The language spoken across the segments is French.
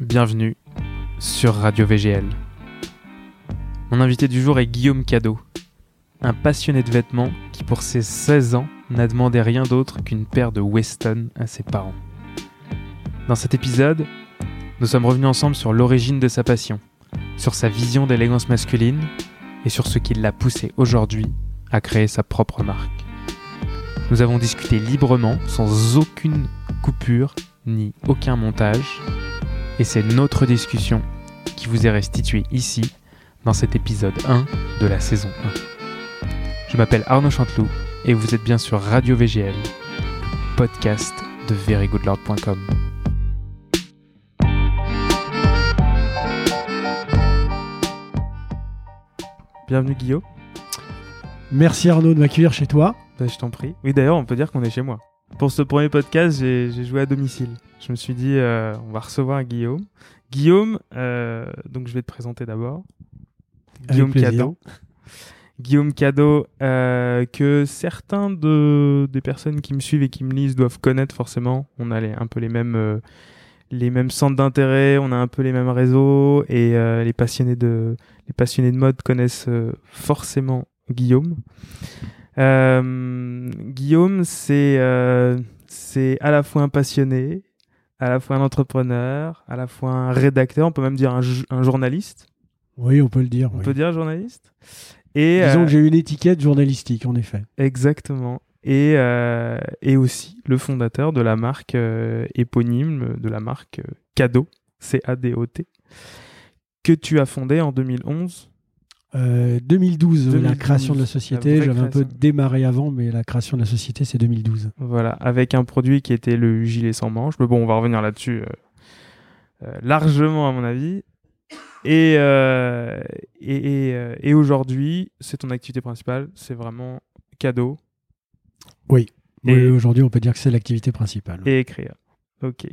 Bienvenue sur Radio VGL. Mon invité du jour est Guillaume Cadeau, un passionné de vêtements qui pour ses 16 ans n'a demandé rien d'autre qu'une paire de Weston à ses parents. Dans cet épisode, nous sommes revenus ensemble sur l'origine de sa passion, sur sa vision d'élégance masculine et sur ce qui l'a poussé aujourd'hui à créer sa propre marque. Nous avons discuté librement, sans aucune coupure ni aucun montage, et c'est notre discussion qui vous est restituée ici, dans cet épisode 1 de la saison 1. Je m'appelle Arnaud Chanteloup et vous êtes bien sur Radio VGL, podcast de verygoodlord.com. Bienvenue Guillaume. Merci Arnaud de m'accueillir chez toi. Bah, je t'en prie. Oui, d'ailleurs, on peut dire qu'on est chez moi. Pour ce premier podcast, j'ai joué à domicile. Je me suis dit, euh, on va recevoir Guillaume. Guillaume, euh, donc je vais te présenter d'abord. Guillaume. Cadeau. Guillaume Cadeau, euh, que certains de, des personnes qui me suivent et qui me lisent doivent connaître forcément. On a les- un peu les mêmes, les mêmes centres d'intérêt, on a un peu les mêmes réseaux et les, passionnés de, les passionnés de mode connaissent forcément Guillaume. Euh, Guillaume, c'est euh, c'est à la fois un passionné, à la fois un entrepreneur, à la fois un rédacteur, on peut même dire un, journaliste. Oui, on peut le dire. On oui. peut dire journaliste. Et Disons euh, que j'ai une étiquette journalistique, en effet. exactement. Et, euh, et aussi le fondateur de la marque euh, éponyme, de la marque euh, Cadeau, C-A-D-O-T, que tu as fondé en 2011. Euh, 2012, la 2012, création de la la société. J'avais un peu démarré avant, mais la création de la société, c'est 2012. Voilà, avec un produit qui était le gilet sans manche. Mais bon, on va revenir là-dessus euh, euh, largement, à mon avis. Et, euh, et, et, euh, et aujourd'hui, c'est ton activité principale. C'est vraiment cadeau Oui. Et- Oui, Aujourd'hui, on peut dire que c'est l'activité principale. et écrire. Ok.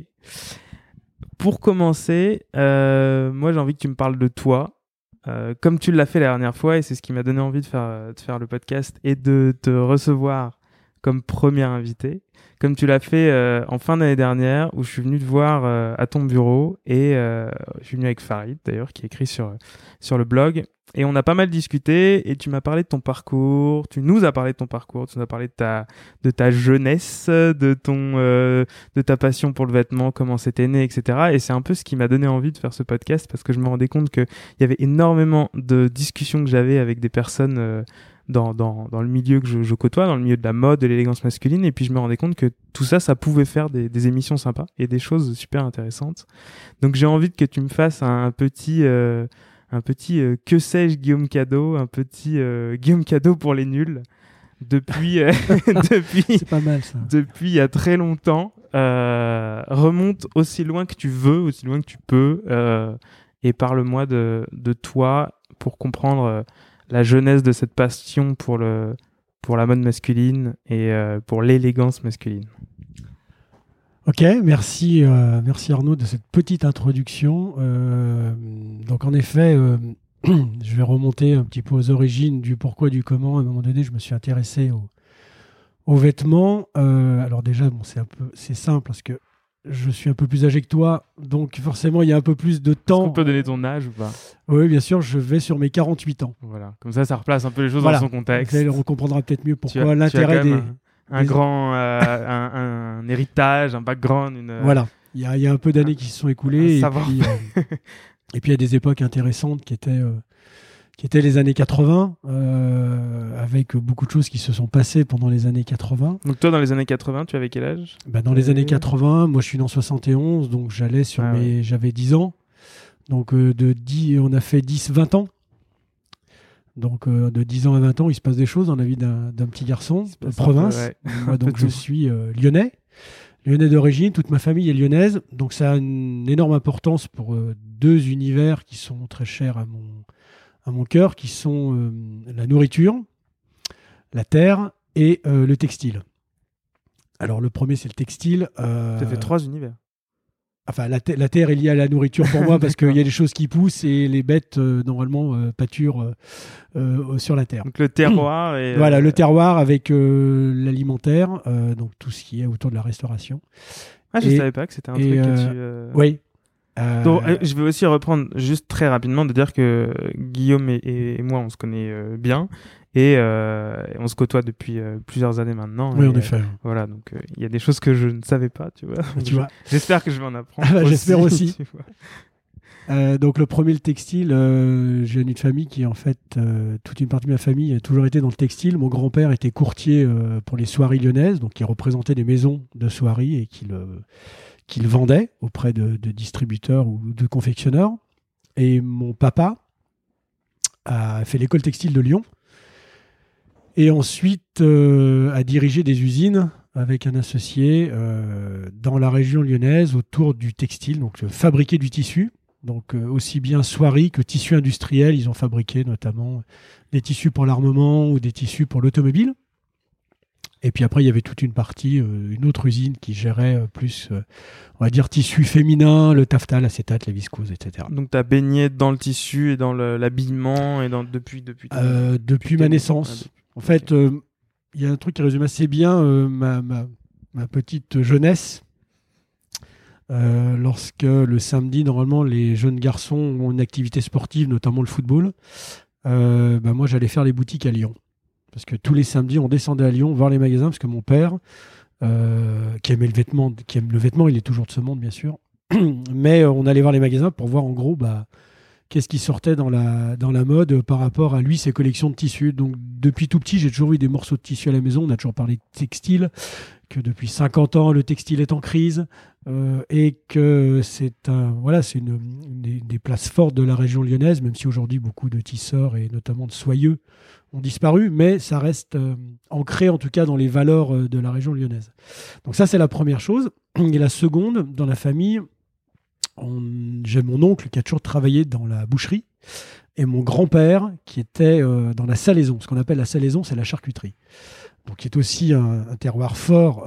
Pour commencer, euh, moi j'ai envie que tu me parles de toi. Euh, comme tu l'as fait la dernière fois, et c'est ce qui m'a donné envie de faire, de faire le podcast et de te recevoir comme premier invité. Comme tu l'as fait euh, en fin d'année dernière, où je suis venu te voir euh, à ton bureau, et euh, je suis venu avec Farid d'ailleurs, qui écrit sur, sur le blog. Et on a pas mal discuté, et tu m'as parlé de ton parcours, tu nous as parlé de ton parcours, tu nous as parlé de ta, de ta jeunesse, de ton, euh, de ta passion pour le vêtement, comment c'était né, etc. Et c'est un peu ce qui m'a donné envie de faire ce podcast parce que je me rendais compte qu'il y avait énormément de discussions que j'avais avec des personnes euh, dans, dans, dans le milieu que je, je côtoie, dans le milieu de la mode, de l'élégance masculine. Et puis je me rendais compte que tout ça, ça pouvait faire des, des émissions sympas et des choses super intéressantes. Donc j'ai envie que tu me fasses un, petit... euh, un petit euh, que sais-je Guillaume Cadeau, un petit euh, Guillaume Cadeau pour les nuls depuis euh, depuis C'est pas mal, ça. depuis il y a très longtemps. Euh, remonte aussi loin que tu veux, aussi loin que tu peux, euh, et parle-moi de, de toi pour comprendre euh, la jeunesse de cette passion pour, le, pour la mode masculine et euh, pour l'élégance masculine. Ok, merci, euh, merci Arnaud de cette petite introduction. Euh, donc en effet, je vais remonter un petit peu aux origines du pourquoi, du comment. À un moment donné, je me suis intéressé au- aux vêtements. Alors déjà, bon, c'est un peu, c'est simple parce que je suis un peu plus âgé que toi, donc forcément, il y a un peu plus de Est-ce temps. qu'on peut donner ton âge ou pas? Oui, bien sûr, je vais sur mes 48 ans. Voilà, comme ça, ça replace un peu les choses Voilà. dans son contexte. Allez- On comprendra peut-être mieux pourquoi l'intérêt des. un, des- grand, euh, un, un héritage, un background, une. Voilà, il y a, il y a un peu d'années qui se sont écoulées. un Et puis, euh, et puis il y a des époques intéressantes qui étaient, euh, qui étaient les années 80, euh, avec beaucoup de choses qui se sont passées pendant les années 80. Donc toi, dans les années 80, tu avais quel âge? Bah, dans les Euh. années 80, moi je suis né en 71, donc j'allais sur Ah mes, j'avais 10 ans. Donc euh, de 10, on a fait 10-20 ans. Donc euh, de 10 ans à 20 ans, il se passe des choses dans la vie d'un d'un petit garçon de province. peu, ouais. Moi, Un peu donc je suis euh, lyonnais, lyonnais d'origine, toute ma famille est lyonnaise, donc ça a une énorme importance pour euh, deux univers qui sont très chers à mon, à mon cœur, qui sont euh, la nourriture, la terre et euh, le textile. Alors le premier c'est le textile. euh, Ça fait trois univers. Enfin, la, te- la terre est liée à la nourriture pour moi parce qu'il y a des choses qui poussent et les bêtes, euh, normalement, pâturent sur la terre. Donc le terroir et. Voilà, le terroir avec l'alimentaire, donc tout ce qui est autour de la restauration. Ah, je et- savais pas que c'était un et, truc que tu. Oui. Euh, Donc, euh, je vais aussi reprendre juste très rapidement de dire que Guillaume et, et moi, on se connaît euh, bien et euh, on se côtoie depuis euh, plusieurs années maintenant. oui, en effet. euh, voilà, donc euh, il y a des choses que je ne savais pas, tu vois. Tu vois. J'espère que je vais en apprendre. Ah bah, j'espère aussi. tu vois. Euh, donc le premier, le textile, euh, j'ai une famille qui en fait, euh, toute une partie de ma famille a toujours été dans le textile. Mon grand-père était courtier euh, pour les soieries lyonnaises, donc il représentait des maisons de soieries et qu'il euh, qu'il vendait auprès de, distributeurs ou de confectionneurs. Et mon papa a fait l'école textile de Lyon et ensuite euh, a dirigé des usines avec un associé euh, dans la région lyonnaise autour du textile, donc euh, fabriquer du tissu. Donc aussi bien soierie que tissu industriel, ils ont fabriqué notamment des tissus pour l'armement ou des tissus pour l'automobile. Et puis après, il y avait toute une partie, euh, une autre usine qui gérait euh, plus, euh, on va dire, tissu féminin, le taffetas, l'acétate, la viscose, etc. Donc tu as baigné dans le tissu et dans le- l'habillement et dans depuis depuis. Euh, depuis ma naissance. Ah, En fait, euh, il y a un truc qui résume assez bien euh, ma, ma- ma petite jeunesse. Lorsque le samedi, normalement, les jeunes garçons ont une activité sportive, notamment le football, bah, moi j'allais faire les boutiques à Lyon. Parce que tous les samedis, on descendait à Lyon voir les magasins, parce que mon père, euh, qui aimait le vêtement, qui aime le vêtement, il est toujours de ce monde, bien sûr. Mais euh, on allait voir les magasins pour voir en gros bah, qu'est-ce qui sortait dans la, mode par rapport à lui, ses collections de tissus. Donc depuis tout petit, j'ai toujours eu des morceaux de tissu à la maison. On a toujours parlé de textile, que depuis 50 ans, le textile est en crise euh, et que c'est un, voilà, c'est une, des, places fortes de la région lyonnaise, même si aujourd'hui beaucoup de tisseurs et notamment de soyeux ont disparu, mais ça reste euh, ancré en tout cas dans les valeurs euh, de la région lyonnaise. Donc ça, c'est la première chose. Et la seconde, dans la famille, j'ai mon oncle qui a toujours travaillé dans la boucherie et mon grand-père qui était dans la salaison. Ce qu'on appelle la salaison, c'est la charcuterie. Donc, qui est aussi un, terroir fort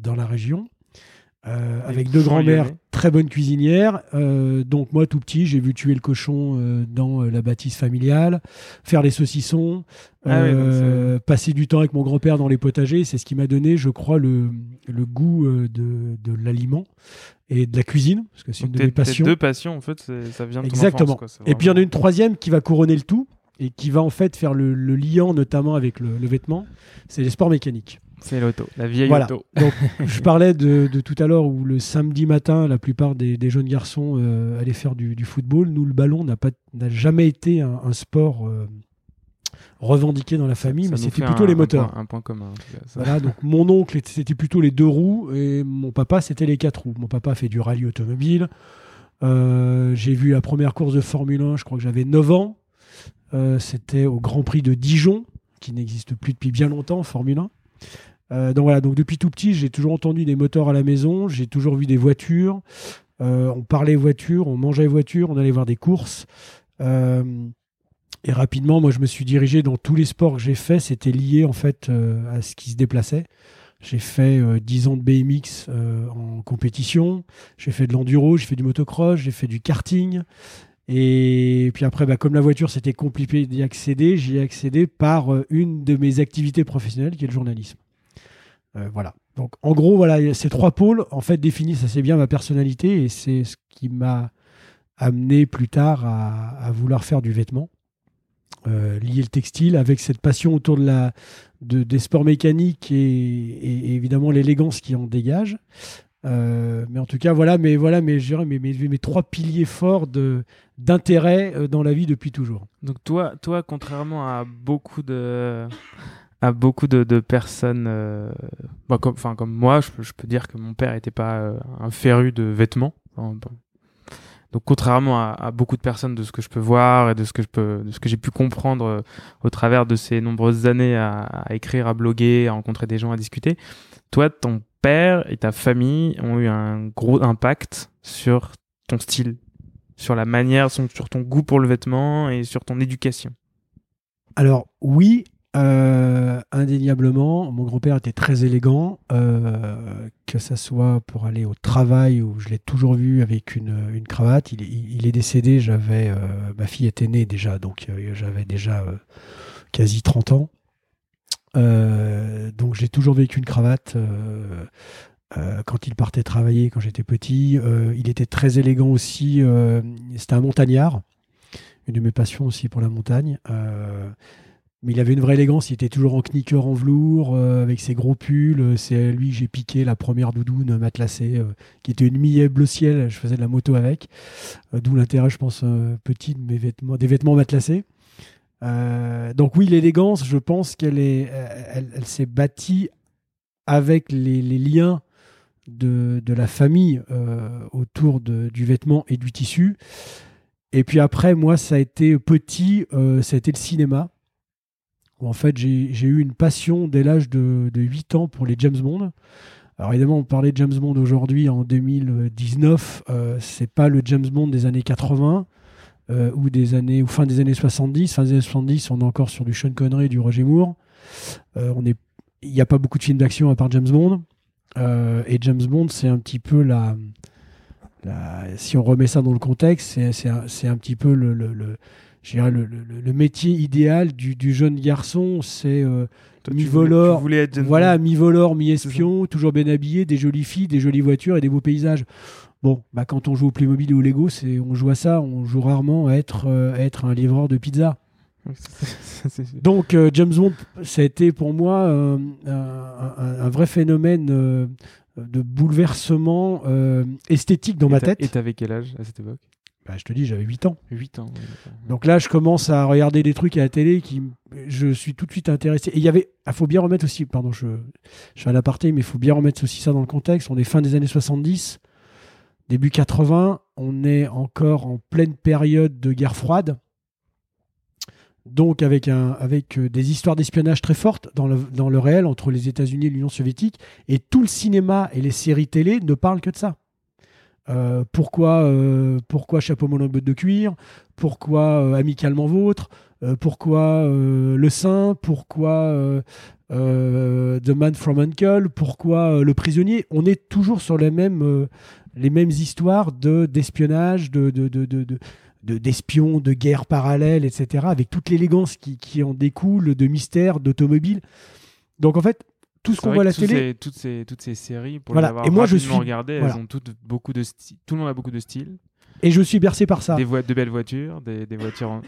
dans la région. Euh, avec deux grands-mères très bonnes cuisinières. Euh, donc moi, tout petit, j'ai vu tuer le cochon euh, dans la bâtisse familiale, faire les saucissons, Ah ouais, passer du temps avec mon grand-père dans les potagers. C'est ce qui m'a donné, je crois, le, le goût de, de l'aliment et de la cuisine, parce que c'est une de mes passions. deux passions en fait, ça vient de ton Exactement. enfance, quoi. C'est Et puis il y en a une troisième qui va couronner le tout et qui va en fait faire le, le liant notamment avec le, le vêtement, c'est les sports mécaniques. C'est l'auto, la vieille Voilà. auto. Donc je parlais de, de tout à l'heure où le samedi matin, la plupart des, des jeunes garçons euh, allaient faire du, du football. Nous, le ballon n'a pas n'a jamais été un, un sport euh, revendiqué dans la famille, Ça mais c'était plutôt un- les un moteurs. point- Un point commun. en tout cas, ça. Voilà, donc mon oncle, c'était plutôt les deux roues et mon papa, c'était les quatre roues. Mon papa fait du rallye automobile. Euh, J'ai vu la première course de Formule 1, je crois que j'avais 9 ans. C'était au Grand Prix de Dijon, qui n'existe plus depuis bien longtemps, Formule 1. Euh, donc voilà, donc depuis tout petit, j'ai toujours entendu des moteurs à la maison, j'ai toujours vu des voitures. Euh, on parlait voitures, on mangeait voitures, on allait voir des courses. Euh, et rapidement, moi, je me suis dirigé dans tous les sports que j'ai faits. C'était lié en fait à ce qui se déplaçait. J'ai fait euh, 10 ans de BMX en compétition. J'ai fait de l'enduro, j'ai fait du motocross, j'ai fait du karting. Et puis après, bah, comme la voiture, c'était compliqué d'y accéder, j'y ai accédé par une de mes activités professionnelles, qui est le journalisme. Euh, voilà. Donc, en gros, voilà, ces trois pôles, en fait, définissent assez bien ma personnalité et c'est ce qui m'a amené plus tard à, vouloir faire du vêtement, euh, lier le textile avec cette passion autour de la, de, des sports mécaniques et, évidemment l'élégance qui en dégage. Euh, mais en tout cas, voilà, mais voilà, mais mes, mes, trois piliers forts d'intérêt dans la vie depuis toujours. Donc toi, toi, contrairement à beaucoup de, à beaucoup de, de personnes, euh, bah, comme, enfin comme moi, je peux, je peux dire que mon père n'était pas euh, un féru de vêtements. Donc contrairement à, à beaucoup de personnes de ce que je peux voir et de ce que je peux, de ce que j'ai pu comprendre euh, au travers de ces nombreuses années à, à écrire, à bloguer, à rencontrer des gens, à discuter, toi, ton père et ta famille ont eu un gros impact sur ton style, sur la manière, sur ton goût pour le vêtement et sur ton éducation. Alors oui, euh, indéniablement, mon grand-père était très élégant, euh, que ça soit pour aller au travail où je l'ai toujours vu avec une, cravate. Il, est- décédé, j'avais, euh, ma fille était née déjà, donc j'avais déjà quasi 30 ans. Donc j'ai toujours vécu une cravate. quand il partait travailler quand j'étais petit. il était très élégant aussi. C'était un montagnard. Une de mes passions aussi pour la montagne. Mais il avait une vraie élégance, il était toujours en knicker en velours, euh, avec ses gros pulls. C'est lui j'ai piqué la première doudoune matelassée, euh, qui était une millet bleu ciel. Je faisais de la moto avec. Euh, d'où l'intérêt, je pense, petit de mes vêtements, des vêtements matelassés. donc oui, l'élégance, je pense qu'elle est, elle, s'est bâtie avec les, liens de, la famille autour du vêtement et du tissu. Et puis après, moi, ça a été petit, ça a été le cinéma en fait j'ai eu une passion dès l'âge de, 8 ans pour les James Bond. Alors évidemment, on parlait de James Bond aujourd'hui en 2019, euh, c'est pas le James Bond des années 80 euh, ou des années ou fin des années 70. Fin des années 70, on est encore sur du Sean Connery, du Roger Moore. Euh, il n'y a pas beaucoup de films d'action à part James Bond. Euh, et James Bond, c'est un petit peu la, si on remet ça dans le contexte, c'est un, petit peu le, métier idéal du, du jeune garçon, c'est euh, mi-voleur, voilà, mi-voleur, mi-espion, toujours bien habillé, des jolies filles, des jolies voitures et des beaux paysages. Bon, bah quand on joue au Playmobil et au Lego, c'est on joue à ça, on joue rarement à être, euh, être un livreur de pizza. Donc euh, James Bond, ça a été pour moi un, un, vrai phénomène de bouleversement esthétique dans ma tête. Et t'avais quel âge à cette époque? Bah, je te dis, j'avais 8 ans. 8 ans. Donc là, je commence à regarder des trucs à la télé qui je suis tout de suite intéressé. Et il y avait, il ah, faut bien remettre aussi, pardon, je, je fais à l'aparté, mais il faut bien remettre aussi ça dans le contexte. On est fin des années 70, début 80, on est encore en pleine période de guerre froide. Donc avec, un, avec euh, des histoires d'espionnage très fortes dans le, dans le réel entre les États-Unis et l'Union soviétique. Et tout le cinéma et les séries télé ne parlent que de ça. Euh, pourquoi, euh, pourquoi Chapeau melon botte de cuir? Pourquoi euh, Amicalement Vôtre? Pourquoi Le Saint Pourquoi The Man from Uncle? Pourquoi Le Prisonnier? On est toujours sur les mêmes, les mêmes histoires de, d'espionnage, de, de, de, de d'espions, de guerres parallèles, etc., avec toute l'élégance qui, qui en découle, de mystère, d'automobile. Donc en fait, tout ce qu'on voit à la télé. toutes, ces, toutes ces séries, pour voilà. les avoir et moi, je suis... regardées, elles ont toutes beaucoup de Tout le monde a beaucoup de style. Et je suis bercé par ça. Des de belles voitures, des, des voitures,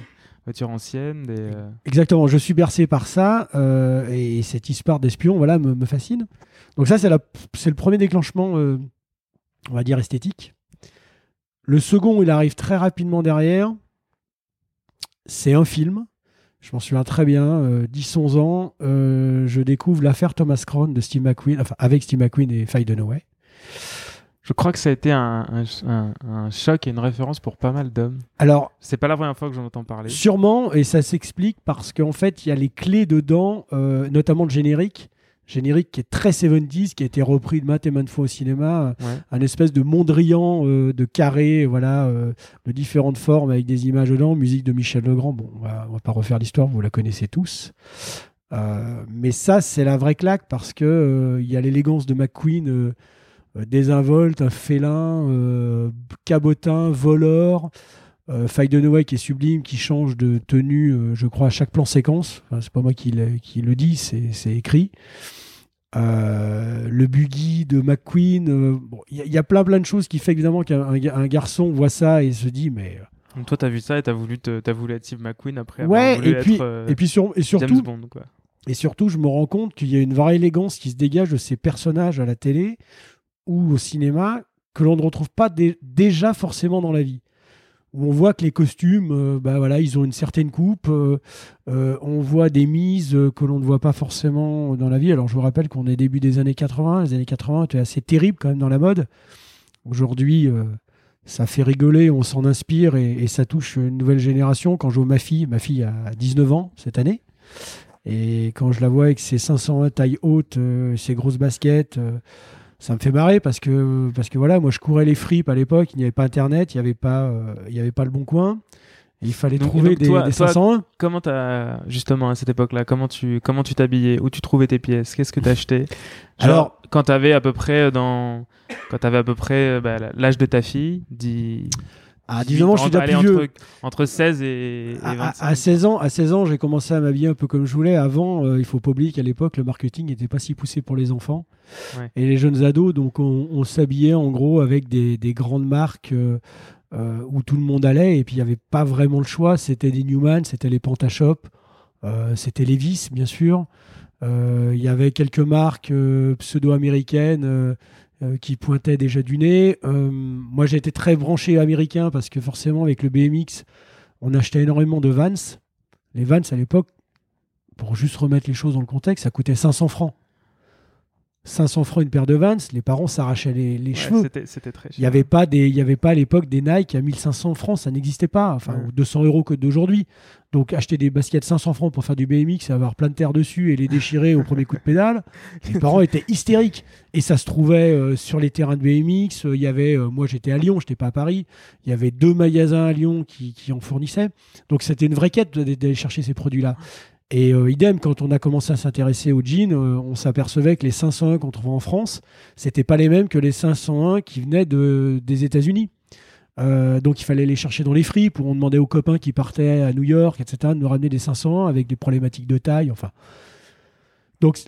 voitures anciennes. Des, euh, Exactement, je suis bercé par ça. Euh, et cette histoire d'espion voilà, me, me, fascine. Donc, ça, c'est le premier déclenchement, euh, on va dire, esthétique. Le second, il arrive très rapidement derrière. C'est un film je m'en souviens très bien, 10-11 euh, ans, euh, je découvre l'affaire Thomas Crown de Steve McQueen, enfin avec Steve McQueen et Faye Dunaway. Je crois que ça a été un, choc et une référence pour pas mal d'hommes. Alors, c'est pas la première fois que j'en entends parler. Sûrement, et ça s'explique parce qu'en fait, il y a les clés dedans, euh, notamment le générique, générique qui est très 70s, qui a été repris de maintes et maintes fois au cinéma, un espèce de mondrian euh, de carré, voilà, euh, de différentes formes avec des images dedans, musique de Michel Legrand. Bon, on va, va pas refaire l'histoire, vous la connaissez tous. Euh, mais ça, c'est la vraie claque parce que il y a l'élégance de McQueen, désinvolte, un félin, cabotin, voleur. Euh, Faye de Noé qui est sublime, qui change de tenue, euh, je crois, à chaque plan séquence. c'est pas moi qui, le dis, c'est écrit. Euh, le buggy de McQueen. Il y, a plein plein de choses qui fait évidemment qu'un garçon voit ça et se dit mais. Donc toi t'as vu ça et t'as voulu as voulu être Steve McQueen après ouais, et puis, être, et puis et surtout et surtout je me rends compte qu'il y a une vraie élégance qui se dégage de ces personnages à la télé ou au cinéma que l'on ne retrouve pas déjà forcément dans la vie où on voit que les costumes, euh, bah voilà, ils ont une certaine coupe. Euh, euh, on voit des mises que l'on ne voit pas forcément dans la vie. Alors je vous rappelle qu'on est début des années 80. Les années 80 étaient assez terribles quand même dans la mode. Aujourd'hui, ça fait rigoler, on s'en inspire et, ça touche une nouvelle génération. Quand je vois ma fille, ma fille a 19 ans cette année. Et quand je la vois avec ses 501 taille haute, ses grosses baskets, ça me fait marrer parce que, parce que voilà, moi je courais les fripes à l'époque, il n'y avait pas internet, il n'y avait, pas, euh, il y avait pas le bon coin. il fallait trouver des, 501. Comment as, justement à cette époque-là, comment tu comment tu t'habillais, où tu trouvais tes pièces, qu'est-ce que tu achetais Alors, quand tu avais à peu près dans quand avais à peu près euh, bah, l'âge de ta fille, dit Ah, disons, je suis déjà plus vieux. entre 16 et, et À, 25. à- à 16 ans, à 16 ans, j'ai commencé à m'habiller un peu comme je voulais. Avant, euh, il faut pas oublier qu'à l'époque, le marketing n'était pas si poussé pour les enfants Ouais. et les jeunes ados. Donc, on, on s'habillait en gros avec des, des grandes marques euh, euh, où tout le monde allait. Et puis, il n'y avait pas vraiment le choix. C'était des Newman, c'était les Pantashop, euh, c'était Levis, bien sûr. Euh, Il y avait quelques marques pseudo-américaines euh, qui pointaient déjà du nez. Euh, moi, j'ai été très branché américain parce que forcément, avec le BMX, on achetait énormément de Vans. Les Vans, à l'époque, pour juste remettre les choses dans le contexte, ça coûtait 500 francs. 500 francs une paire de Vans, les parents s'arrachaient les, les Ouais, cheveux. c'était- très cher. Il n'y avait pas des, il y avait pas à l'époque des Nike à 1500 francs, ça n'existait pas, enfin Ouais. ou 200 euros que d'aujourd'hui. Donc acheter des baskets 500 francs pour faire du BMX et avoir plein de terre dessus et les déchirer au premier coup de pédale, les parents étaient hystériques. Et ça se trouvait euh, sur les terrains de BMX. euh, Il y avait, euh, moi j'étais à Lyon, j'étais pas à Paris. Il y avait deux magasins à Lyon qui, qui en fournissaient. Donc c'était une vraie quête d'aller chercher ces produits-là. Et euh, idem, quand on a commencé à s'intéresser aux jeans, euh, on s'apercevait que les 501 qu'on trouvait en France, c'était pas les mêmes que les 501 qui venaient de, des États-Unis. Euh, donc il fallait les chercher dans les fripes, où on demandait aux copains qui partaient à New York, etc., de nous ramener des 501 avec des problématiques de taille. Enfin, donc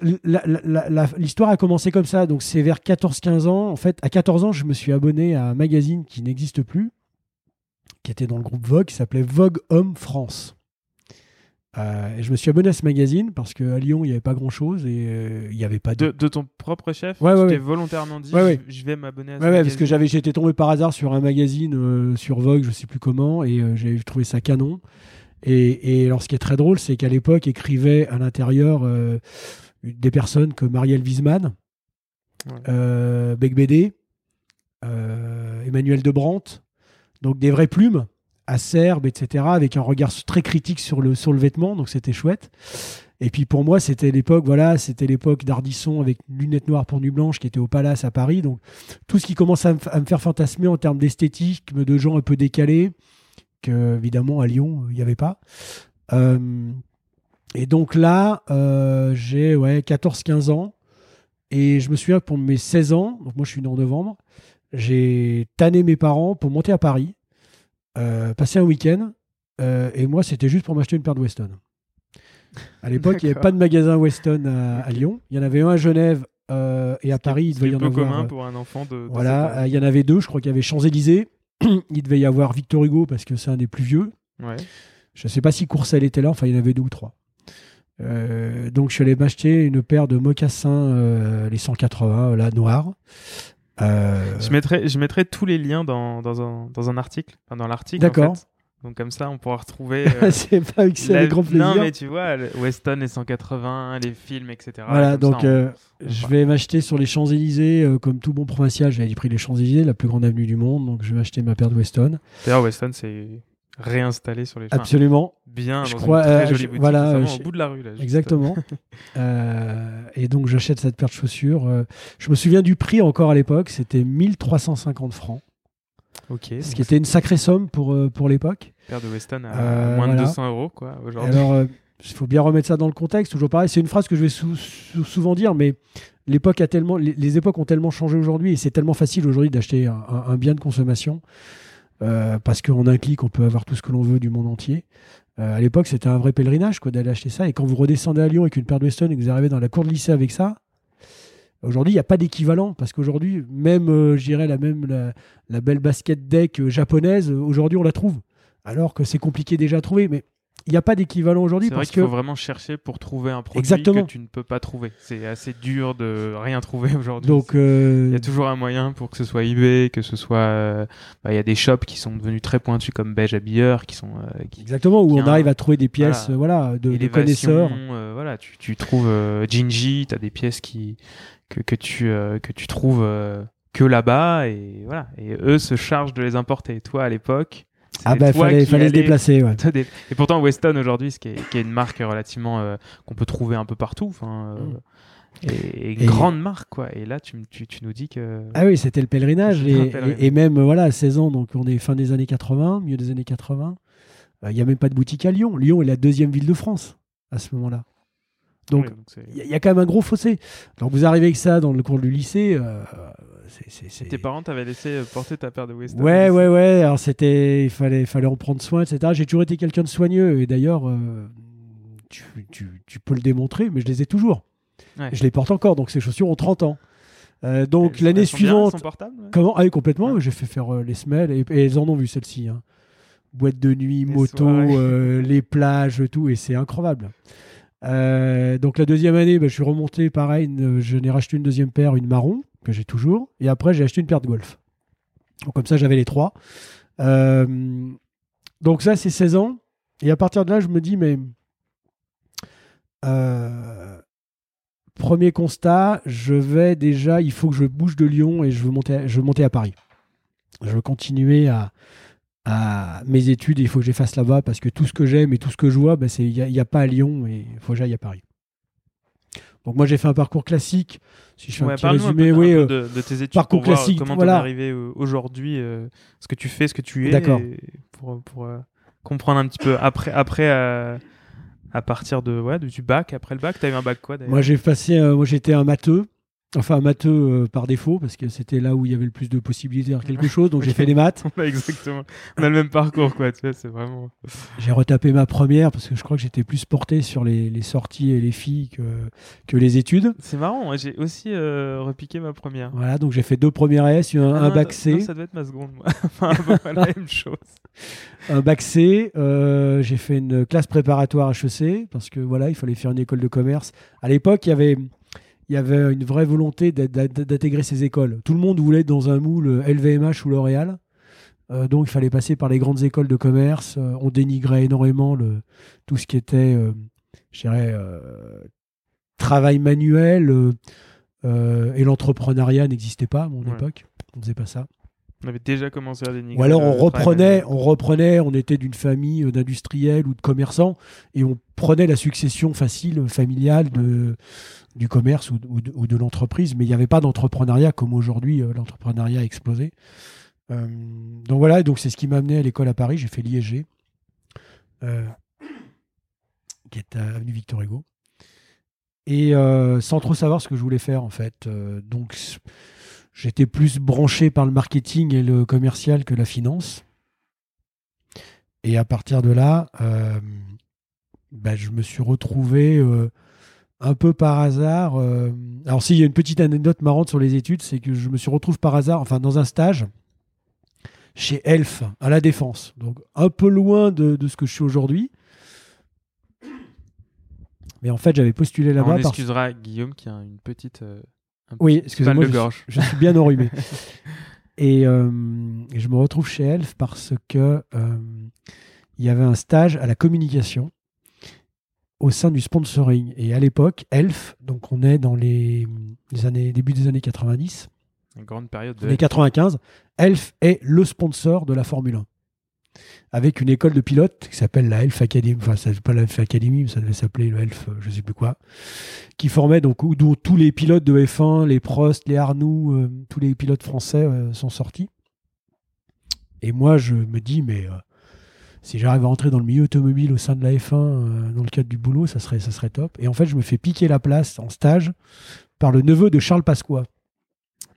l'histoire a commencé comme ça. Donc c'est vers 14-15 ans. En fait, à 14 ans, je me suis abonné à un magazine qui n'existe plus, qui était dans le groupe Vogue, qui s'appelait Vogue Homme France. Euh, et je me suis abonné à ce magazine parce qu'à Lyon, il n'y avait pas grand-chose et euh, il n'y avait pas de... De, de ton propre chef Ouais, Tu ouais, t'es ouais. volontairement dit je, je vais m'abonner à ce ouais, parce magazine. que j'avais, j'étais tombé par hasard sur un magazine euh, sur Vogue, je sais plus comment, et j'ai trouvé ça canon. Et, et alors, ce qui est très drôle, c'est qu'à l'époque, écrivaient à l'intérieur des personnes comme Marielle Wiesmann, Ouais. euh, Bec Bédé, Emmanuel Debrandt, donc des vraies plumes, acerbes, etc., avec un regard très critique sur le, sur le vêtement, donc c'était chouette. Et puis pour moi, c'était l'époque, voilà, c'était l'époque d'Ardisson avec lunettes noires pour nuit blanche qui était au Palace à Paris. Donc tout ce qui commence à me, faire fantasmer en termes d'esthétique, de gens un peu décalés, que évidemment à Lyon, il n'y avait pas. Euh, et donc là, euh, j'ai ouais, 14-15 ans. Et je me souviens pour mes 16 ans, donc moi je suis né en novembre, j'ai tanné mes parents pour monter à Paris, passer un week-end. euh, et moi, c'était juste pour m'acheter une paire de Weston. À l'époque, il n'y avait pas de magasin Weston à. Lyon. Il y en avait un à Genève euh, et à Paris, il devait y en peu avoir. commun euh, pour un enfant de. de voilà, euh, il y en avait deux. Je crois qu'il y avait Champs-Élysées. il devait y avoir Victor Hugo parce que c'est un des plus vieux. Ouais. Je ne sais pas si Courcelles était là, enfin il y en avait deux ou trois. Euh, donc je suis allé m'acheter une paire de mocassins, euh, les 180, euh, là, noirs. Euh, Je, mettrai, je mettrai tous les liens dans, dans, un, dans un article. Enfin, dans l'article. D'accord. en fait. Donc comme ça, on pourra retrouver. euh, c'est pas avec ça, la- grand plaisir. Non, mais tu vois, le Weston, les 180, les films, etc. Voilà, Comme donc ça, on- euh, on je va- vais m'acheter sur les Champs-Élysées, euh, comme tout bon provincial, j'avais pris les Champs-Élysées, la plus grande avenue du monde, donc je vais m'acheter ma paire de Weston. D'ailleurs, Weston s'est réinstallé sur les chemins. Absolument, Bien, Je dans crois, une très euh, jolie je- boutique, voilà, au bout de la rue. Là, exactement. Euh, et donc j'achète cette paire de chaussures. euh, je me souviens du prix encore à l'époque, c'était 1350 francs, Ok. ce qui était une sacrée somme pour, pour l'époque. Paire de Weston à Euh, moins voilà. de 200 euros, quoi, aujourd'hui. Alors, euh, il faut bien remettre ça dans le contexte. Toujours pareil, c'est une phrase que je vais sou- sou- souvent dire, mais l'époque a tellement, les, les époques ont tellement changé aujourd'hui et c'est tellement facile aujourd'hui d'acheter un, un- un bien de consommation euh, parce qu'en un clic, on peut avoir tout ce que l'on veut du monde entier. Euh, à l'époque, c'était un vrai pèlerinage quoi d'aller acheter ça. Et quand vous redescendez à Lyon avec une paire de Weston et que vous arrivez dans la cour de lycée avec ça, aujourd'hui, il n'y a pas d'équivalent parce qu'aujourd'hui, même, euh, je dirais, la la, belle basket deck euh, japonaise, aujourd'hui, on la trouve. Alors que c'est compliqué déjà à trouver, mais il n'y a pas d'équivalent aujourd'hui C'est vrai parce qu'il que faut vraiment chercher pour trouver un produit Exactement. que tu ne peux pas trouver. C'est assez dur de rien trouver aujourd'hui. donc Il euh, y a toujours un moyen pour que ce soit eBay, que ce soit. euh, bah, il y a des shops qui sont devenus très pointus comme Beige Habilleur, qui sont. euh, qui, exactement où on arrive à trouver des pièces voilà, de, de connaisseurs. euh, voilà, tu, tu trouves Gingy, tu as des pièces qui, que, que, tu, que tu trouves que là-bas et voilà. Et eux se chargent de les importer. Toi, à l'époque. Ah bah fallait, fallait se déplacer. Ouais. Et pourtant, Weston aujourd'hui, ce qui est, qui est une marque relativement euh, qu'on peut trouver un peu partout. Enfin, euh, et Mm. Et- grande marque, quoi. Et là, tu, m- tu, tu nous dis que. Ah oui, c'était le pèlerinage. Et, un pèlerinage. et- et même, euh, voilà, à 16 ans, donc on est fin des années 80, milieu des années 80, euh, il n'y a même pas de boutique à Lyon. Lyon est la deuxième ville de France à ce moment-là. Donc, Ouais, donc c'est- il y, a- il y a quand même un gros fossé. Donc, vous arrivez avec ça dans le cours du lycée, euh, c'est- Tes parents t'avaient laissé euh, porter ta paire de Weston. Ouais, ouais, ouais. Alors c'était, il fallait, fallait en prendre soin, etc. J'ai toujours été quelqu'un de soigneux et d'ailleurs, euh, tu, tu- tu peux le démontrer, mais je les ai toujours. Ouais. Je les porte encore, donc ces chaussures ont 30 ans. Euh, donc l'année bien, suivante, ouais. comment Ah oui, complètement. Ouais. J'ai fait faire euh, les semelles et, et elles en ont vu celle-ci. hein. Boîte de nuit, Les moto, les plages, tout, et c'est incroyable. Euh, donc la deuxième année, bah, je suis remonté pareil. une- je n'ai racheté une deuxième paire, une marron que j'ai toujours, et après j'ai acheté une paire de golf. Comme ça, j'avais les trois. Euh, donc ça, c'est 16 ans. Et à partir de là, je me dis, mais euh, premier constat, je vais déjà, il faut que je bouge de Lyon et je veux monter, à- Paris. Je veux continuer à, mes études. Il faut que je fasse là-bas parce que tout ce que j'aime et tout ce que je vois, ben, il n'y a, pas à Lyon et il faut que j'aille à Paris. Donc moi j'ai fait un parcours classique. Si je fais Ouais, un petit un peu, oui, un euh, peu de, de tes études parcours pour voir classique, comment voilà. t'en es arrivé euh, aujourd'hui, euh, ce que tu fais, ce que tu es, D'accord. pour, pour euh, comprendre un petit peu après, après euh, à partir de ouais, du bac, après le bac, t'as eu un bac quoi d'ailleurs? Moi, j'ai passé, euh, moi, j'étais un matheux, enfin matheux euh, par défaut parce que c'était là où il y avait le plus de possibilités de faire quelque chose. Donc j'ai fait des maths. Exactement. On a le même parcours quoi, tu vois, c'est vraiment. J'ai retapé ma première parce que je crois que j'étais plus porté sur les, les sorties et les filles que, que les études. C'est marrant, moi, j'ai aussi euh, repiqué ma première. Voilà, donc j'ai fait deux premières S, un, Ah un non, bac C, non, ça doit être ma seconde, moi. enfin, à peu la même chose. un bac C. euh, j'ai fait une classe préparatoire HEC parce que voilà, il fallait faire une école de commerce. À l'époque, il y avait il y avait une vraie volonté d'intégrer ces écoles. Tout le monde voulait être dans un moule LVMH ou L'Oréal. Euh, donc il fallait passer par les grandes écoles de commerce. Euh, on dénigrait énormément le, tout ce qui était, euh, je dirais, euh, travail manuel. euh, euh, et l'entrepreneuriat n'existait pas à mon Ouais. époque. On ne faisait pas ça. On avait déjà commencé à dénigrer. Ou alors on reprenait, on reprenait, on était d'une famille euh, d'industriels ou de commerçants et on prenait la succession facile familiale de, du commerce ou de, ou de- ou de l'entreprise, mais il n'y avait pas d'entrepreneuriat comme aujourd'hui, euh, l'entrepreneuriat a explosé. Euh, donc voilà, donc c'est ce qui m'a amené à l'école à Paris. J'ai fait l'ISG, euh, qui est à avenue Victor Hugo, et euh, sans trop savoir ce que je voulais faire en fait. Donc j'étais plus branché par le marketing et le commercial que la finance. Et à partir de là, euh, bah, je me suis retrouvé euh, un peu par hasard. euh, alors, s'il y a une petite anecdote marrante sur les études, c'est que je me suis retrouvé par hasard, enfin, dans un stage chez Elf à la Défense. Donc, un peu loin de, de ce que je suis aujourd'hui. Mais en fait, j'avais postulé On là-bas. parce- excusera Guillaume qui a une petite. Oui, excusez-moi, je, suis bien enrhumé. et, euh, et je me retrouve chez Elf parce que euh, il y avait un stage à la communication au sein du sponsoring. Et à l'époque, Elf, donc on est dans les, les années début des années 90, Une grande période de. les 95, Elf est le sponsor de la Formule 1. Avec une école de pilotes qui s'appelle la Elf Academy, enfin, ça pas la Elf Academy, mais ça devait s'appeler le Elf, euh, je sais plus quoi, qui formait donc, où, dont tous les pilotes de F1, les Prost, les Arnoux, euh, tous les pilotes français euh, sont sortis. Et moi, je me dis, mais euh, si j'arrive à rentrer dans le milieu automobile au sein de la F1, euh, dans le cadre du boulot, ça serait, ça serait top. Et en fait, je me fais piquer la place en stage par le neveu de Charles Pasqua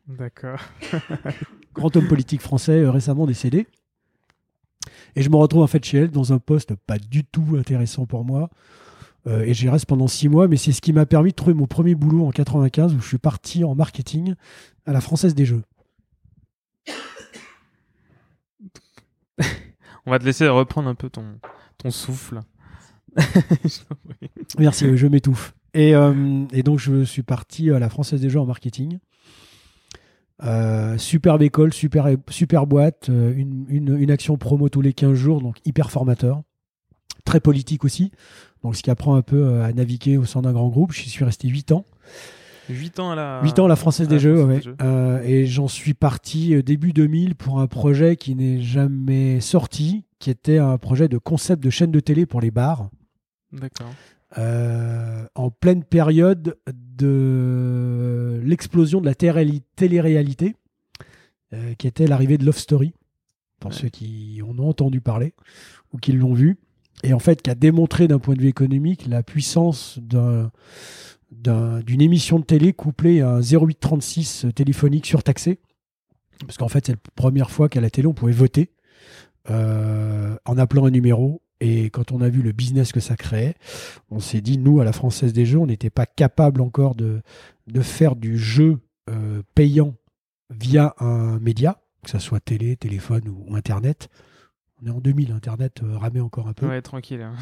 D'accord. grand homme politique français récemment décédé. Et je me retrouve en fait chez elle dans un poste pas du tout intéressant pour moi. Euh, et j'y reste pendant six mois, mais c'est ce qui m'a permis de trouver mon premier boulot en 95 où je suis parti en marketing à la Française des Jeux. On va te laisser reprendre un peu ton, ton souffle. Merci, je m'étouffe. Et, euh, et donc je suis parti à la Française des Jeux en marketing. Euh, superbe école, super, super boîte, euh, une, une- une action promo tous les 15 jours, donc hyper formateur. Très politique aussi, donc ce qui apprend un peu euh, à naviguer au sein d'un grand groupe. J'y suis resté 8 ans. 8 ans à la. 8 ans à la Française à des la Jeux, Française ouais. des Jeux. Euh, et j'en suis parti début 2000 pour un projet qui n'est jamais sorti, qui était un projet de concept de chaîne de télé pour les bars. D'accord. Euh, en pleine période de l'explosion de la télé- télé-réalité, euh, qui était l'arrivée de Love Story, pour Ouais. ceux qui en ont entendu parler ou qui l'ont vu, et en fait qui a démontré d'un point de vue économique la puissance d'un d'une émission de télé couplée à un 0836 téléphonique surtaxé. Parce qu'en fait, c'est la première fois qu'à la télé, on pouvait voter en appelant un numéro et quand on a vu le business que ça créait, on s'est dit, nous, à la Française des Jeux, on n'était pas capable encore de, de faire du jeu euh, payant via un média, que ce soit télé, téléphone ou, Internet. On est en 2000, Internet euh, ramait encore un peu. Ouais, tranquille. Hein.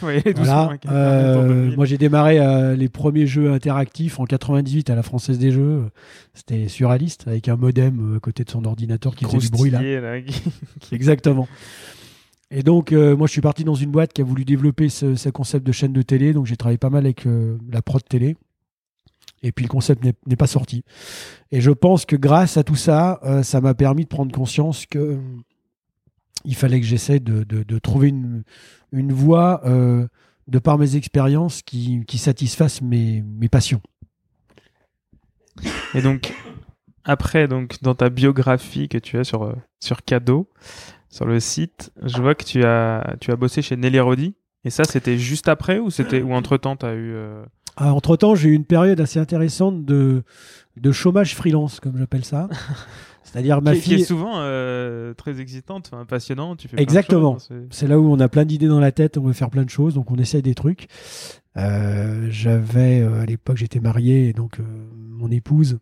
voilà. Euh, moi, j'ai démarré les premiers jeux interactifs en 98 à la Française des Jeux. C'était surréaliste, avec un modem à côté de son ordinateur qui faisait du bruit là. Exactement. Et donc, euh, moi, je suis parti dans une boîte qui a voulu développer ce, concept de chaîne de télé. Donc, j'ai travaillé pas mal avec euh, la prod télé. Et puis, le concept n'est pas sorti. Et je pense que grâce à tout ça, euh, ça m'a permis de prendre conscience que il fallait que j'essaie de, trouver une, voie, de par mes expériences, qui, qui satisfasse mes, mes passions. Et donc, après, donc, dans ta biographie que tu as sur, sur Cadeau, sur le site, je vois que tu as, tu as bossé chez Nelly Rodi. Et ça, c'était juste après ou c'était ou entre temps, tu as eu. Euh, ah, entre temps, j'ai eu une période assez intéressante de, de chômage freelance, comme j'appelle ça. C'est-à-dire ma fille. Qui est souvent euh, très excitante, passionnante. Tu fais Exactement. C'est là où on a plein d'idées dans la tête, on veut faire plein de choses, donc on essaye des trucs. Euh, j'avais, à l'époque, j'étais marié, et donc mon épouse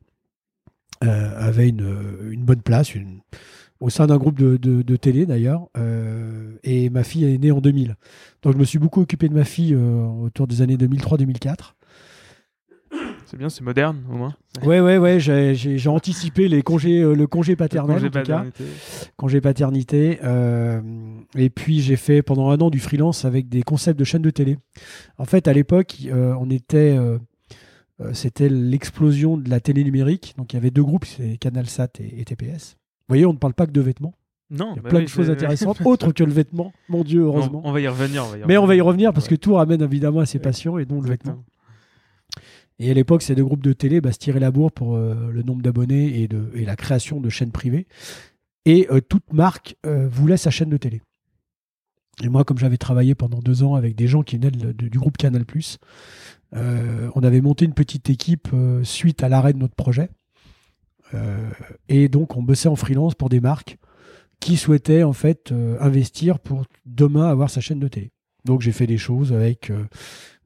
avait une, une bonne place, une, au sein d'un groupe de, télé d'ailleurs. Euh, et ma fille est née en 2000. Donc je me suis beaucoup occupé de ma fille euh, autour des années 2003-2004. C'est bien, c'est moderne au moins. Ouais, ouais, ouais. J'ai anticipé les congés, euh, le congé paternel congé en tout paternité. cas. Congé paternité. et puis j'ai fait pendant un an du freelance avec des concepts de chaînes de télé. En fait, à l'époque, on était c'était l'explosion de la télé numérique. Donc il y avait deux groupes, c'est CanalSat et, et TPS. Vous voyez, on ne parle pas que de vêtements. Non, il y a bah plein de choses intéressantes, autres que le vêtement. Mon Dieu, heureusement. on va y revenir. Mais on va y revenir parce que tout ramène évidemment à ses passions et dont le vêtement. Et à l'époque, ces deux groupes de télé bah, se tiraient la bourre pour euh, le nombre d'abonnés et, de, et la création de chaînes privées. Et euh, toute marque euh, voulait sa chaîne de télé. Et moi, comme j'avais travaillé pendant deux ans avec des gens qui venaient du groupe Canal+, on avait monté une petite équipe suite à l'arrêt de notre projet. Euh, et donc, on bossait en freelance pour des marques qui souhaitaient en fait euh, investir pour demain avoir sa chaîne de télé. Donc, j'ai fait des choses avec euh,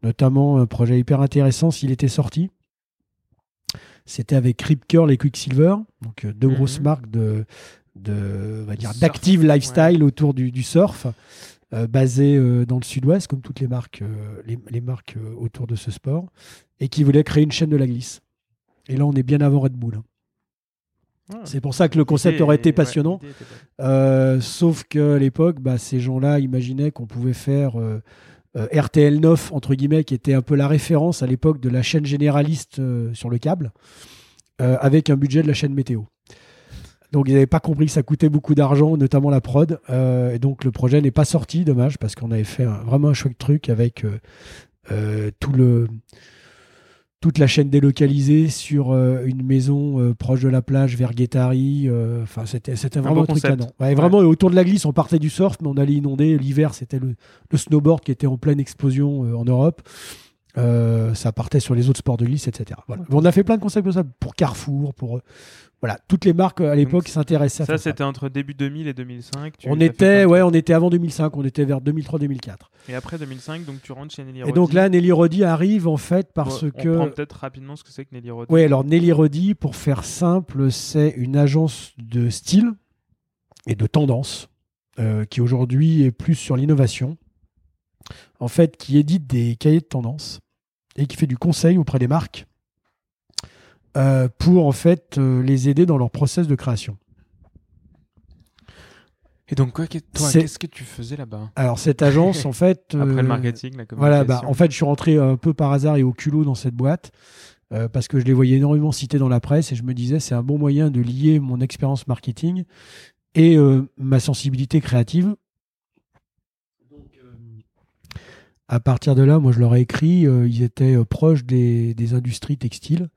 notamment un projet hyper intéressant s'il était sorti. C'était avec Rip Curl et Quicksilver, donc deux grosses mhm. marques de, de dire d'active lifestyle autour du, surf, basées dans le sud-ouest, comme toutes les marques, les, marques autour de ce sport, et qui voulaient créer une chaîne de la glisse. Et là, on est bien avant Red Bull. Hein. C'est pour ça que le concept aurait été passionnant. Euh, sauf qu'à l'époque, bah, ces gens-là imaginaient qu'on pouvait faire euh, euh, RTL 9, entre guillemets, qui était un peu la référence à l'époque de la chaîne généraliste sur le câble, avec un budget de la chaîne météo. Donc ils n'avaient pas compris que ça coûtait beaucoup d'argent, notamment la prod. et donc le projet n'est pas sorti, dommage, parce qu'on avait fait vraiment un chouette truc avec tout le toute la chaîne délocalisée sur euh, une maison euh, proche de la plage vers Guétari. Euh, enfin, c'était, c'était vraiment un, truc canon. Vraiment, autour de la glisse, on partait du surf, mais on allait inonder. L'hiver, c'était le, le snowboard qui était en pleine explosion en Europe. Ça partait sur les autres sports de glisse, etc. Voilà. On a fait plein de concepts comme ça pour Carrefour, pour voilà, toutes les marques à l'époque s'intéressaient à ça. c'était entre début 2000 et 2005. on était, ouais, on était avant 2005, on était vers 2003-2004. Et après 2005, donc tu rentres chez Nelly Rodi. Et donc là, Nelly Rodi arrive en fait parce que. On prend peut-être rapidement ce que c'est que Nelly Rodi. Oui, alors Nelly Rodi, pour faire simple, c'est une agence de style et de tendance euh, qui aujourd'hui est plus sur l'innovation. En fait, qui édite des cahiers de tendance et qui fait du conseil auprès des marques euh, pour en fait euh, les aider dans leur process de création. Et donc quoi, toi, qu'est-ce que tu faisais là-bas? Alors cette agence, en fait, après le euh, marketing, la communication. Voilà, bah, en fait, je suis rentré un peu par hasard et au culot dans cette boîte parce que je les voyais énormément cités dans la presse et je me disais c'est un bon moyen de lier mon expérience marketing et ma sensibilité créative. Donc, à partir de là, moi, je leur ai écrit. ils étaient proches des, industries textiles.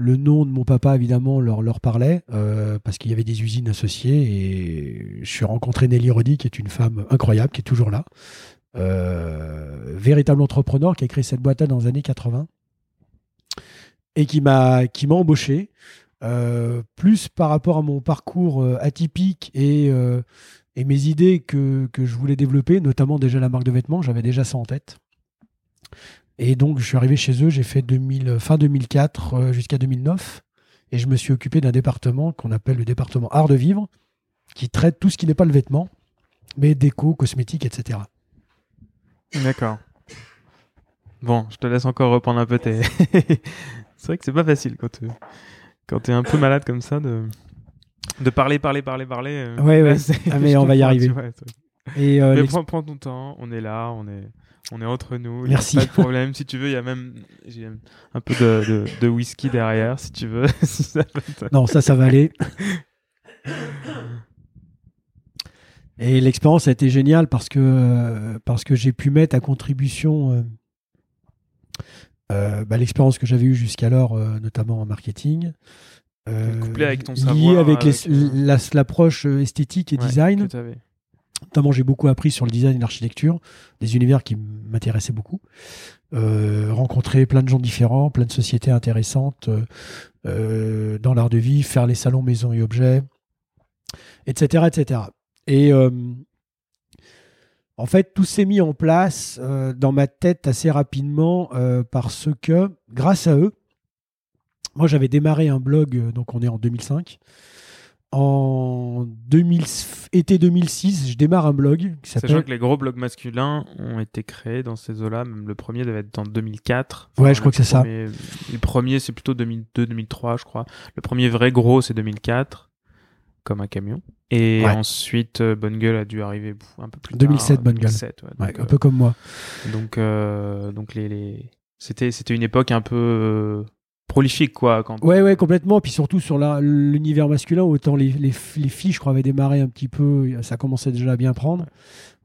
Le nom de mon papa, évidemment, leur, parlait, euh, parce qu'il y avait des usines associées. Et je suis rencontré Nelly Rodi, qui est une femme incroyable, qui est toujours là. Euh, véritable entrepreneur, qui a créé cette boîte-là dans les années 80. et qui m'a embauché. Euh, plus par rapport à mon parcours euh, atypique et, euh, et mes idées que, que, je voulais développer, notamment déjà la marque de vêtements, j'avais déjà ça en tête. Et donc je suis arrivé chez eux, j'ai fait 2000, fin 2004 jusqu'à 2009, et je me suis occupé d'un département qu'on appelle le département art de vivre, qui traite tout ce qui n'est pas le vêtement, mais déco, cosmétique, etc. D'accord. Bon, je te laisse encore reprendre un peu tes. c'est vrai que c'est pas facile quand tu quand t'es un peu malade comme ça de parler, parler, parler, parler. Euh, ouais, ouais. Ah, mais on va y arriver. et euh, mais prends, prends, ton temps. On est là, on est on est entre nous. Merci. pas de problème. si tu veux, il y a même j'ai un peu de, de, de, whisky derrière, si tu veux. non, ça, ça va aller. Et l'expérience a été géniale parce que, parce que j'ai pu mettre à contribution euh, euh, bah, l'expérience que j'avais eue jusqu'alors, euh, notamment en marketing. Couplé avec ton savoir. Lié avec, l'approche esthétique et design. Notamment, j'ai beaucoup appris sur le design et l'architecture, des univers qui m'intéressaient beaucoup. rencontrer plein de gens différents, plein de sociétés intéressantes dans l'art de vie, faire les salons maison et objets, etc., etc. Et euh, en fait, tout s'est mis en place euh, dans ma tête assez rapidement euh, parce que, grâce à eux, moi j'avais démarré un blog, donc on est en 2005. En 2000, été 2006, je démarre un blog qui s'appelle. Sachant que les gros blogs masculins ont été créés dans ces eaux-là, même le premier devait être en 2004. ouais, je crois que c'est ça. Le premier, c'est plutôt 2002-2003, je crois. Le premier vrai gros, c'est 2004 comme un camion. Et ensuite, euh, Bonne Gueule a dû arriver un peu plus 2007, tard. Bonne Gueule. un peu comme moi. Donc, euh, donc les, les... c'était c'était une époque un peu euh, prolifique quoi. Quand... Ouais ouais complètement. Puis surtout sur l'univers masculin, autant les, les, les, filles, je crois, avaient démarré un petit peu, ça commençait déjà à bien prendre.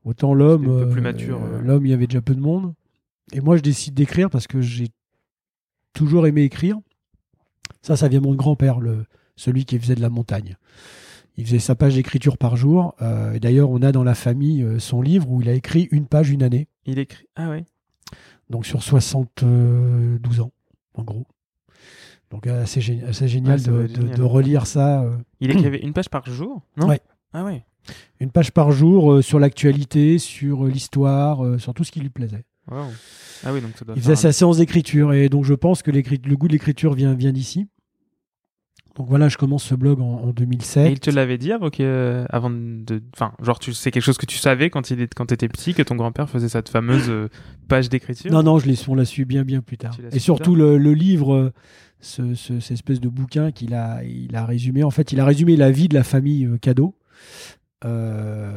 Autant l'homme, plus mature. l'homme, il y avait déjà peu de monde. Et moi, je décide d'écrire parce que j'ai toujours aimé écrire. Ça, ça vient de mon grand-père, le celui qui faisait de la montagne. Il faisait sa page d'écriture par jour. Euh, et D'ailleurs, on a dans la famille euh, son livre où il a écrit une page une année. Il écrit. Ah ouais. Donc sur 72 ans, en gros. Donc assez, génial, de, relire ça. Euh. Il écrivait une page par jour Non? Ouais. Ah ouais. Une page par jour sur l'actualité, sur l'histoire, sur tout ce qui lui plaisait. Wow. Ah oui, donc ça doit il faisait sa séance d'écriture et donc je pense que le goût de l'écriture vient, vient d'ici. Donc voilà, je commence ce blog en, 2007. Et il te l'avait dit avant, que, avant de. Enfin, genre, tu c'est quelque chose que tu savais quand il quand étais petit, que ton grand-père faisait cette fameuse euh, page d'écriture? Non, non, je on l'a su bien, bien plus tard. Et surtout le, livre, euh, ce, cette espèce de bouquin qu'il a, il a résumé. En fait, il a résumé la vie de la famille euh, Cadeau. Euh,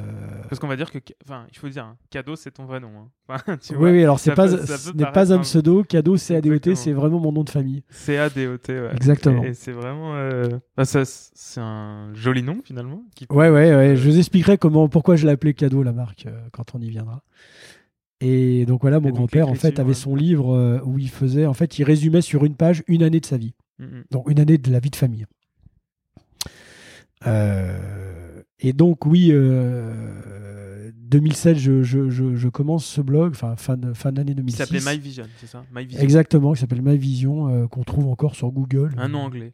Parce qu'on va dire que, enfin, il faut dire, hein, cadeau c'est ton vrai nom. Hein. oui, oui, alors c'est pas, ce n'est pas un pseudo. Cadeau, c'est ADOT, c'est vraiment mon nom de famille. C'est ADOT, ouais. Exactement. Et, c'est vraiment, euh... c'est un joli nom finalement. Qui... Ouais, ouais, ouais. Je vous expliquerai comment, pourquoi je l'appelais Cadeau la marque euh, quand on y viendra. Et donc voilà, mon grand-père en fait avait son livre euh, où il faisait, en fait, il résumait sur une page une année de sa vie, mm, mm. donc une année de la vie de famille. Euh et donc, oui, 2007, euh, je, je, je, commence ce blog, enfin, fin, fin d'année 2006. Qui s'appelait My Vision, c'est ça? My Vision. Exactement, qui s'appelle My Vision, euh, qu'on trouve encore sur Google. Un nom anglais.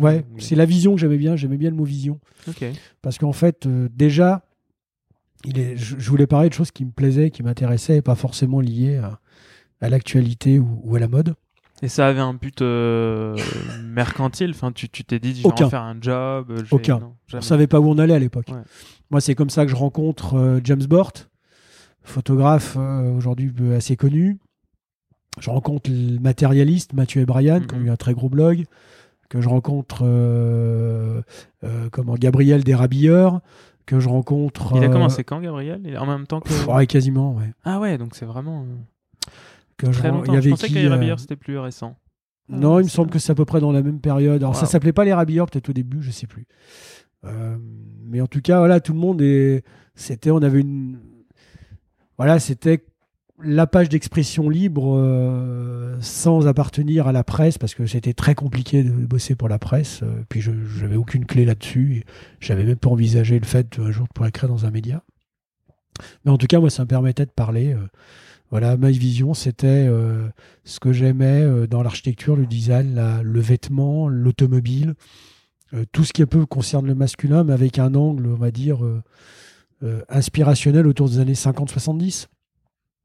Ouais, c'est la vision que j'aimais bien, j'aimais bien le mot vision. Ok. Parce qu'en fait, déjà, il est, je, voulais parler de choses qui me plaisaient, qui m'intéressaient, et pas forcément liées à, à l'actualité ou, ou, à la mode. Et ça avait un but euh, mercantile enfin, Tu t'es dit, je vais en faire un job euh, Aucun. On savait pas où on allait à l'époque. Moi, c'est comme ça que je rencontre euh, James Bort, photographe aujourd'hui assez connu. Je rencontre le matérialiste Mathieu et Brian, qui ont mm-hmm. eu un très gros blog. Que je rencontre comment, Gabriel Desrabilleurs. Que je rencontre. Il a commencé quand, Gabriel? En même temps que. Ouais, quasiment, ouais. Ah ouais, donc c'est vraiment. Très longtemps. Il y avait je pensais que les Rabilleurs, c'était plus récent. Non, il me semble que c'est à peu près dans la même période. Alors, ça s'appelait pas les Rabilleurs, peut-être au début, je sais plus. Euh, mais en tout cas, voilà, tout le monde est. C'était, on avait une. Voilà, c'était la page d'expression libre euh, sans appartenir à la presse parce que c'était très compliqué de bosser pour la presse. Euh, puis je n'avais aucune clé là-dessus. J'avais même pas envisagé le fait un jour de pouvoir écrire dans un média. Mais en tout cas, moi, ça me permettait de parler Voilà, ma vision, c'était euh, ce que j'aimais euh, dans l'architecture, le design, le vêtement, l'automobile, euh, tout ce qui peu concerne le masculin, mais avec un angle, on va dire, euh, euh, inspirationnel autour des années 50-70.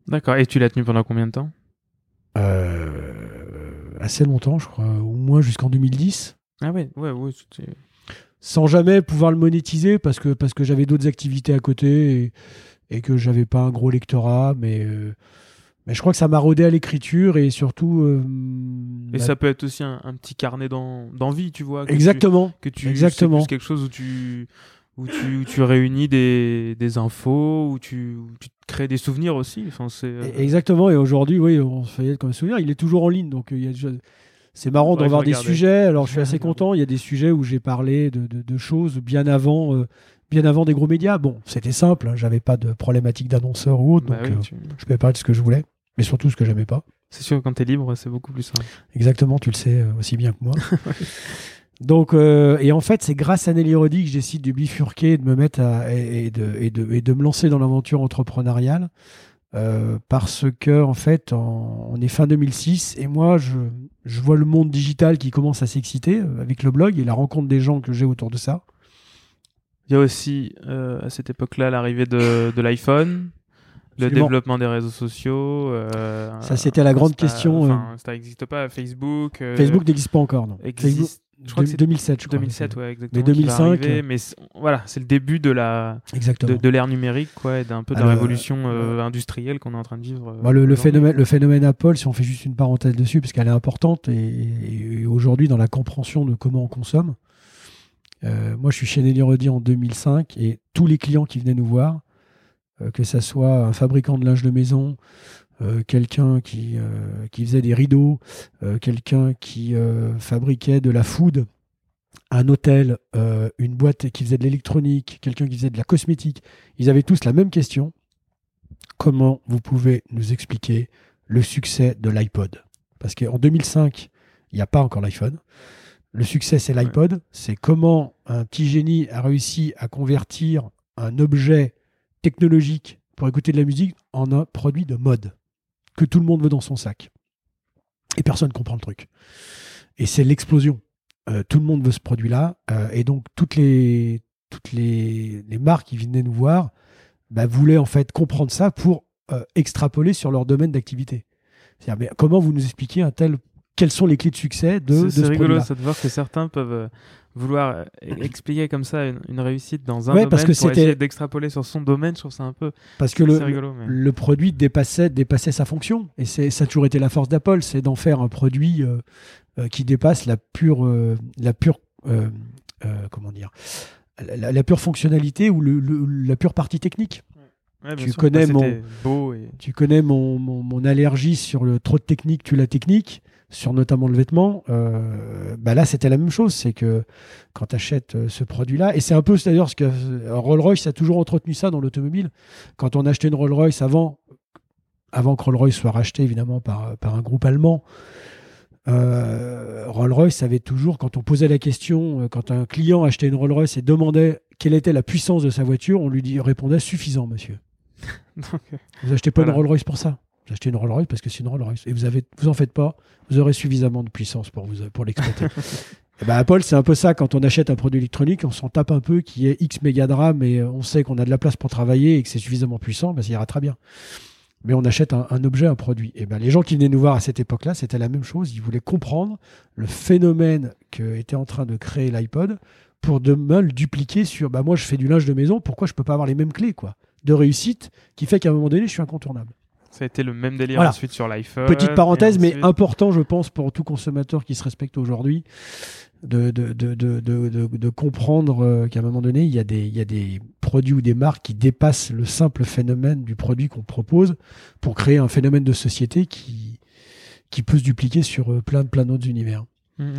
D'accord. Et tu l'as tenu pendant combien de temps? Euh, assez longtemps, je crois, au moins jusqu'en 2010. Ah ouais, ouais, ouais. sans jamais pouvoir le monétiser parce que, parce que j'avais d'autres activités à côté et, et que j'avais pas un gros lectorat. Mais, euh, mais je crois que ça m'a rodé à l'écriture et surtout. euh, Et ça peut être aussi un, un petit carnet d'en- d'envie, tu vois. que tu- exactement. que tu Exactement. plus quelque chose où tu où tu, où tu réunis des, des infos où tu, où tu crées des souvenirs aussi enfin c'est euh, Et- Exactement. Et aujourd'hui, oui, on se fait comme souvenir. Il est toujours en ligne. Donc, euh, il y a déjà- c'est marrant de Faudrait revoir des sujets. Alors, je suis assez content. Il y a des sujets où j'ai parlé de, de- de choses bien avant. euh, Bien avant des gros médias. Bon, c'était simple, hein, j'avais pas de problématique d'annonceur ou autre, bah donc oui, euh, tu- je pouvais parler de ce que je voulais, mais surtout ce que j'aimais pas. c'est sûr quand t'es libre c'est beaucoup plus simple Exactement, tu le sais aussi bien que moi. Donc, euh, et en fait, c'est grâce à Nelly Roddy que je décide de bifurquer, de me mettre à, et, et de, et, de, et de me lancer dans l'aventure entrepreneuriale. euh, parce que, en fait, en- on est fin 2006 et moi, je, je vois le monde digital qui commence à s'exciter euh, avec le blog et la rencontre des gens que j'ai autour de ça. il y a aussi euh, à cette époque-là l'arrivée de, de l'iPhone le Absolument. développement des réseaux sociaux euh, Ça, c'était la grande Insta- question, enfin, ça n'existe pas Facebook euh, Facebook n'existe pas encore, non. existe je crois que c'est 2007, je crois. 2007 ouais exactement Mais qui va 2005, arriver, euh, mais c'est- voilà c'est le début de la Exactement. de, de l'ère numérique quoi et d'un peu de la révolution euh, industrielle qu'on est en train de vivre euh, Moi, le, phénomène, le phénomène Apple, si on fait juste une parenthèse dessus, parce qu'elle est importante, et, et aujourd'hui, dans la compréhension de comment on consomme, euh, moi, je suis chez Nelly Roddy en 2005, et tous les clients qui venaient nous voir, euh, que ça soit un fabricant de linge de maison, euh, quelqu'un qui, euh, qui faisait des rideaux, euh, quelqu'un qui fabriquait de la food, un hôtel, une boîte qui faisait de l'électronique, quelqu'un qui faisait de la cosmétique, ils avaient tous la même question. Comment vous pouvez nous expliquer le succès de l'iPod? Parce qu'en 2005, il n'y a pas encore l'iPhone. Le succès, c'est l'iPod. C'est comment un petit génie a réussi à convertir un objet technologique pour écouter de la musique en un produit de mode que tout le monde veut dans son sac. Et personne ne comprend le truc. Et c'est l'explosion. Euh, tout le monde veut ce produit-là. euh, et donc, toutes les, marques qui venaient nous voir bah, voulaient en fait comprendre ça pour euh, extrapoler sur leur domaine d'activité. C'est-à-dire, comment vous nous expliquez un tel. Quelles sont les clés de succès de, de c'est ce rigolo ça de voir que certains peuvent euh, vouloir euh, expliquer comme ça une, une réussite dans un Ouais, domaine parce que pour essayer d'extrapoler sur son domaine je trouve ça un peu Parce que le, rigolo mais le produit dépassait, dépassait sa fonction. Et c'est, ça a toujours été la force d'Apple, c'est d'en faire un produit euh, euh, qui dépasse la pure, euh, la pure, comment dire, la, la pure fonctionnalité ou le- le- la pure partie technique. Ouais, bien tu sûr. connais Bah, mon- c'était beau et Tu connais mon, mon, mon allergie sur le trop de technique, tu la technique, sur notamment le vêtement. Euh, bah là, c'était la même chose. C'est que quand tu achètes ce produit-là, et c'est un peu, c'est-à-dire, ce que euh, Rolls-Royce a toujours entretenu ça dans l'automobile. Quand on achetait une Rolls-Royce avant, avant que Rolls-Royce soit racheté évidemment par, par un groupe allemand, euh, Rolls-Royce avait toujours, quand on posait la question, euh, quand un client achetait une Rolls-Royce et demandait quelle était la puissance de sa voiture, on lui dit, répondait suffisant, monsieur. donc euh, Vous achetez pas Voilà. une Rolls-Royce pour ça. Vous achetez une Rolls-Royce parce que c'est une Rolls-Royce. Et vous avez, vous en faites pas, vous aurez suffisamment de puissance pour, vous, pour l'exploiter. Et ben Apple, c'est un peu ça. Quand on achète un produit électronique, on s'en tape un peu qui est X mégas de RAM et on sait qu'on a de la place pour travailler et que c'est suffisamment puissant, ben, ça ira très bien. Mais on achète un, un objet, un produit. Et ben les gens qui venaient nous voir à cette époque-là, c'était la même chose. Ils voulaient comprendre le phénomène que était en train de créer l'iPod pour demain le dupliquer sur bah moi je fais du linge de maison, pourquoi je peux pas avoir les mêmes clés quoi? De réussite qui fait qu'à un moment donné je suis incontournable. Ça a été le même délire Voilà. ensuite sur l'iPhone Petite parenthèse, mais important, je pense, pour tout consommateur qui se respecte aujourd'hui, de, de, de, de, comprendre euh, qu'à un moment donné, il y, a des, il y a des produits ou des marques qui dépassent le simple phénomène du produit qu'on propose pour créer un phénomène de société qui, qui peut se dupliquer sur euh, plein, plein d'autres univers. Mhm.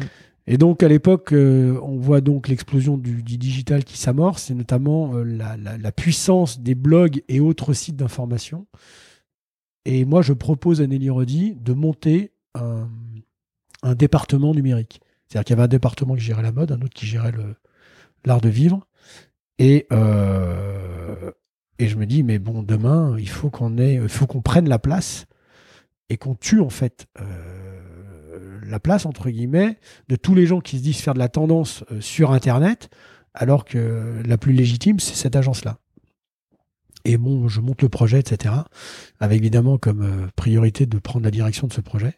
Et donc à l'époque, euh, on voit donc l'explosion du, du digital qui s'amorce, et notamment euh, la, la- la puissance des blogs et autres sites d'information. Et moi, je propose à Nelly Roddy de monter un, département numérique. C'est-à-dire qu'il y avait un département qui gérait la mode, un autre qui gérait l'art de vivre. Et euh, Et je me dis, mais bon, demain, il faut qu'on ait, il faut qu'on prenne la place et qu'on tue en fait euh, la place entre guillemets de tous les gens qui se disent faire de la tendance euh, sur Internet, alors que la plus légitime, c'est cette agence-là. Et bon, je monte le projet, etc. Avec évidemment comme euh, priorité de prendre la direction de ce projet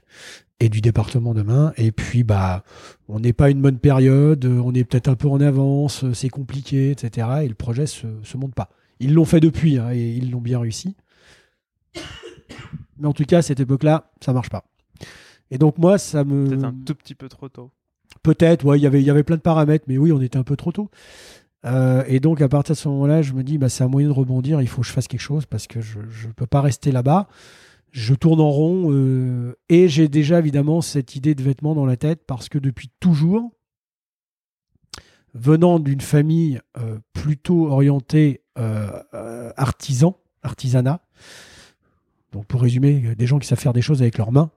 et du département demain. Et puis, bah, on n'est pas une bonne période, on est peut-être un peu en avance, c'est compliqué, etc. Et le projet se, se monte pas. Ils l'ont fait depuis hein, et ils l'ont bien réussi. Mais en tout cas, à cette époque-là, ça marche pas. Et donc moi, ça me... Peut-être un tout petit peu trop tôt. Peut-être, ouais, y il y avait plein de paramètres, mais oui, on était un peu trop tôt. Euh, et donc à partir de ce moment-là, je me dis, bah, c'est un moyen de rebondir, il faut que je fasse quelque chose parce que je ne peux pas rester là-bas. Je tourne en rond euh, et j'ai déjà évidemment cette idée de vêtements dans la tête parce que depuis toujours, venant d'une famille euh, plutôt orientée artisan, artisanat, donc pour résumer, des gens qui savent faire des choses avec leurs mains.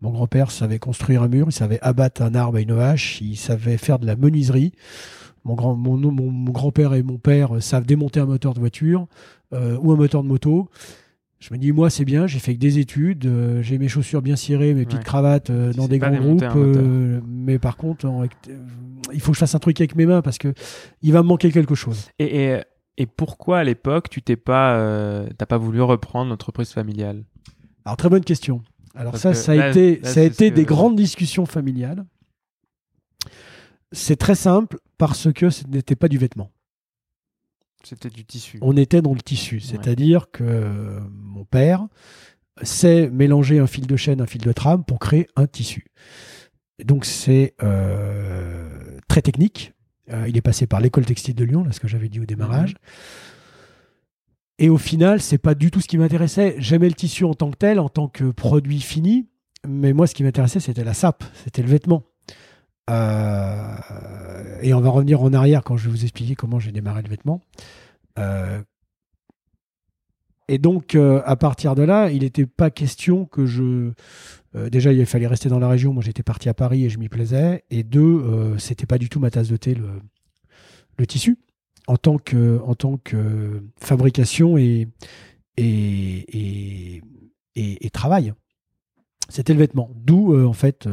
Mon grand-père savait construire un mur, il savait abattre un arbre à une hache, il savait faire de la menuiserie. Mon, grand, mon, mon, grand-père et mon père savent démonter un moteur de voiture euh, ou un moteur de moto. Je me dis, moi, c'est bien, j'ai fait que des études, euh, j'ai mes chaussures bien cirées, mes petites cravates euh, dans des grands groupes. mais par contre, il faut que je fasse un truc avec mes mains parce que il va me manquer quelque chose. Et, et et pourquoi à l'époque tu t'es pas, euh, t'as pas voulu reprendre l'entreprise familiale? Alors très bonne question. Alors ça, ça a été, ça a été des grandes discussions familiales. C'est très simple parce que ce n'était pas du vêtement. C'était du tissu. On était dans le tissu, c'est-à-dire que mon père sait mélanger un fil de chaîne, un fil de trame pour créer un tissu. Donc c'est euh, très technique, euh, il est passé par l'école textile de Lyon, là, ce que j'avais dit au démarrage. Et au final, c'est pas du tout ce qui m'intéressait. J'aimais le tissu en tant que tel, en tant que produit fini, mais moi, ce qui m'intéressait, c'était la sape, c'était le vêtement. Euh, et on va revenir en arrière quand je vais vous expliquer comment j'ai démarré le vêtement. Euh, et donc, à partir de là, il n'était pas question que je euh, déjà, il fallait rester dans la région. Moi, j'étais parti à Paris et je m'y plaisais. Et deux, euh, c'était pas du tout ma tasse de thé, le, tissu, en tant que, en tant que fabrication et, et, et, travail. C'était le vêtement. D'où, euh, en fait,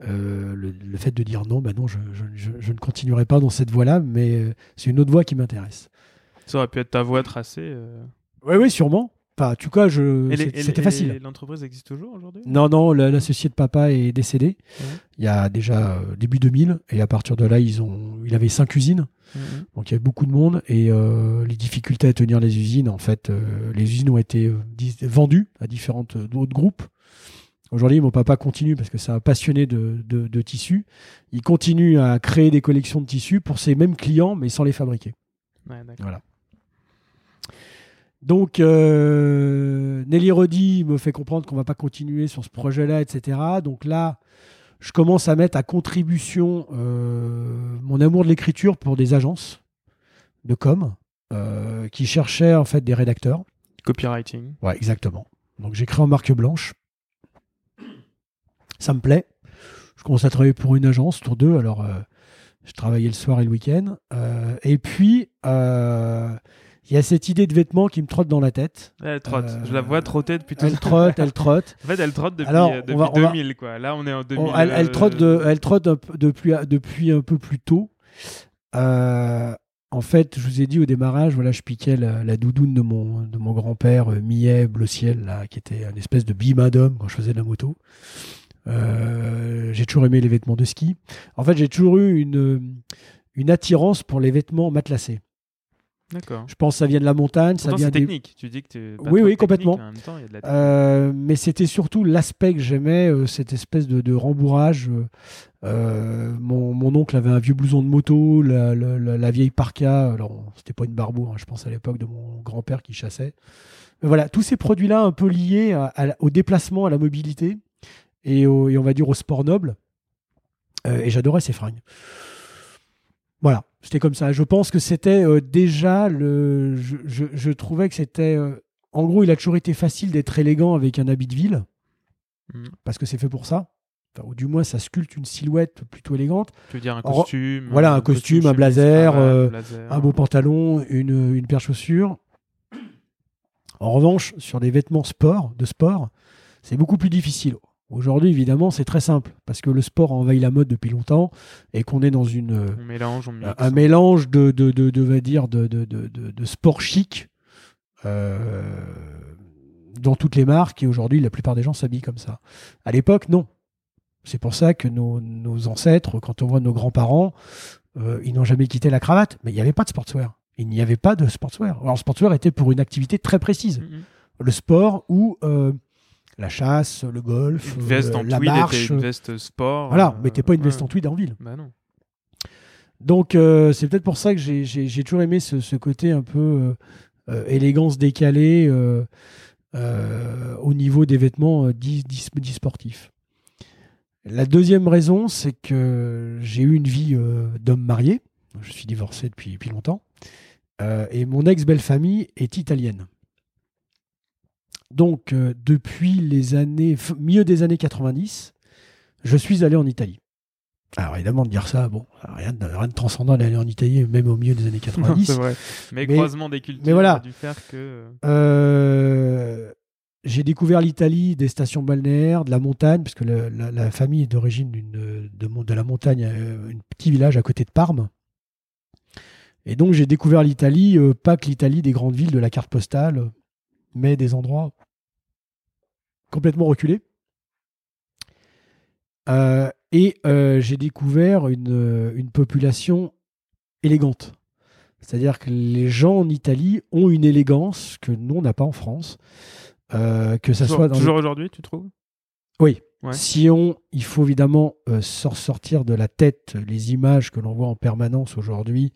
le, fait de dire non, bah non, je, je, ne continuerai pas dans cette voie-là, mais c'est une autre voie qui m'intéresse. Ça aurait pu être ta voie tracée. Oui, oui, sûrement. Enfin, en tout cas, je... c'était facile. L'entreprise existe toujours aujourd'hui? Non, non, l'associé de papa est décédé il y a déjà euh, début 2000. Et à partir de là, ils ont, il avait cinq usines. Mhm. Donc il y avait beaucoup de monde. Et euh, les difficultés à tenir les usines, en fait, euh, les usines ont été vendues à différentes d'autres groupes. Aujourd'hui, mon papa continue parce que c'est un passionné de, de, tissus. Il continue à créer des collections de tissus pour ses mêmes clients, mais sans les fabriquer. voilà. Donc, euh, Nelly Roddy me fait comprendre qu'on va pas continuer sur ce projet-là, etc. Donc là, je commence à mettre à contribution euh, mon amour de l'écriture pour des agences de com euh, qui cherchaient en fait des rédacteurs. Copywriting. Ouais, exactement. Donc j'écris en marque blanche. Ça me plaît. Je commence à travailler pour une agence, tour deux. Alors, je travaillais le soir et le week-end. et puis, il y a cette idée de vêtements qui me trotte dans la tête. Elle trotte. Je la vois trotter depuis tout Elle trotte, elle trotte. en fait, elle trotte depuis, euh, depuis 2000, quoi. Là, on est en 2000. elle, elle, trotte, de, elle trotte depuis, depuis un peu plus tôt. Euh, en fait, je vous ai dit au démarrage, voilà, je piquais la, doudoune de mon, de mon grand-père, euh, Millet, Bleu Ciel, là, qui était une espèce de bima d'homme quand je faisais de la moto. J'ai toujours aimé les vêtements de ski. En fait, j'ai toujours eu une, une attirance pour les vêtements matelassés. D'accord. Je pense que ça vient de la montagne. ça vient des... technique. Tu dis que tu Oui, oui, complètement. Euh, mais c'était surtout l'aspect que j'aimais, euh, cette espèce de, rembourrage. Euh, mon, mon, oncle avait un vieux blouson de moto, la, la, vieille parka. Alors, c'était pas une barbour, hein, je pense à l'époque de mon grand-père qui chassait. Mais voilà, tous ces produits-là un peu liés au déplacement, à la mobilité et, et on va dire au sport noble. et j'adorais ces fringues. Voilà, c'était comme ça. Je pense que c'était euh, déjà le. Je, trouvais que c'était. Euh, en gros, il a toujours été facile d'être élégant avec un habit de ville, mm. parce que c'est fait pour ça. ou du moins, ça sculpte une silhouette plutôt élégante. Tu veux dire un costume Voilà, un, costume, un blazer, euh, un beau pantalon, une, une paire de chaussures. En revanche, sur des vêtements sport, de sport, c'est beaucoup plus difficile. Aujourd'hui, évidemment, c'est très simple parce que le sport envahit la mode depuis longtemps et qu'on est dans une, On mélange, on un mélange de, de, de, de, va dire, de, de, sport chic euh, dans toutes les marques et aujourd'hui, la plupart des gens s'habillent comme ça. À l'époque, non. C'est pour ça que nos, nos ancêtres, quand on voit nos grands-parents, euh, ils n'ont jamais quitté la cravate, mais il n'y avait pas de sportswear. Il n'y avait pas de sportswear. Alors, le sportswear était pour une activité très précise. Mhm. Le sport ou euh, la chasse, le golf, Une veste euh, en la tweed marche. était une veste sport. Voilà, euh, mais t'es pas une veste en tweed en ville. Bah non. Donc euh, c'est peut-être pour ça que j'ai- toujours aimé ce, ce côté un peu euh, euh, élégance décalée euh, euh, au niveau des vêtements euh, dits, sportifs. La deuxième raison, c'est que j'ai eu une vie euh, d'homme marié. Je suis divorcé depuis, depuis longtemps. Euh, et mon ex-belle-famille est italienne. Donc, euh, depuis les années, milieu des années 90, je suis allé en Italie. Alors, évidemment, de dire ça, bon, rien de, rien de transcendant d'aller en Italie, même au milieu des années Non, 90. c'est vrai. Mais, Mais- croisement des cultures mais voilà. a dû faire que. Euh, j'ai découvert l'Italie des stations balnéaires, de la montagne, parce que le- la, la famille est d'origine de, la montagne, euh, un petit village à côté de Parme. Et donc j'ai découvert l'Italie, euh, pas que l'Italie des grandes villes de la carte postale, mais des endroits complètement reculés. Euh, et euh, j'ai découvert une, une population élégante. C'est-à-dire que les gens en Italie ont une élégance que nous, on n'a pas en France. Euh, que ça toujours soit dans les- toujours aujourd'hui, tu trouves? Oui. Ouais. Si on, il faut évidemment euh, sor- sortir de la tête les images que l'on voit en permanence aujourd'hui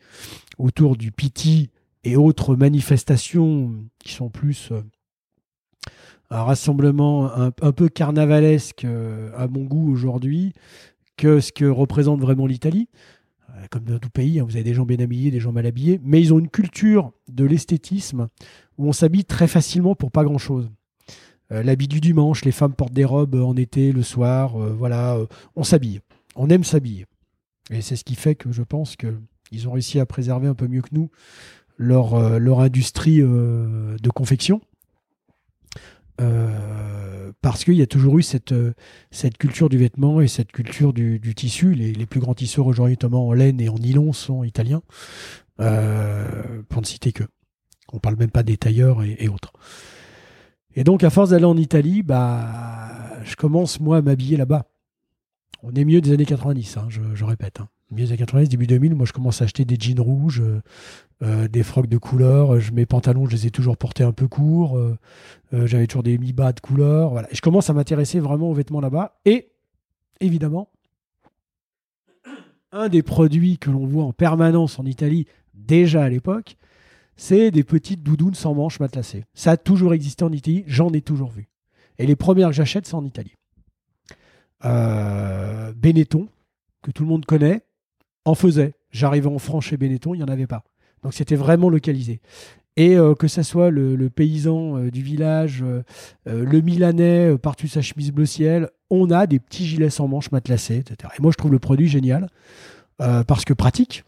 autour du Piti et autres manifestations qui sont plus euh, un rassemblement un, peu carnavalesque euh, à mon goût aujourd'hui que ce que représente vraiment l'Italie. Euh, Comme dans tout pays, hein, vous avez des gens bien habillés, des gens mal habillés, mais ils ont une culture de l'esthétisme où on s'habille très facilement pour pas grand-chose. Euh, L'habit du dimanche, les femmes portent des robes en été, le soir, voilà, on s'habille. On aime s'habiller. Et c'est ce qui fait que je pense qu'ils ont réussi à préserver un peu mieux que nous leur, industrie de confection. Euh, parce qu'il y a toujours eu cette, euh, cette culture du vêtement et cette culture du, tissu. Les, les plus grands tisseurs aujourd'hui, notamment en laine et en nylon, sont italiens, euh, pour ne citer que. On parle même pas des tailleurs et, et autres. Et donc, à force d'aller en Italie, bah, je commence, moi, à m'habiller là-bas. On est mieux des années 90, hein, je, répète. Hein. Milieu des années 90, début 2000, moi, je commence à acheter des jeans rouges, euh, euh, des frocs de couleur. Je, mes pantalons, je les ai toujours portés un peu courts. euh, euh, J'avais toujours des mi-bas de couleur. Voilà. Je commence à m'intéresser vraiment aux vêtements là-bas. Et, évidemment, un des produits que l'on voit en permanence en Italie, déjà à l'époque, c'est des petites doudounes sans manches matelassées. Ça a toujours existé en Italie, j'en ai toujours vu. Et les premières que j'achète, c'est en Italie. Euh, Benetton, que tout le monde connaît, en faisait. J'arrivais en France chez Benetton, il n'y en avait pas. Donc c'était vraiment localisé. Et euh, que ce soit le, paysan euh, du village, le Milanais par-dessus sa chemise bleu ciel, on a des petits gilets sans manches matelassés, etc. Et moi, je trouve le produit génial parce que pratique,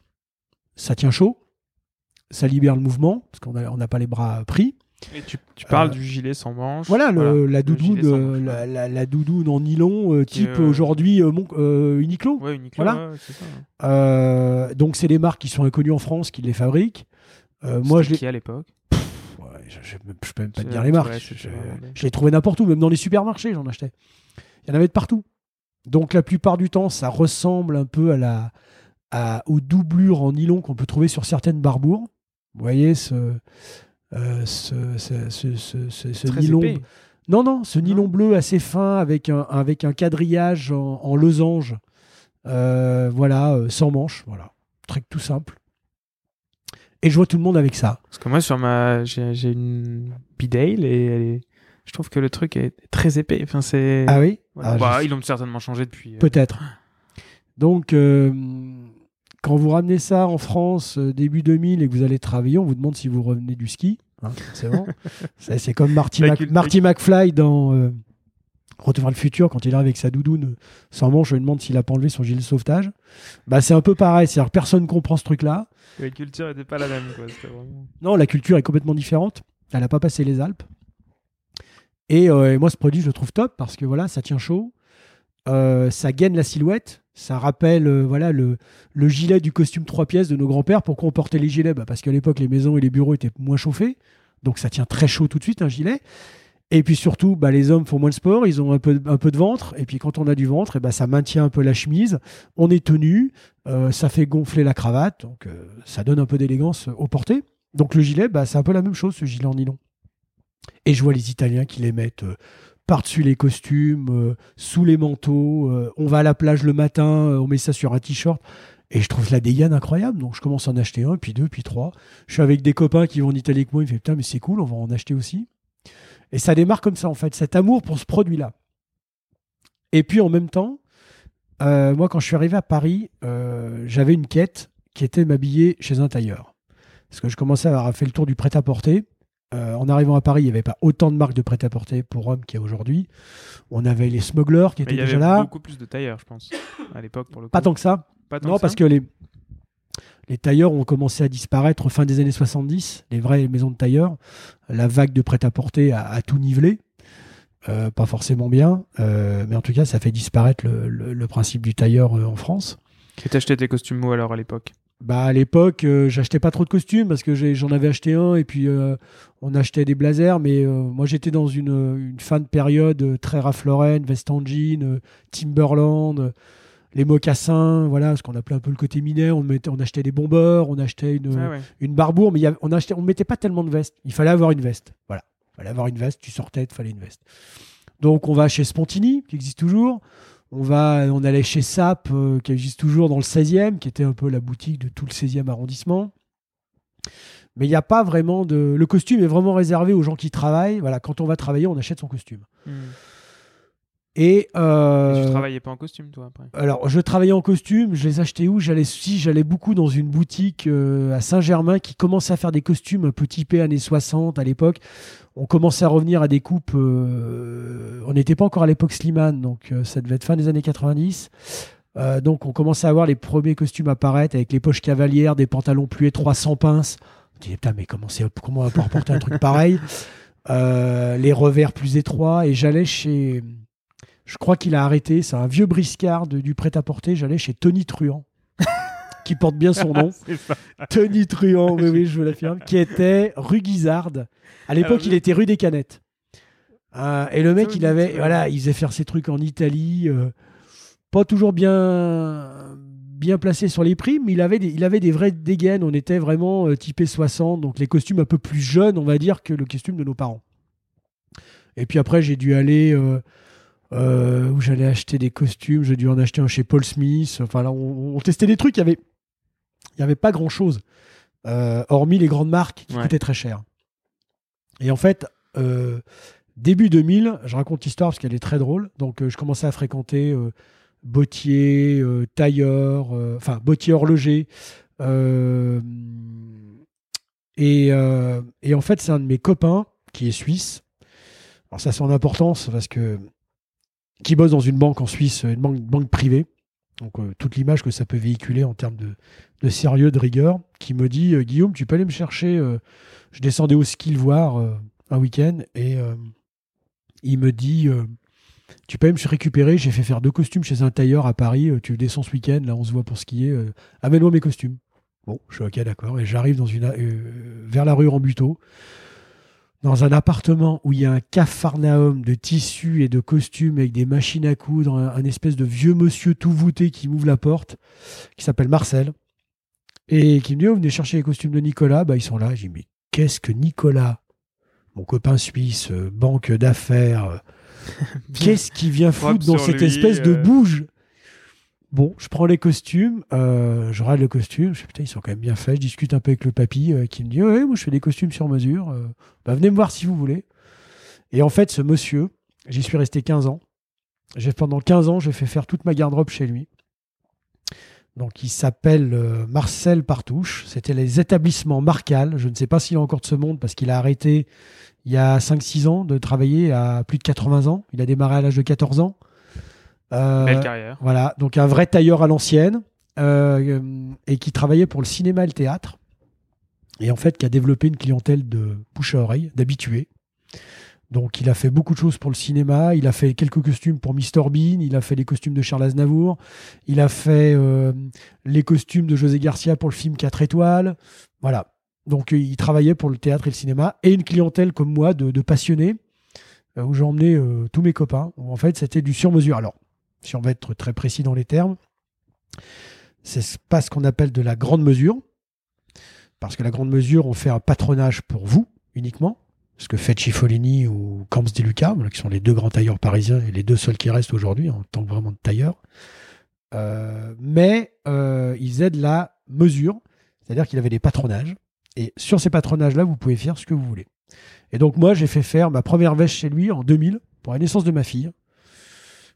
ça tient chaud, ça libère le mouvement parce qu'on n'a on n'a pas les bras pris. Et tu, tu parles Euh, du gilet sans manches. Voilà, le- la, doudoune, la, la- la en nylon euh, type euh, aujourd'hui Uniqlo. Ouais, Uniqlo, Voilà. ouais, ça. Euh, donc c'est des marques qui sont inconnues en France qui les fabriquent. Moi, je qui à l'époque? Ouais, je, je, je peux même pas te dire les marques. je, je- je les trouvais n'importe où, même dans les supermarchés, j'en achetais. Il y en avait de partout. Donc la plupart du temps, ça ressemble un peu à la, à- aux doublures en nylon qu'on peut trouver sur certaines barbours. Vous voyez ce, ce, ce, nylon. épais. Non, non, ce nylon Non. bleu assez fin avec un, avec un quadrillage en, en losange. Euh, voilà, euh, sans manches. Voilà. Très tout simple. Et je vois tout le monde avec ça. Parce que moi, sur ma, j'ai une Bidale et elle est- je trouve que le truc est très épais. Enfin, c'est. Ah oui? Voilà. Ah, Bah, Ils l'ont certainement changé depuis. euh, Peut-être. Donc, euh, quand vous ramenez ça en France euh, début 2000 et que vous allez travailler, on vous demande si vous revenez du ski. hein, c'est bon. C'est comme Marty, Mac- McFly dans euh, Retour vers le futur, quand il arrive avec sa doudoune sans manche, je lui demande s'il a pas enlevé son gilet de sauvetage. Bah, c'est un peu pareil. C'est-à-dire personne comprend ce truc-là. La culture n'était pas la même, quoi. C'était vraiment. Non, la culture est complètement différente. Elle n'a pas passé les Alpes. Et, euh, et moi, ce produit, je le trouve top parce que voilà, ça tient chaud, euh, ça gaine la silhouette, ça rappelle euh, voilà le, le gilet du costume trois pièces de nos grands-pères. Pourquoi on portait les gilets? Bah, Parce qu'à l'époque, les maisons et les bureaux étaient moins chauffés. Donc ça tient très chaud tout de suite, un gilet. Et puis surtout, bah, les hommes font moins de sport, ils ont un peu, un peu de ventre. Et puis quand on a du ventre, et bah, ça maintient un peu la chemise. On est tenu, euh, ça fait gonfler la cravate. Donc ça donne un peu d'élégance au porté. Donc le gilet, bah, c'est un peu la même chose, ce gilet en nylon. Et je vois les Italiens qui les mettent par-dessus les costumes, euh, sous les manteaux. euh, on va à la plage le matin, euh, on met ça sur un t-shirt. Et je trouve la dégaine incroyable. Donc je commence à en acheter un, puis deux, puis trois. Je suis avec des copains qui vont en Italie avec moi. Ils me font putain, mais c'est cool, on va en acheter aussi. Et ça démarre comme ça, en fait, cet amour pour ce produit-là. Et puis en même temps, moi, quand je suis arrivé à Paris, j'avais une quête qui était m'habiller chez un tailleur. Parce que je commençais à avoir le tour du prêt-à-porter. Euh, en arrivant à Paris, il n'y avait pas autant de marques de prêt-à-porter pour hommes qu'il y a aujourd'hui. On avait les smugglers qui Mais étaient il y déjà avait là. beaucoup plus de tailleurs, je pense, à l'époque pour le coup. Pas tant que ça. Pas tant Non, que parce ça que les, les tailleurs ont commencé à disparaître fin des années 70, les vraies maisons de tailleurs. La vague de prêt-à-porter a, a tout nivelé. Euh, pas forcément bien, euh, mais en tout cas, ça fait disparaître le, le- le principe du tailleur euh, en France. Et t'achetais tes costumes où alors à l'époque Bah, à l'époque, euh, j'achetais pas trop de costumes parce que j'en avais acheté un et puis euh, on achetait des blazers. Mais euh, moi, j'étais dans une, une fin de période très Ralph Lauren, veste en jean, Timberland, les mocassins, voilà, ce qu'on appelait un peu le côté mineur. On, mettait, on achetait des bombeurs, on achetait une, Ah ouais. une barbour, mais il y avait- on achetait, on mettait pas tellement de vestes. Il fallait avoir une veste. Voilà, il fallait avoir une veste. Tu sortais, il fallait une veste. Donc on va chez Spontini, qui existe toujours. On va, on allait chez Sap, euh, qui existe toujours dans le 16e, qui était un peu la boutique de tout le 16e arrondissement. Mais il n'y a pas vraiment de. Le costume est vraiment réservé aux gens qui travaillent. Voilà, quand on va travailler, on achète son costume. Hmm. Et, Et euh, tu travaillais pas en costume toi après alors, je travaillais en costume, je les achetais où? J'allais si j'allais beaucoup dans une boutique euh, à Saint-Germain qui commençait à faire des costumes un peu typés années 60 à l'époque. On commençait à revenir à des coupes. euh, on n'était pas encore à l'époque Slimane, donc euh, ça devait être fin des années 90. Euh, donc on commençait à voir les premiers costumes apparaître avec les poches cavalières, des pantalons plus étroits sans pince. On disait putain mais comment c'est comment on va pouvoir porter un truc pareil? Les revers plus étroits et j'allais chez je crois qu'il a arrêté. C'est un vieux briscard de- du prêt-à-porter. J'allais chez Tony Truant, qui porte bien son nom. Tony Truant, oui, oui, je vous l'affirme, qui était rue Guizarde. À l'époque, Ah, il était rue des Canettes. Euh, et le mec, il avait, voilà, il faisait faire ses trucs en Italie, euh, pas toujours bien, bien placé sur les prix, mais il avait des, il avait des vraies dégaines. On était vraiment euh, typé 60, donc les costumes un peu plus jeunes, on va dire, que le costume de nos parents. Et puis après, j'ai dû aller euh, euh, où j'allais acheter des costumes. J'ai dû en acheter un chez Paul Smith. Enfin, là, on, on testait des trucs. Il y avait, il y avait pas grand chose, hormis les grandes marques qui Ouais. coûtaient très cher. Et en fait, euh, début 2000, je raconte l'histoire parce qu'elle est très drôle. Donc, euh, je commençais à fréquenter euh, bottier, euh, tailleur, euh, enfin bottier horloger. euh, et, euh, et en fait, c'est un de mes copains qui est suisse. Alors ça, c'est en importance parce que qui bosse dans une banque en Suisse, une banque, privée. Donc euh, toute l'image que ça peut véhiculer en termes de, sérieux, de rigueur, qui me dit euh, Guillaume, tu peux aller me chercher. euh, je descendais au ski le voir un week-end et il me dit tu peux aller me récupérer. J'ai fait faire deux costumes chez un tailleur à Paris. tu descends ce week-end, là on se voit pour skier. Amène-moi mes costumes. Bon, je suis ok, d'accord. Et j'arrive dans une vers la rue Rambuteau, dans un appartement où il y a un capharnaüm de tissus et de costumes avec des machines à coudre, un, un espèce de vieux monsieur tout voûté qui m'ouvre la porte, qui s'appelle Marcel, et qui me dit oh, venez chercher les costumes de Nicolas. Bah, ils sont là. J'ai dit mais qu'est-ce que Nicolas, mon copain suisse, euh, banque d'affaires, euh, qu'est-ce qu'il vient foutre dans cette espèce de euh. bouge? Bon, je prends les costumes, euh, je regarde le costume, je dis putain, ils sont quand même bien faits. Je discute un peu avec le papy euh, qui me dit Ouais, moi je fais des costumes sur mesure, euh, bah, venez me voir si vous voulez. Et en fait, ce monsieur, j'y suis resté 15 ans. Pendant 15 ans, j'ai fait faire toute ma garde-robe chez lui. Donc, il s'appelle Marcel Partouche. C'était les établissements Marcal. Je ne sais pas s'il est encore de ce monde parce qu'il a arrêté il y a 5-6 ans de travailler à plus de 80 ans. Il a démarré à l'âge de 14 ans. Euh, Belle carrière. voilà, donc un vrai tailleur à l'ancienne euh, et qui travaillait pour le cinéma et le théâtre. et en fait qui a développé une clientèle de bouche à oreille, d'habitués. Donc il a fait beaucoup de choses pour le cinéma, il a fait quelques costumes pour Mr Bean, il a fait les costumes de Charles Aznavour, il a fait euh, les costumes de José Garcia pour le film 4 étoiles. Voilà. Donc il travaillait pour le théâtre et le cinéma et une clientèle comme moi de, passionnés euh, où j'emmenais euh, tous mes copains. en fait c'était du sur-mesure. Alors si on va être très précis dans les termes, c'est pas ce qu'on appelle de la grande mesure parce que la grande mesure on fait un patronage pour vous uniquement ce que fait Cifolini ou Camps di Luca, qui sont les deux grands tailleurs parisiens et les deux seuls qui restent aujourd'hui en tant que vraiment de tailleurs. Euh, mais euh, ils aident la mesure, c'est-à-dire qu'il avait des patronages. Et sur ces patronages-là, vous pouvez faire ce que vous voulez. Et donc moi, j'ai fait faire ma première veste chez lui en 2000 pour la naissance de ma fille.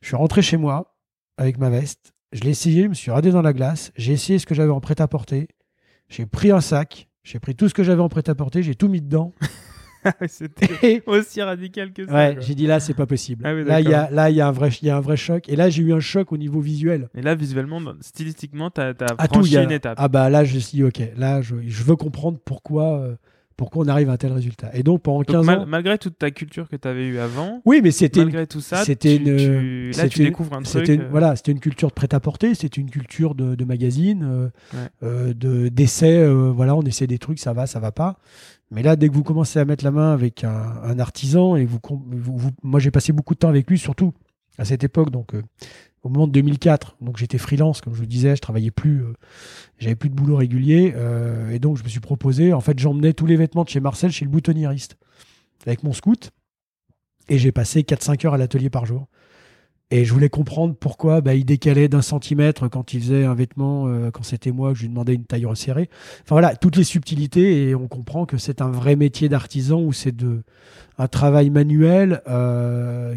Je suis rentré chez moi avec ma veste. Je l'ai essayé, je me suis radé dans la glace. J'ai essayé ce que j'avais en prêt-à-porter. J'ai pris un sac. J'ai pris tout ce que j'avais en prêt-à-porter. J'ai tout mis dedans. C'était aussi radical que ça. Ouais, j'ai dit là, c'est pas possible. Ah là, il y a, là, il y a un vrai, il y a un vrai choc. Et là, j'ai eu un choc au niveau visuel. Et là, visuellement, stylistiquement, t'as as ah, franchi une étape. Ah bah là, je suis dit, ok, là, je, je veux comprendre pourquoi. Euh, pourquoi on arrive à un tel résultat. Et donc pendant 15 ans. Malgré toute ta culture que tu avais eue avant. Oui, mais c'était. Malgré tout ça, c'était une. là, tu découvres un truc. Une, euh, Voilà, c'était une culture de prêt-à-porter, c'était une culture de, de magazine, euh, euh, de d'essais. voilà, on essaie des trucs, ça va, ça va pas. Mais là, dès que vous commencez à mettre la main avec un, artisan, et vous, moi j'ai passé beaucoup de temps avec lui, surtout à cette époque, donc au moment de 2004. Donc j'étais freelance, comme je vous disais, je travaillais plus, euh, j'avais plus de boulot régulier, euh, et donc je me suis proposé. En fait, j'emmenais tous les vêtements de chez Marcel chez le boutonniériste avec mon scout, et j'ai passé 4-5 heures à l'atelier par jour. Et je voulais comprendre pourquoi bah, il décalait d'un centimètre quand il faisait un vêtement, euh, quand c'était moi, que je lui demandais une taille resserrée. Enfin voilà, toutes les subtilités, et on comprend que c'est un vrai métier d'artisan où c'est de un travail manuel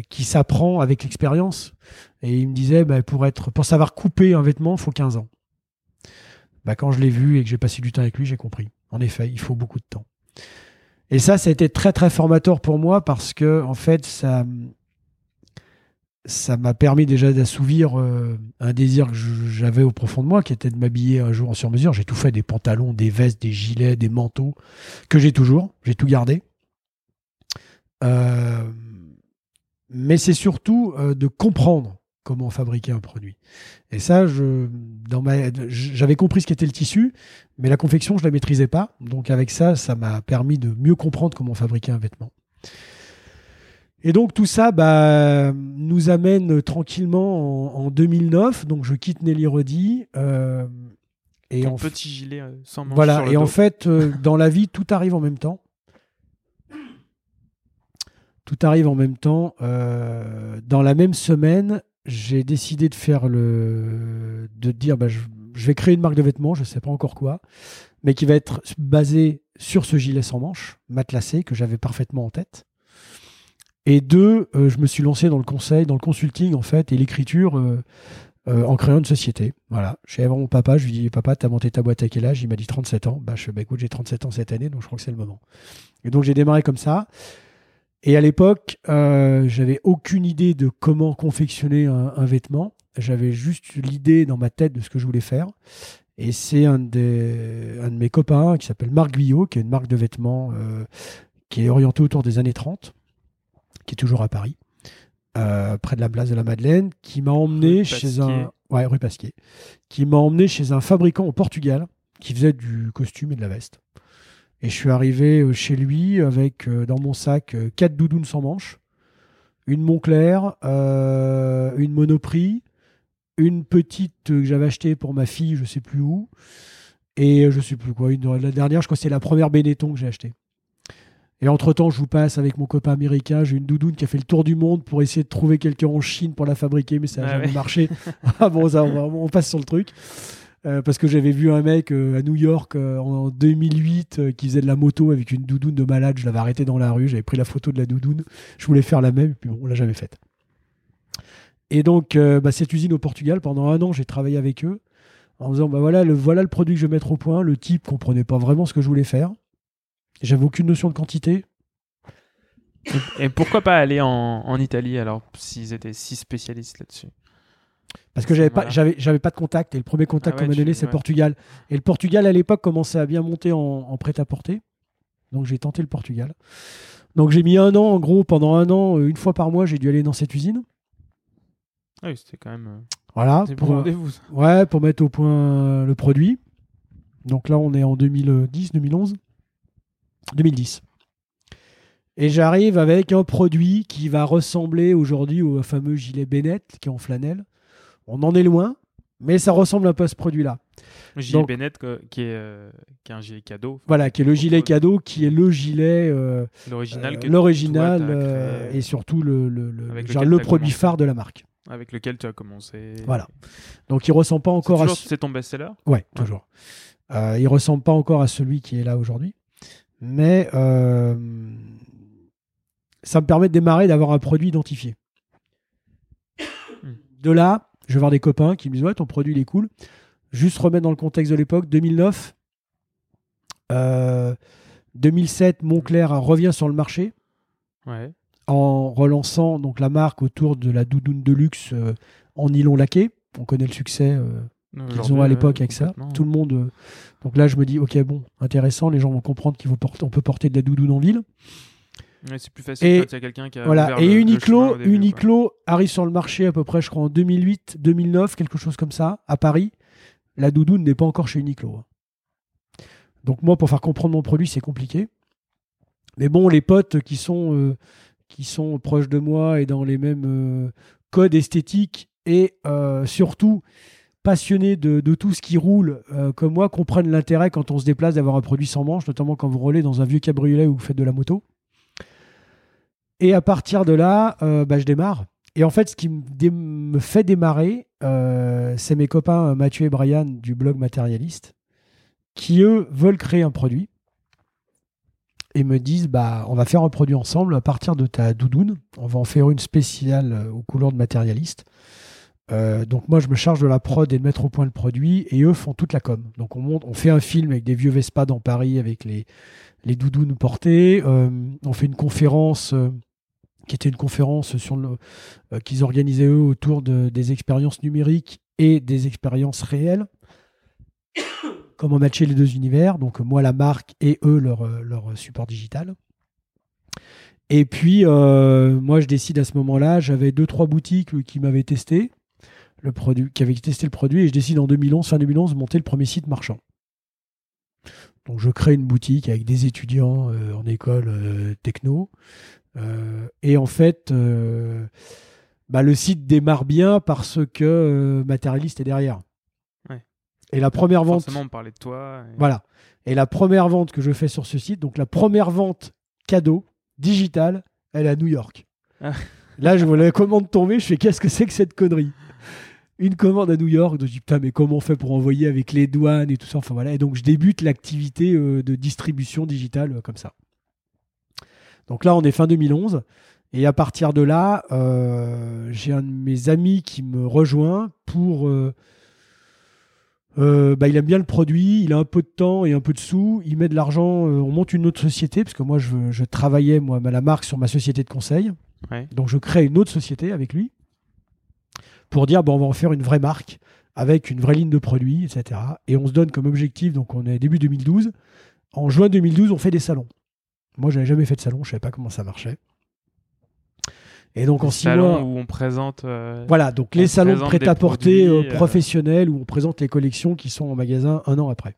qui s'apprend avec l'expérience. Et il me disait, bah, pour être, pour savoir couper un vêtement, il faut 15 ans. Bah, quand je l'ai vu et que j'ai passé du temps avec lui, j'ai compris. En effet, il faut beaucoup de temps. Et ça, ça a été très très formateur pour moi parce que en fait, ça ça m'a permis déjà d'assouvir euh, un désir que j'avais au profond de moi, qui était de m'habiller un jour en sur-mesure. J'ai tout fait, des pantalons, des vestes, des gilets, des manteaux, que j'ai toujours, j'ai tout gardé. Euh, mais c'est surtout euh, de comprendre comment fabriquer un produit. Et ça, j'avais compris ce qu'était le tissu, mais la confection, je la maîtrisais pas. Donc avec ça, ça m'a permis de mieux comprendre comment fabriquer un vêtement. Et donc tout ça bah, nous amène tranquillement en, 2009. Donc je quitte Nelly Rodi. Euh, et en petit gilet euh, sans manche Voilà. et en fait, euh, dans la vie, tout arrive en même temps. Tout arrive en même temps. dans la même semaine, j'ai décidé de faire le, de dire, bah, je, je, vais créer une marque de vêtements, je ne sais pas encore quoi, mais qui va être basée sur ce gilet sans manche, matelassé, que j'avais parfaitement en tête. Et deux, euh, je me suis lancé dans le conseil, dans le consulting en fait, et l'écriture euh, euh, en créant une société. Voilà. Je suis allé voir mon papa, je lui dit Papa, t'as monté ta boîte à quel âge? Il m'a dit 37 ans. Bah, je bah, écoute, j'ai 37 ans cette année, donc je crois que c'est le moment. Et donc j'ai démarré comme ça. Et à l'époque, j'avais aucune idée de comment confectionner un, vêtement. J'avais juste l'idée dans ma tête de ce que je voulais faire. Et c'est un, des, un de mes copains qui s'appelle Marc Guyot, qui est une marque de vêtements qui est orientée autour des années 30 qui est toujours à Paris, euh, près de la place de la Madeleine, qui m'a emmené chez un. Ouais, rue Pasquier. Qui m'a emmené chez un fabricant au Portugal qui faisait du costume et de la veste. Et je suis arrivé euh, chez lui avec euh, dans mon sac quatre doudounes sans manches, une Montclair, une Monoprix, une petite que j'avais achetée pour ma fille, je sais plus où, et je sais plus quoi. Une, la dernière, je crois que c'est la première Benetton que j'ai achetée. Et entre-temps, je vous passe avec mon copain américain. J'ai une doudoune qui a fait le tour du monde pour essayer de trouver quelqu'un en Chine pour la fabriquer, mais ça n'a jamais marché. ah bon, ça, on, passe sur le truc. Euh, parce que j'avais vu un mec euh, à New York euh, en 2008 qui faisait de la moto avec une doudoune de malade. Je l'avais arrêté dans la rue. J'avais pris la photo de la doudoune. Je voulais faire la même, et puis bon, on l'a jamais faite. Et donc, bah, cette usine au Portugal, pendant un an, j'ai travaillé avec eux en disant bah voilà le, voilà le produit que je vais mettre au point. Le type comprenait pas vraiment ce que je voulais faire. J'avais aucune notion de quantité. Et pourquoi pas aller en, Italie alors s'ils étaient si spécialistes là-dessus? Parce que j'avais pas, Voilà. j'avais, j'avais pas de contact. Et le premier contact Ah qu'on m'a donné, c'est ouais. Portugal. Et le Portugal, à l'époque, commençait à bien monter en, en prêt-à-porter. Donc j'ai tenté le Portugal. Donc j'ai mis un an, en gros, pendant un an, euh, une fois par mois, j'ai dû aller dans cette usine. Ah oui, c'était quand même. euh, Voilà. Pour, pour rendez-vous. ouais, pour mettre au point euh, le produit. Donc là, on est en 2010, 2011 2010. Et j'arrive avec un produit qui va ressembler aujourd'hui au fameux gilet Bennett qui est en flanelle. On en est loin, mais ça ressemble un peu à ce produit-là. Gilet Donc- Bennett, quoi, qui est, euh, qui est un gilet cadeau. Voilà, qui est le gilet cadeau, qui est le gilet, euh, L'original. euh, l'original et surtout le, le, le- Avec genre lequel le t'as produit commencé. phare de la marque. Avec lequel tu as commencé. Voilà. Donc il ressemble pas encore à toujours- ce- C'est ton best-seller? Ouais, toujours. Euh, il ressemble pas encore à celui qui est là aujourd'hui, mais ça me permet de démarrer, d'avoir un produit identifié. Hmm. De là, je vais voir des copains qui me disent ouais ton produit il est cool. Juste remettre dans le contexte de l'époque, 2009, euh, 2007, Montclair revient sur le marché Ouais. en relançant donc la marque autour de la doudoune de luxe euh, en nylon laqué. On connaît le succès euh, qu'ils ont à l'époque avec ça. Tout le monde. euh, donc là, je me dis, ok, bon, intéressant. Les gens vont comprendre qu'on peut porter de la doudoune en ville. Ouais, c'est plus facile Et- quand il y a quelqu'un qui a. Voilà. Et le- Uniqlo, début, arrive sur le marché à peu près, je crois, en 2008, 2009, quelque chose comme ça, à Paris. La doudoune n'est pas encore chez Uniqlo. hein. Donc moi, pour faire comprendre mon produit, c'est compliqué. Mais bon, les potes qui sont, euh, qui sont proches de moi et dans les mêmes euh, codes esthétiques et euh, surtout passionnés de, de tout ce qui roule, comme moi, comprennent l'intérêt quand on se déplace d'avoir un produit sans manche, notamment quand vous roulez dans un vieux cabriolet ou vous faites de la moto. Et à partir de là, euh, bah, je démarre. Et en fait, ce qui me, fait démarrer, euh, c'est mes copains euh, Mathieu et Brian du blog Matérialiste, qui eux veulent créer un produit et me disent bah on va faire un produit ensemble à partir de ta doudoune. On va en faire une spéciale aux couleurs de Matérialiste. Donc moi je me charge de la prod et de mettre au point le produit et eux font toute la com. Donc on monte, on fait un film avec des vieux Vespa dans Paris avec les les doudounes portées. On fait une conférence qui était une conférence sur euh, qu'ils organisaient eux autour de- des expériences numériques et des expériences réelles. Comment matcher les deux univers, donc moi la marque et eux leur, euh, support digital. Et puis euh, moi je décide à ce moment-là, j'avais deux trois boutiques qui m'avaient testé le produit, qui avaient testé le produit et je décide en 2011, fin 2011, de monter le premier site marchand. Donc je crée une boutique avec des étudiants en école techno. Euh, et en fait, euh, bah, le site démarre bien parce que euh, Matérialiste est derrière. Ouais. Et la première vente, Forcément, on parlait de toi. et- voilà. Et la première vente que je fais sur ce site, donc la première vente cadeau digitale, elle est à New York. Ah. Là, je vois la commande tomber, je fais qu'est-ce que c'est que cette connerie? Une commande à New York, donc je dis putain, mais comment on fait pour envoyer avec les douanes et tout ça? Enfin voilà. Et donc je débute l'activité euh, de distribution digitale euh, comme ça. Donc là, on est fin 2011. Et à partir de là, euh, j'ai un de mes amis qui me rejoint pour. euh, euh, bah, il aime bien le produit, il a un peu de temps et un peu de sous, il met de l'argent, on monte une autre société, parce que moi je, je travaillais moi, la marque sur ma société de conseil. Ouais. Donc je crée une autre société avec lui pour dire bon, on va en faire une vraie marque avec une vraie ligne de produits, etc. Et on se donne comme objectif, donc on est début 2012. En juin 2012, on fait des salons. Moi, j'avais jamais fait de salon, je savais pas comment ça marchait. Et donc en Le six mois, où on présente. euh, voilà, donc on les salons de prêt-à-porter euh, euh, professionnels où on présente les collections qui sont en magasin un an après.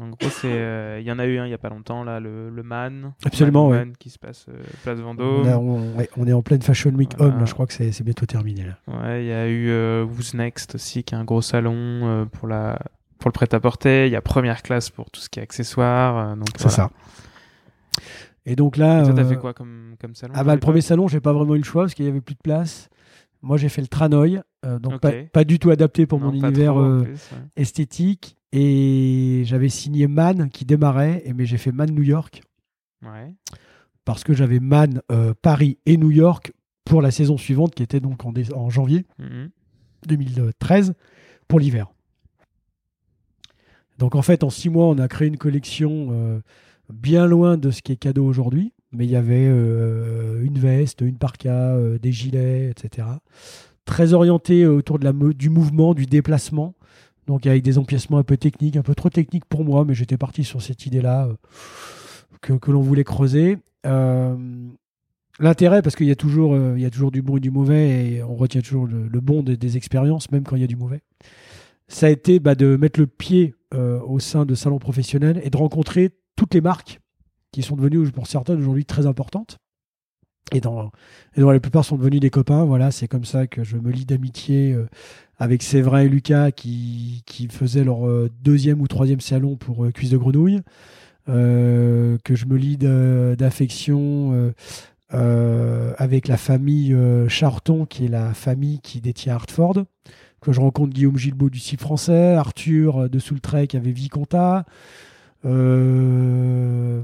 En gros, euh, il y en a eu un il y a pas longtemps là, le, le Man. Absolument, Man ouais. Woman qui se passe euh, place Vendôme. on- ouais, on est en pleine Fashion Week Voilà. Homme, là, je crois que c'est bientôt terminé. Là. Ouais, il y a eu euh, Who's Next aussi, qui est un gros salon pour la pour le prêt-à-porter. Il y a Première Classe pour tout ce qui est accessoires. C'est voilà. ça. Et donc là. Et toi, t'as euh, fait quoi comme, comme salon Ah bah le premier salon, j'ai pas vraiment eu le choix parce qu'il y avait plus de place. Moi, j'ai fait le Tranoï, euh, donc pas, pas du tout adapté pour Non, mon univers trop, euh, plus, ouais. esthétique. Et j'avais signé Man qui démarrait, et mais j'ai fait Man New York Ouais. parce que j'avais Man Paris et New York pour la saison suivante qui était donc en, dé- en janvier Mhm. 2013 pour l'hiver. Donc en fait, en six mois, on a créé une collection euh, bien loin de ce qui est cadeau aujourd'hui. Mais il y avait euh, une veste, une parka, euh, des gilets, etc. très orienté autour de la, du mouvement, du déplacement. Donc avec des empiècements un peu techniques, un peu trop techniques pour moi, mais j'étais parti sur cette idée-là que, que l'on voulait creuser. L'intérêt, parce qu'il y, a toujours, il y a toujours du bon et du mauvais, et on retient toujours le, bon des, expériences, même quand il y a du mauvais, ça a été bah, de mettre le pied au sein de salons professionnels et de rencontrer toutes les marques qui sont devenues, pour certaines, aujourd'hui très importantes. Et dans, et la plupart sont devenus des copains. Voilà, c'est comme ça que je me lie d'amitié euh, avec Séverin et Lucas qui, qui faisaient leur euh, deuxième ou troisième salon pour euh, Cuisse de Grenouille. que je me lie d'affection avec la famille Charton, qui est la famille qui détient Hartford. Que je rencontre Guillaume Gilbeault du site français, Arthur de Soultrec avec Viconta. Euh,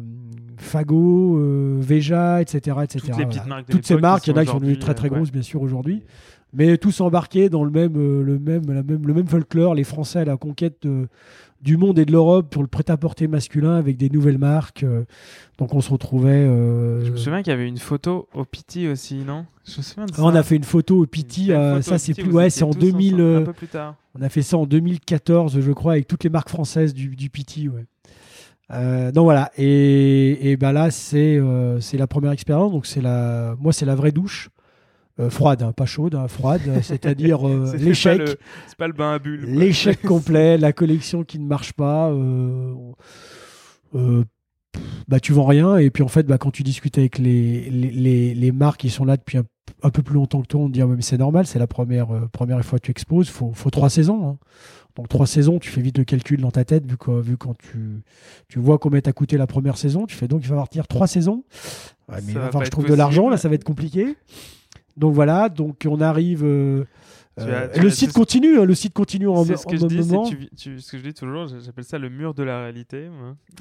Fago, euh, Veja, etc. etc. Toutes, les petites marques Toutes ces marques, il y en a qui sont devenues très très euh, grosses, bien sûr, aujourd'hui. Mais tous embarqués dans le même, le même, la même, le même folklore, les Français à la conquête du monde et de l'Europe pour le prêt-à-porter masculin avec des nouvelles marques. donc on se retrouvait. Je me souviens qu'il y avait une photo au Piti aussi, non? Je me souviens de ça. On a fait une photo au Piti. ça c'est plus, ouais, c'est en 2000. un peu plus tard. On a fait ça en 2014, je crois, avec toutes les marques françaises du, du Piti. Ouais. Euh, donc voilà, et, et ben là c'est euh, la première expérience, donc c'est la moi c'est la vraie douche. Euh, froide, hein, pas chaude, hein, froide, c'est-à-dire l'échec. C'est pas le bain à bulles. L'échec complet, la collection qui ne marche pas. bah, tu vends rien, et puis en fait, bah, quand tu discutes avec les, les, les, marques qui sont là depuis un, peu plus longtemps que toi, on te dit ah, mais c'est normal, c'est la première, première fois que tu exposes, il faut, faut trois saisons. Hein. Donc trois saisons, tu fais vite le calcul dans ta tête, vu, que, vu quand tu, tu vois combien t'a coûté la première saison, tu fais donc il va falloir trois saisons. mais il va falloir que je trouve de l'argent, là ça va être compliqué. Donc voilà, donc on arrive. Euh, euh, le site continue, hein, le site continue en, ce que je dis, ce que je dis toujours, j'appelle ça le mur de la réalité.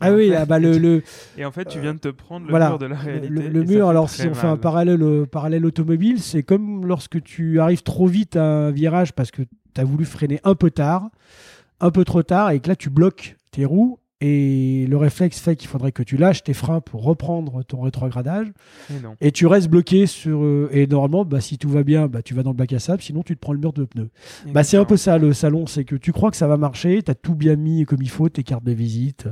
Ah oui, ah bah le, le, Et en fait, tu viens de te prendre le mur de la réalité. Le, mur, alors si on fait un parallèle, euh, parallèle automobile, c'est comme lorsque tu arrives trop vite à un virage parce que tu as voulu freiner un peu tard, un peu trop tard, et que là, tu bloques tes roues. Et le réflexe fait qu'il faudrait que tu lâches tes freins pour reprendre ton rétrogradage. Et, tu restes bloqué sur. Euh, et normalement, bah, si tout va bien, bah, tu vas dans le bac à sable, sinon tu te prends le mur de pneus. Bah, c'est un peu ça le salon, c'est que tu crois que ça va marcher, tu as tout bien mis comme il faut, tes cartes de visite,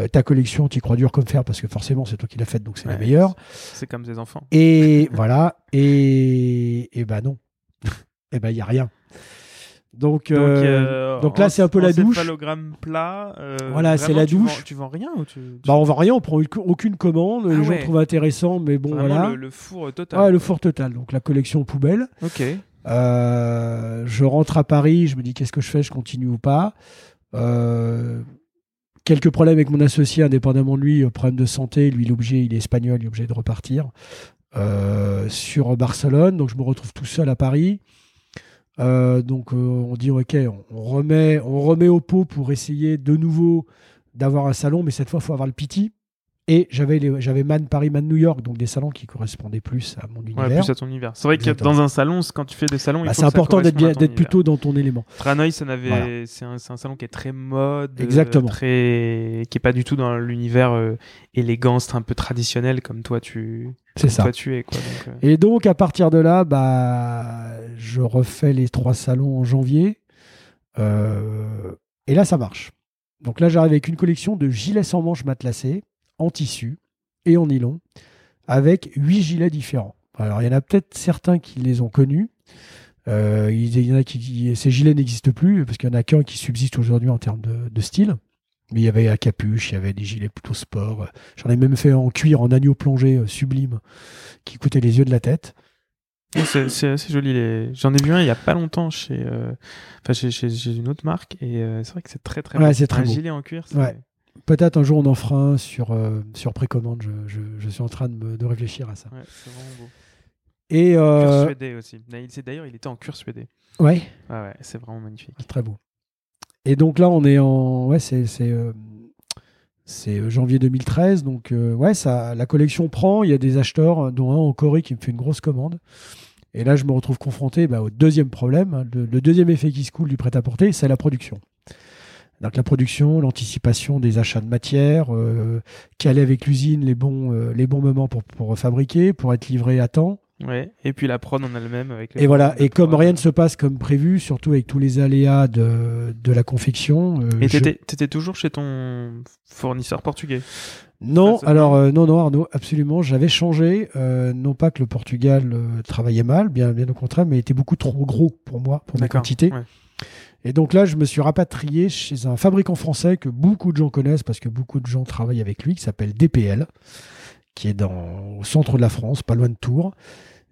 euh, ta collection, tu y crois dur comme fer parce que forcément c'est toi qui l'as faite, donc c'est la meilleure. C'est comme des enfants. Et voilà, et, et bah non. et bah il n'y a rien. Donc, donc, euh, donc, là, c'est un peu la douche. plat. Euh, voilà, c'est la douche. tu vends rien ou tu, Bah, on vend rien, on prend aucune commande. les ah gens trouvent intéressant, mais bon, voilà. Le, four total. Ouais, le four total. Donc la collection poubelle. Ok. Euh, je rentre à Paris, je me dis qu'est-ce que je fais, je continue ou pas? quelques problèmes avec mon associé, indépendamment de lui, problème de santé. Lui, obligé, il est espagnol, il est obligé de repartir sur Barcelone. Donc je me retrouve tout seul à Paris. Euh, donc euh, on dit ok, on, remet, on remet au pot pour essayer de nouveau d'avoir un salon, mais cette fois il faut avoir le piti. Et j'avais j'avais Man Paris, Man New York, donc des salons qui correspondaient plus à mon univers. Ouais, plus à ton univers. C'est vrai que dans un salon, quand tu fais des salons, bah, c'est important d'être d'être plutôt dans ton élément. Tranoï, ça c'est un, un, salon qui est très mode, Exactement. très, qui est pas du tout dans l'univers euh, élégant, c'est un peu traditionnel comme toi tu. C'est ça. tu es quoi. Euh. Et donc à partir de là, bah, je refais les trois salons en janvier, euh, et là ça marche. Donc là j'arrive avec une collection de gilets sans manches matelassés en tissu et en nylon, avec huit gilets différents. Alors, il y en a peut-être certains qui les ont connus. Euh, il y en a qui, ces gilets n'existent plus parce qu'il y en a qu'un qui subsiste aujourd'hui en termes de, style. Mais il y avait à capuche, il y avait des gilets plutôt sport. J'en ai même fait en cuir, en agneau plongé euh, sublime, qui coûtait les yeux de la tête. C'est assez joli. J'en ai vu un il n'y a pas longtemps chez, euh, chez, chez, une autre marque et c'est vrai que c'est très très ouais, beau. Très un gilet en cuir. Ouais. Peut-être un jour on en fera un sur, euh, sur précommande. Je, je, suis en train de, me, de réfléchir à ça. Ouais, c'est vraiment beau. Et euh... Suédé aussi. D'ailleurs, il était en cuir suédé. Ouais. Ouais, ouais c'est vraiment magnifique. Très beau. Et donc là, on est en. Ouais, c'est. c'est euh, euh, janvier 2013, donc ouais, ça, la collection prend. Il y a des acheteurs, dont un en Corée qui me fait une grosse commande. Et là, je me retrouve confronté bah, au deuxième problème. Hein. le, le, deuxième effet qui se coule du prêt-à-porter, c'est la production. Donc la production, l'anticipation des achats de matières, euh, caler avec l'usine les bons, euh, les bons moments pour, pour fabriquer, pour être livré à temps. Ouais. Et puis la prod en elle-même avec. les Et voilà. Et comme rien ne se passe comme prévu, surtout avec tous les aléas de, de la confection. euh, Et je- t'étais t'étais toujours chez ton fournisseur portugais? Non, alors euh, non, non, Arnaud, absolument. J'avais changé. euh, non pas que le Portugal euh, travaillait mal, bien, bien au contraire, mais était beaucoup trop gros pour moi, pour mes D'accord. quantités. Ouais. Et donc là, je me suis rapatrié chez un fabricant français que beaucoup de gens connaissent parce que beaucoup de gens travaillent avec lui, qui s'appelle DPL, qui est dans, au centre de la France, pas loin de Tours.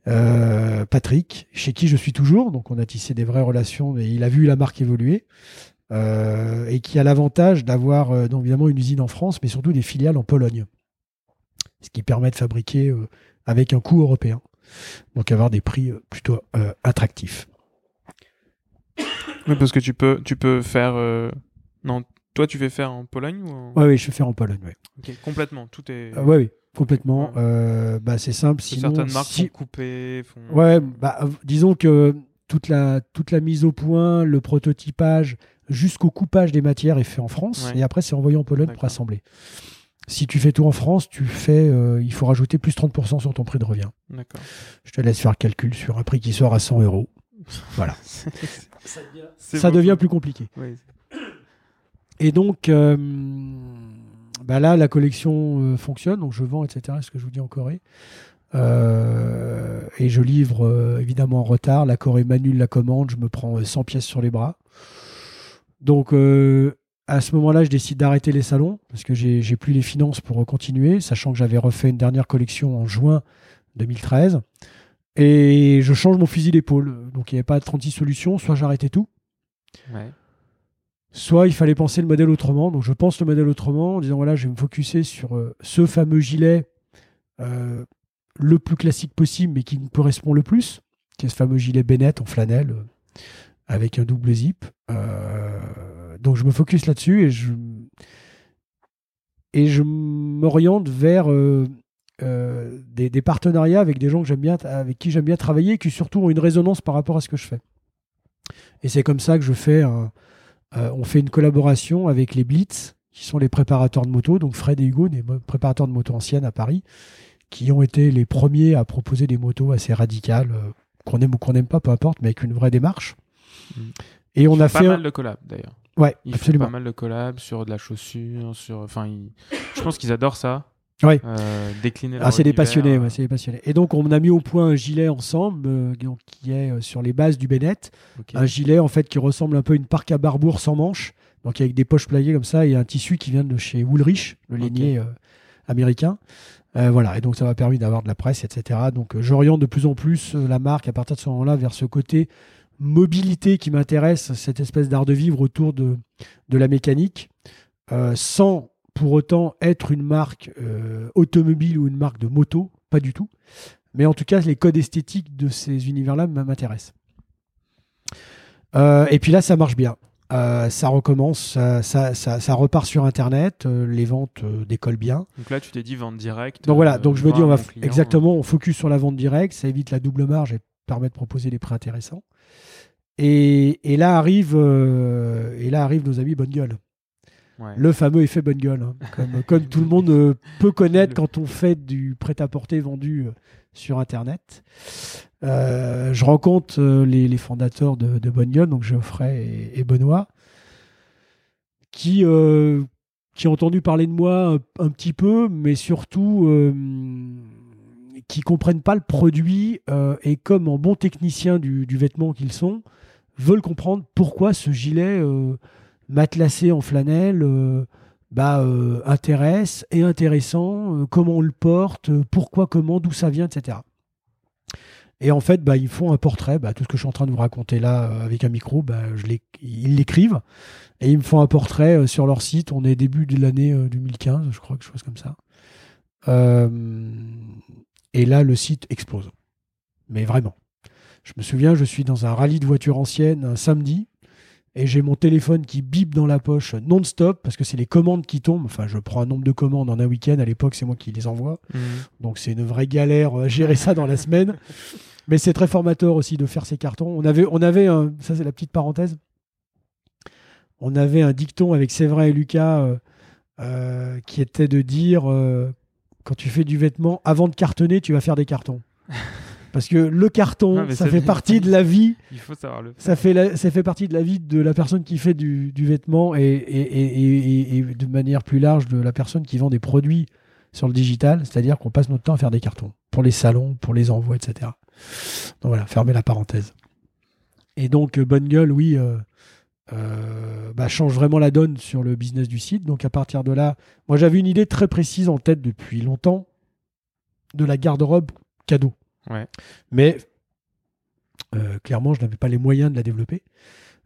Euh, Patrick, chez qui je suis toujours, donc on a tissé des vraies relations et il a vu la marque évoluer. euh, et qui a l'avantage d'avoir euh, évidemment une usine en France, mais surtout des filiales en Pologne, ce qui permet de fabriquer avec un coût européen, donc avoir des prix plutôt attractifs. Oui, parce que tu peux tu peux faire. euh, Non, toi tu fais faire en Pologne ou en... Ouais, oui, je fais faire en Pologne. Ouais, Ok, complètement. Tout est. Euh, ouais, oui, complètement. Ouais. Euh, bah, c'est simple. Sinon, certaines marques si- sont coupées. Font... Ouais, bah, disons que toute la, toute la mise au point, le prototypage, jusqu'au coupage des matières est fait en France. Ouais. Et après, c'est envoyé en Pologne pour assembler. Si tu fais tout en France, tu fais, euh, il faut rajouter plus 30% sur ton prix de revient. D'accord. Je te laisse faire le calcul sur un prix qui sort à 100 euros. Voilà. Ça devient plus compliqué. Oui. Et donc, euh, bah là, la collection euh, fonctionne, donc je vends, etc. Ce que je vous dis en Corée. Euh, et je livre euh, évidemment en retard. La Corée m'annule la commande, je me prends euh, 100 pièces sur les bras. Donc, euh, à ce moment-là, je décide d'arrêter les salons parce que j'ai plus les finances pour continuer, sachant que j'avais refait une dernière collection en juin 2013. Et je change mon fusil d'épaule. Donc, il n'y avait pas 36 solutions. Soit j'arrêtais tout, Ouais. soit il fallait penser le modèle autrement. Donc je pense le modèle autrement en disant voilà, je vais me focuser sur euh, ce fameux gilet euh, le plus classique possible, mais qui me correspond le plus, qui est ce fameux gilet Bennett en flanelle euh, avec un double zip. Donc je me focus là-dessus et je et je m'oriente vers euh, des, des partenariats avec des gens que j'aime bien, avec qui j'aime bien travailler, qui surtout ont une résonance par rapport à ce que je fais. Et c'est comme ça que je fais un, euh, on fait une collaboration avec les Blitz, qui sont les préparateurs de motos, donc Fred et Hugo, des préparateurs de motos anciennes à Paris, qui ont été les premiers à proposer des motos assez radicales, euh, qu'on aime ou qu'on n'aime pas, peu importe, mais avec une vraie démarche. Mm. Et on a Pas fait. un- mal de collabs d'ailleurs. Ouais, Ils absolument. font pas mal de collabs sur de la chaussure, sur. Enfin, ils- je pense qu'ils adorent ça. Ouais. Euh, décliner. Ah, c'est des passionnés, euh, ouais, c'est des passionnés. Et donc, on a mis au point un gilet ensemble, euh, donc, qui est euh, sur les bases du Bennett. Un gilet, en fait, qui ressemble un peu à une parc à barbour sans manches, donc avec des poches playées comme ça, et un tissu qui vient de chez Woolrich, le lainier américain. Voilà, et donc ça m'a permis d'avoir de la presse, etc. Donc, j'oriente de plus en plus la marque à partir de ce moment-là vers ce côté mobilité qui m'intéresse, cette espèce d'art de vivre autour de, de la mécanique, sans pour autant être une marque euh, automobile ou une marque de moto, pas du tout. Mais en tout cas, les codes esthétiques de ces univers-là m'intéressent. Euh, et puis là, ça marche bien. Euh, ça recommence, ça, ça, ça- ça repart sur Internet, euh, les ventes euh, décollent bien. Donc là, tu t'es dit vente directe. Donc voilà, donc je me dis, on va client, exactement, on focus sur la vente directe, ça évite la double marge et permet de proposer des prix intéressants. Et, et là arrive, et là arrive nos amis bonne gueule. Ouais. Le fameux effet bonne gueule, hein, comme, comme tout le monde euh, peut connaître quand on fait du prêt-à-porter vendu euh, sur Internet. Euh, je rencontre les, les fondateurs de, de Bonne Gueule, donc Geoffrey et, et Benoît, qui, qui ont entendu parler de moi un, un petit peu, mais surtout qui comprennent pas le produit et comme en bons techniciens du, du vêtement qu'ils sont, veulent comprendre pourquoi ce gilet matelassé en flanelle euh, bah, euh, et intéressant, euh, comment on le porte, pourquoi, comment, d'où ça vient, etc. Et en fait, bah, ils font un portrait, bah, tout ce que je suis en train de vous raconter là avec un micro, bah, ils l'écrivent et ils me font un portrait sur leur site. On est début de l'année euh, 2015, je crois, quelque chose comme ça. Et là, le site explose. Mais vraiment. Je me souviens, je suis dans un rallye de voitures anciennes un samedi et j'ai mon téléphone qui bip dans la poche non-stop parce que c'est les commandes qui tombent. Enfin, je prends un nombre de commandes en un week-end. À l'époque, c'est moi qui les envoie. Mhm. Donc c'est une vraie galère euh, gérer ça dans la semaine. Mais c'est très formateur aussi de faire ces cartons. On avait, on avait un, ça c'est la petite parenthèse. On avait un dicton avec Séverin et Lucas euh, euh, qui était de dire euh, quand tu fais du vêtement, avant de cartonner, tu vas faire des cartons. Parce que le carton, Non, ça fait partie de la vie. Il faut savoir le faire. Ça fait, la- ça fait partie de la vie de la personne qui fait du, du vêtement et, et, et, et- et de manière plus large de la personne qui vend des produits sur le digital. C'est-à-dire qu'on passe notre temps à faire des cartons pour les salons, pour les envois, etc. Donc voilà, fermez la parenthèse. Et donc, euh, Bonne Gueule, oui, euh, euh, bah, change vraiment la donne sur le business du site. Donc à partir de là, moi j'avais une idée très précise en tête depuis longtemps de la garde-robe cadeau. Mais euh, clairement, je n'avais pas les moyens de la développer.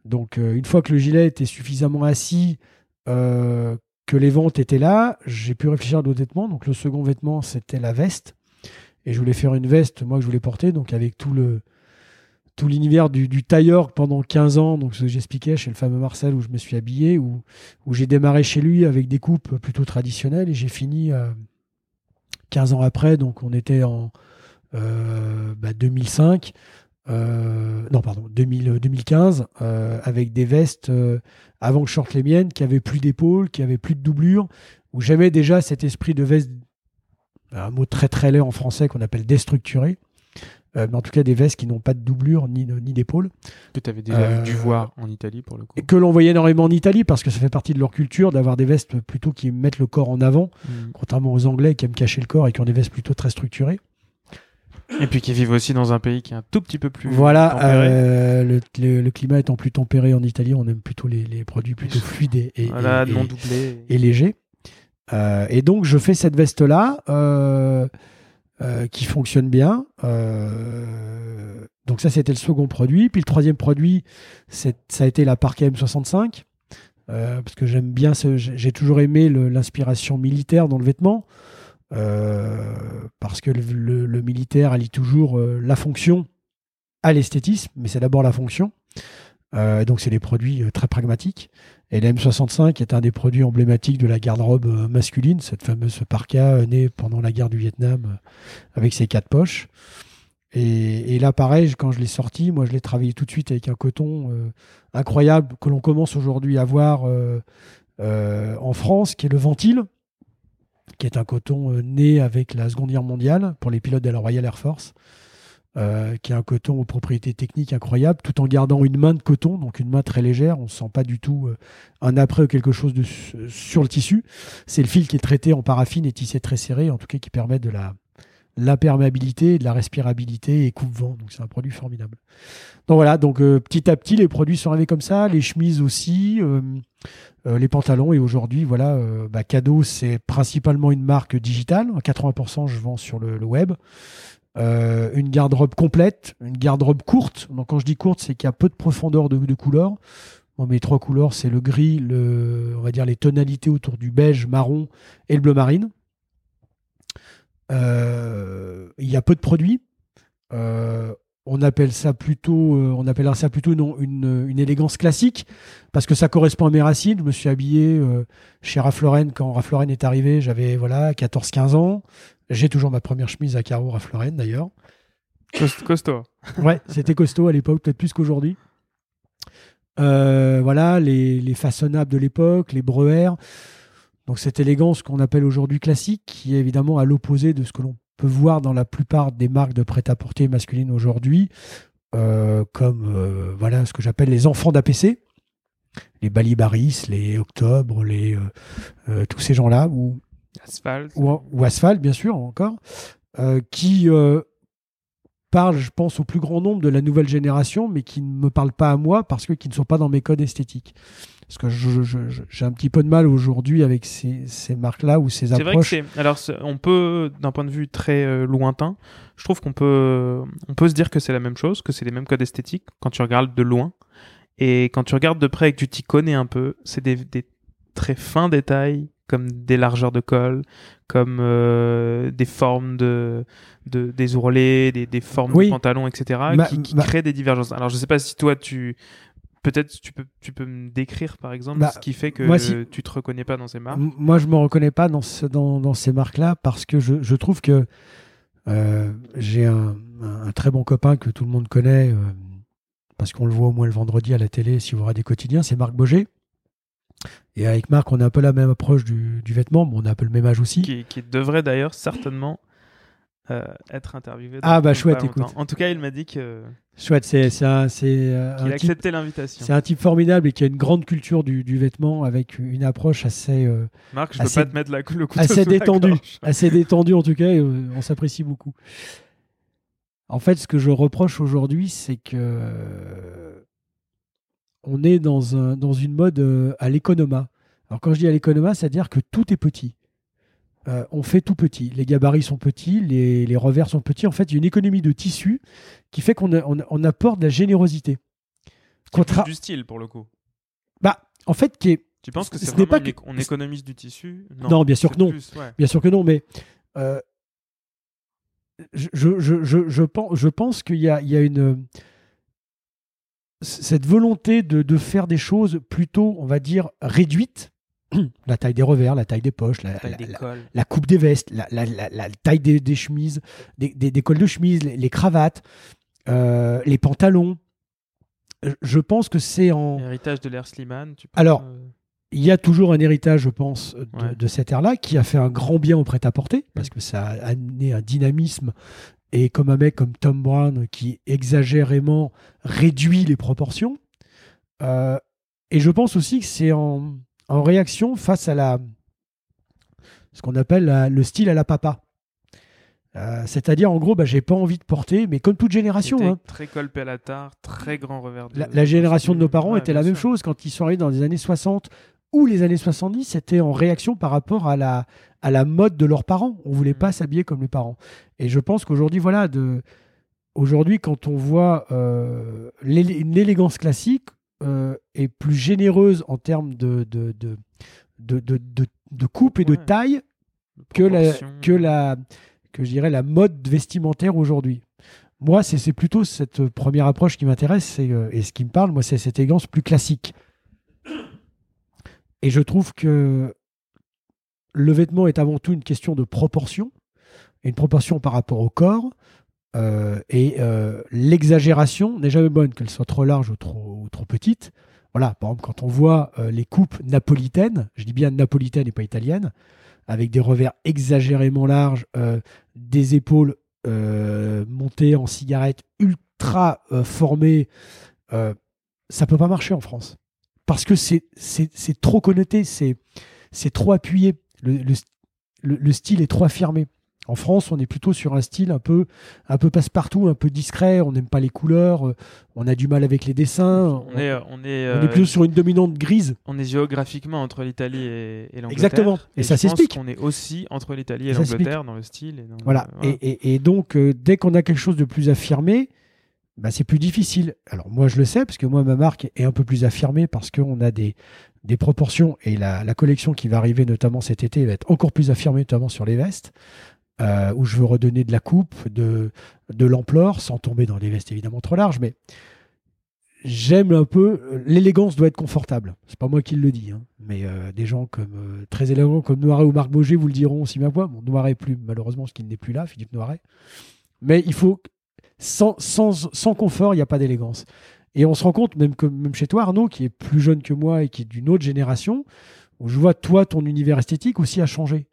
Donc, euh, une fois que le gilet était suffisamment assis, euh, que les ventes étaient là, j'ai pu réfléchir à d'autres vêtements. Donc, le second vêtement, c'était la veste. Et je voulais faire une veste, moi, que je voulais porter, donc avec tout le tout l'univers du, du tailleur pendant 15 ans, donc ce que j'expliquais chez le fameux Marcel où je me suis habillé, où, où j'ai démarré chez lui avec des coupes plutôt traditionnelles et j'ai fini euh, 15 ans après, donc on était en bah, 2005, euh, non pardon, 2000, 2015, euh, avec des vestes euh, avant que je sorte les miennes, qui avaient plus d'épaules, qui avaient plus de doublure, où j'avais déjà cet esprit de veste, un mot très très laid en français qu'on appelle déstructuré, euh, mais en tout cas des vestes qui n'ont pas de doublure ni, ni d'épaule, Que tu avais déjà Euh, dû voir en Italie pour le coup. et que l'on voyait énormément en Italie parce que ça fait partie de leur culture d'avoir des vestes plutôt qui mettent le corps en avant, Mm. contrairement aux Anglais qui aiment cacher le corps et qui ont des vestes plutôt très structurées. Et puis qui vivent aussi dans un pays qui est un tout petit peu plus Voilà, euh, le, le- le climat étant plus tempéré en Italie, on aime plutôt les, les produits plutôt fluides et, et- voilà, et- non et- doublé. et légers. Euh, et donc, je fais cette veste-là euh, euh, qui fonctionne bien. Donc, ça, c'était le second produit. Puis, le troisième produit, ça a été la Parka M65. euh, parce que j'aime bien, j'ai toujours aimé l'inspiration militaire dans le vêtement. Euh, parce que le, le- le militaire allie toujours euh, la fonction à l'esthétisme, mais c'est d'abord la fonction. Euh, donc, c'est des produits euh, très pragmatiques. Et la M65 est un des produits emblématiques de la garde-robe masculine, cette fameuse parka née pendant la guerre du Vietnam avec ses quatre poches. Et, et là, pareil, quand je l'ai sorti, moi, je l'ai travaillé tout de suite avec un coton euh, incroyable que l'on commence aujourd'hui à voir euh, en France, qui est le Ventile, qui est un coton euh, né avec la Seconde Guerre mondiale pour les pilotes de la Royal Air Force. euh, qui est un coton aux propriétés techniques incroyables, tout en gardant une main de coton, donc une main très légère. On ne sent pas du tout euh, un après ou quelque chose sur le tissu. C'est le fil qui est traité en paraffine et tissé très serré, en tout cas qui permet de la l'imperméabilité, de la respirabilité et coupe-vent. Donc c'est un produit formidable. Donc voilà, donc euh, petit à petit les produits sont arrivés comme ça, les chemises aussi, euh, euh, les pantalons et aujourd'hui voilà, euh, bah, cadeau c'est principalement une marque digitale. À 80% je vends sur le, web. Une garde-robe complète, une garde-robe courte. Donc quand je dis courte, c'est qu'il y a peu de profondeur de, couleurs. Mes trois couleurs, c'est le gris, le, on va dire les tonalités autour du beige, marron et le bleu marine. Euh, il y a peu de produits. Euh, on appelle ça plutôt, euh, on appellera ça plutôt une, une, une élégance classique parce que ça correspond à mes racines. Je me suis habillé chez Ralph Lauren quand Ralph Lauren est arrivé. J'avais voilà 14-15 ans. J'ai toujours ma première chemise à carreaux Ralph Lauren d'ailleurs. Cost- Costaud. Ouais, c'était costaud à l'époque, peut-être plus qu'aujourd'hui. Euh, voilà, les, les façonnables de l'époque, les breuers. Donc cette élégance qu'on appelle aujourd'hui classique, qui est évidemment à l'opposé de ce que l'on peut voir dans la plupart des marques de prêt-à-porter masculine aujourd'hui, euh, comme euh, voilà ce que j'appelle les enfants d'APC, les Balibaris, les Octobre, les euh, tous ces gens-là, ou Asphalte. ou, ou Asphalt, bien sûr, encore, qui parlent, je pense, au plus grand nombre de la nouvelle génération, mais qui ne me parlent pas à moi parce que qui ne sont pas dans mes codes esthétiques. Parce que j'ai un petit peu de mal aujourd'hui avec ces, ces marques-là ou ces C'est vrai que approches. c'est. Alors, on peut, d'un point de vue très euh, lointain, je trouve qu'on peut, on peut se dire que c'est la même chose, que c'est les mêmes codes esthétiques quand tu regardes de loin. Et quand tu regardes de près et que tu t'y connais un peu, c'est des, des très fins détails, comme des largeurs de col, comme euh, des formes de, de des ourlets, des, des formes Oui. de pantalons, etc., qui, créent des divergences. Alors, je sais pas si toi, tu. Peut-être tu peux, tu peux me décrire, par exemple, Bah, ce qui fait que moi, si- tu te reconnais pas dans ces marques. Moi, je me reconnais pas dans, ce- dans, dans ces marques-là parce que je, je trouve que euh, j'ai un, un- très bon copain que tout le monde connaît euh, parce qu'on le voit au moins le vendredi à la télé si vous regardez quotidien, c'est Marc Boger. Et avec Marc, on a un peu la même approche du, du vêtement, mais on a un peu le même âge aussi. qui, qui devrait d'ailleurs certainement euh, être interviewé. Ah, bah, chouette, écoute. En tout cas, il m'a dit que Chouette, c'est c'est un, c'est, euh, qu'il acceptait l'invitation. c'est un type formidable et qui a une grande culture du, du vêtement avec une approche assez, euh, Marc, je assez- peux pas te mettre la, le couteau assez détendu. assez détendue en tout cas. et, euh, on s'apprécie beaucoup. En fait, ce que je reproche aujourd'hui, c'est que on est dans, un, dans une mode à l'économa. Alors quand je dis à l'économa, c'est-à-dire que tout est petit. Euh, on fait tout petit. Les gabarits sont petits, les, les revers sont petits. En fait, il y a une économie de tissu qui fait qu'on a- on, on apporte de la générosité. Contra- du style pour le coup. Bah, en fait, qui est, Tu penses que Ce c'est n'est vraiment pas une que- éco- on économise du tissu? Non, bien sûr que non. plus, ouais. Bien sûr que non, mais euh, je, je, je, je, je pense, je pense qu'il y a, il y a une cette volonté de, de faire des choses plutôt, on va dire, réduites. La taille des revers, la taille des poches, la, Taille la- des la- cols. la coupe des vestes, la, la- la- la taille des, des chemises, des, des- des cols de chemise, les, les cravates, euh, les pantalons. Je- pense que c'est en, Héritage de l'ère Slimane. Tu Alors, euh, il y a toujours un héritage, je pense, de, Ouais. de cette ère-là qui a fait un grand bien au prêt-à-porter parce que ça a amené un dynamisme. Et comme un mec comme Tom Brown qui exagérément réduit les proportions. Euh, et je pense aussi que c'est en, en réaction face à la ce qu'on appelle la- le style à la papa. Euh, C'est-à-dire, en gros, bah, j'ai pas envie de porter, mais comme toute génération, hein, Très col pélatard, très grand revers de la, la génération de nos parents Ouais, était la même sûr. chose quand ils sont arrivés dans les années 60 ou les années 70, c'était en réaction par rapport à la, à la mode de leurs parents. On voulait Mhm. pas s'habiller comme les parents. Et je pense qu'aujourd'hui, voilà, de, aujourd'hui, quand on voit euh, l'élé- une élégance classique est plus généreuse en termes de, de, de, de, de, coupe et de taille que la, que la, que je dirais la mode vestimentaire aujourd'hui. Moi, c'est plutôt cette première approche qui m'intéresse c'est, euh, et ce qui me parle, moi, c'est cette élégance plus classique. Et je trouve que le vêtement est avant tout une question de proportion, une proportion par rapport au corps, euh, et euh, l'exagération n'est jamais bonne, qu'elle soit trop large ou trop, petite. Voilà, par exemple, quand on voit euh, les coupes napolitaines, je dis bien napolitaines et pas italiennes, avec des revers exagérément larges, des épaules montées en cigarette ultra formées, ça peut pas marcher en France. Parce que c'est trop connoté, c'est trop appuyé, le style est trop affirmé. En France, on est plutôt sur un style un peu, un peu passe-partout, un peu discret. On n'aime pas les couleurs, euh, on a du mal avec les dessins. On est, on est, on est euh, plutôt sur une dominante grise. on est géographiquement entre l'Italie et, et l'Angleterre. Exactement. Et ça je pense s'explique. qu'on est aussi entre l'Italie et Ça l'Angleterre dans le style. Et dans le- Voilà. Et, et- et donc, euh, dès qu'on a quelque chose de plus affirmé, bah, c'est plus difficile. Alors, moi, je le sais, parce que moi, ma marque est un peu plus affirmée parce qu'on a des, des proportions. Et la, la collection qui va arriver, notamment cet été, va être encore plus affirmée, notamment sur les vestes, euh, où je veux redonner de la coupe, de, de l'ampleur, sans tomber dans des vestes évidemment trop larges. Mais j'aime un peu. L'élégance doit être confortable. C'est pas moi qui le dis, hein. mais euh, des gens comme euh, très élégants comme Noiret ou Marc Boger vous le diront aussi moi. Bon, Noiret plus malheureusement, ce qui n'est plus là, Philippe Noiret. Mais il faut sans, sans, sans confort, il n'y a pas d'élégance. Et on se rend compte, même, que, même chez toi, Arnaud, qui est plus jeune que moi et qui est d'une autre génération, où je vois, toi, ton univers esthétique aussi a changé.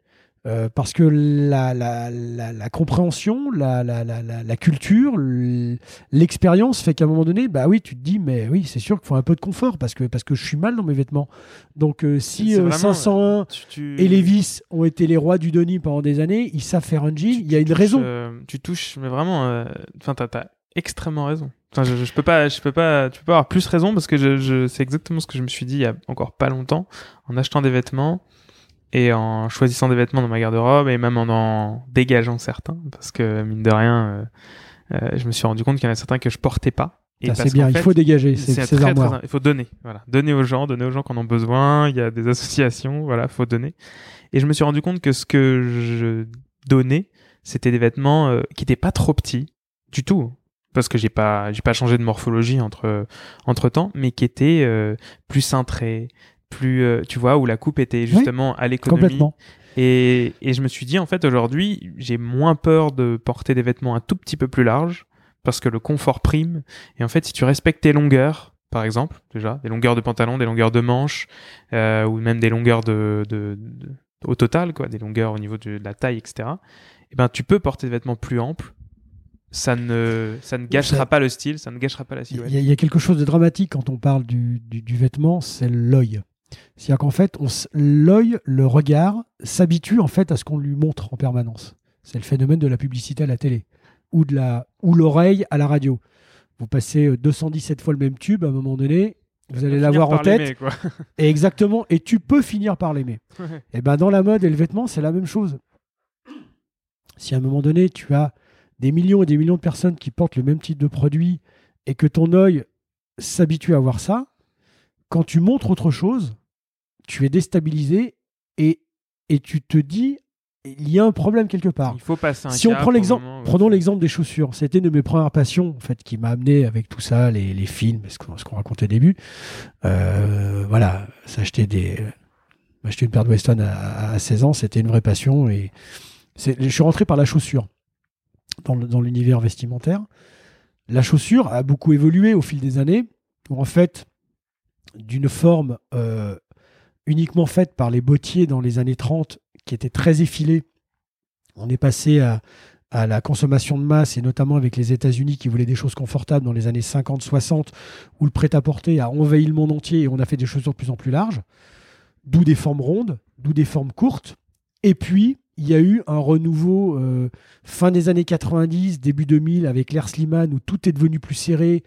Euh, parce que la, la, la, la compréhension, la, la, la, la, la culture, l'expérience fait qu'à un moment donné, bah oui, tu te dis, mais oui, c'est sûr qu'il faut un peu de confort parce que, parce que je suis mal dans mes vêtements. Donc, euh, si euh, vraiment, 501 Tu- tu- et Levis ont été les rois du Denis pendant des années, ils savent faire un jean, il y a une touches, raison. euh, tu touches, mais vraiment, euh, enfin, t'as, t'as extrêmement raison. Enfin, je, je peux pas, je peux pas, tu peux pas avoir plus raison parce que je, je, c'est exactement ce que je me suis dit il y a encore pas longtemps en achetant des vêtements et en choisissant des vêtements dans ma garde-robe et même en en dégageant certains parce que mine de rien, euh, euh, je me suis rendu compte qu'il y en a certains que je portais pas. Et c'est bien, il faut dégager ces, c'est ces très, il faut donner, voilà, donner aux gens, donner aux gens qui en ont besoin. Il y a des associations, voilà, faut donner. Et je me suis rendu compte que ce que je donnais, c'était des vêtements euh, qui étaient pas trop petits du tout, parce que j'ai pas, j'ai pas changé de morphologie entre entre temps, mais qui étaient euh, plus cintrés, plus, euh, tu vois, où la coupe était justement à l'économie. Complètement. Et, et je me suis dit, en fait, aujourd'hui, j'ai moins peur de porter des vêtements un tout petit peu plus larges parce que le confort prime. Et en fait, si tu respectes tes longueurs, par exemple, déjà, des longueurs de pantalon, des longueurs de manches, euh, ou même des longueurs de, de, de- au total, quoi, des longueurs au niveau de, de la taille, etc. eh ben, tu peux porter des vêtements plus amples. Ça ne, ça ne gâchera Ça- pas le style, ça ne gâchera pas la Il silhouette. y, il y a quelque chose de dramatique quand on parle du, du- du vêtement, c'est l'œil. C'est-à-dire qu'en fait, l'œil, le regard, s'habitue en fait à ce qu'on lui montre en permanence. C'est le phénomène de la publicité à la télé ou de la ou l'oreille à la radio. Vous passez euh, 217 fois le même tube, à un moment donné, vous allez l'avoir en tête. quoi. Et exactement, et tu peux finir par l'aimer. Ouais. Et ben dans la mode et le vêtement, c'est la même chose. Si à un moment donné, tu as des millions et des millions de personnes qui portent le même type de produit et que ton œil s'habitue à voir ça, quand tu montres autre chose, tu es déstabilisé et, et tu te dis, il y a un problème quelque part. Il faut passer un Si on prend l'exemple, prenons l'exemple des chaussures. C'était une de mes premières passions, en fait, qui m'a amené avec tout ça, les, les films, ce qu'on racontait au début. Euh, voilà, s'acheter des, m'acheter une paire de Weston à, à 16 ans, c'était une vraie passion et je suis rentré par la chaussure dans l'univers vestimentaire. La chaussure a beaucoup évolué au fil des années, où en fait, d'une forme euh, uniquement faite par les bottiers dans les années 30, qui était très effilée, on est passé à, la consommation de masse, et notamment avec les États-Unis qui voulaient des choses confortables dans les années 50-60, où le prêt-à-porter a envahi le monde entier et on a fait des chaussures de plus en plus larges, d'où des formes rondes, d'où des formes courtes. Et puis, il y a eu un renouveau euh, fin des années 90, début 2000, avec l'Air Slimane, où tout est devenu plus serré,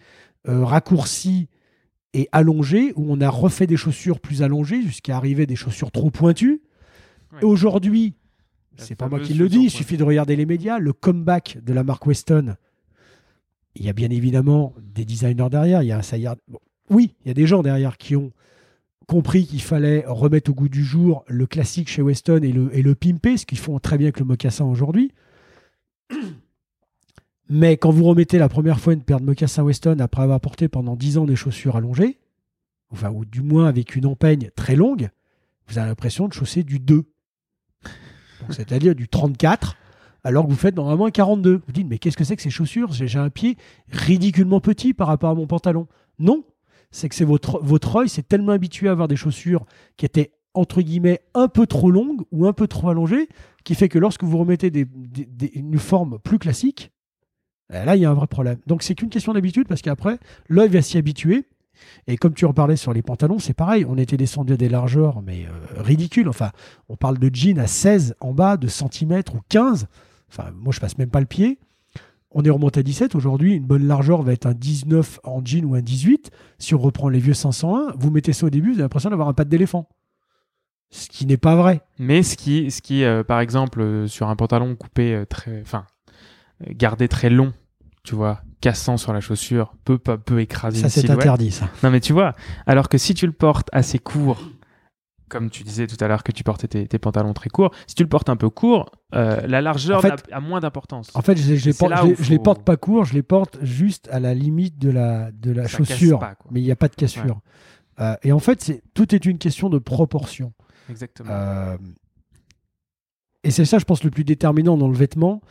euh, raccourci et allongé, où on a refait des chaussures plus allongées, jusqu'à arriver à des chaussures trop pointues. Ouais. Aujourd'hui, c'est pas moi qui le dis, il suffit de regarder les médias, le comeback de la marque Weston. Il y a bien évidemment des designers derrière, il y a un Sayard. Bon, oui, il y a des gens derrière qui ont compris qu'il fallait remettre au goût du jour le classique chez Weston et le, et le pimper, ce qu'ils font très bien avec le mocassin aujourd'hui. Mais quand vous remettez la première fois une paire de mocassins Weston après avoir porté pendant 10 ans des chaussures allongées, ou du moins avec une empeigne très longue, vous avez l'impression de chausser du 2. Donc, C'est-à-dire du 34, alors que vous faites normalement un 42. Vous dites, mais qu'est-ce que c'est que ces chaussures? J'ai un pied ridiculement petit par rapport à mon pantalon. Non, c'est que c'est votre, votre œil s'est tellement habitué à avoir des chaussures qui étaient entre guillemets un peu trop longues ou un peu trop allongées, qui fait que lorsque vous remettez une forme plus classique, là il y a un vrai problème. Donc c'est qu'une question d'habitude parce qu'après l'œil va s'y habituer. Et comme tu en parlais sur les pantalons, c'est pareil. On était descendu à des largeurs, mais euh, ridicules. Enfin, on parle de jeans à 16 en bas, de centimètres ou 15. Enfin, moi, je passe même pas le pied. On est remonté à 17. Aujourd'hui, une bonne largeur va être un 19 en jean ou un 18. Si on reprend les vieux 501, vous mettez ça au début, vous avez l'impression d'avoir un pas d'éléphant. Ce qui n'est pas vrai. Mais ce qui, ce qui euh, par exemple, euh, sur un pantalon coupé euh, très, enfin, euh, gardé très long, tu vois, cassant sur la chaussure, peut pas peut écraser Ça, c'est interdit, ça. Non, mais tu vois, alors que si tu le portes assez court, comme tu disais tout à l'heure que tu portais tes, tes pantalons très courts, si tu le portes un peu court, euh, la largeur En fait- n'a- a, moins d'importance. En fait, je, je les porte- je les- je les faut- porte pas court, je les porte juste à la limite de la, de la Ça chaussure. pas, mais il n'y a pas de cassure. Euh, et en fait, c'est tout est une question de proportion. Exactement. Euh, et c'est ça, je pense, le plus déterminant dans le vêtement.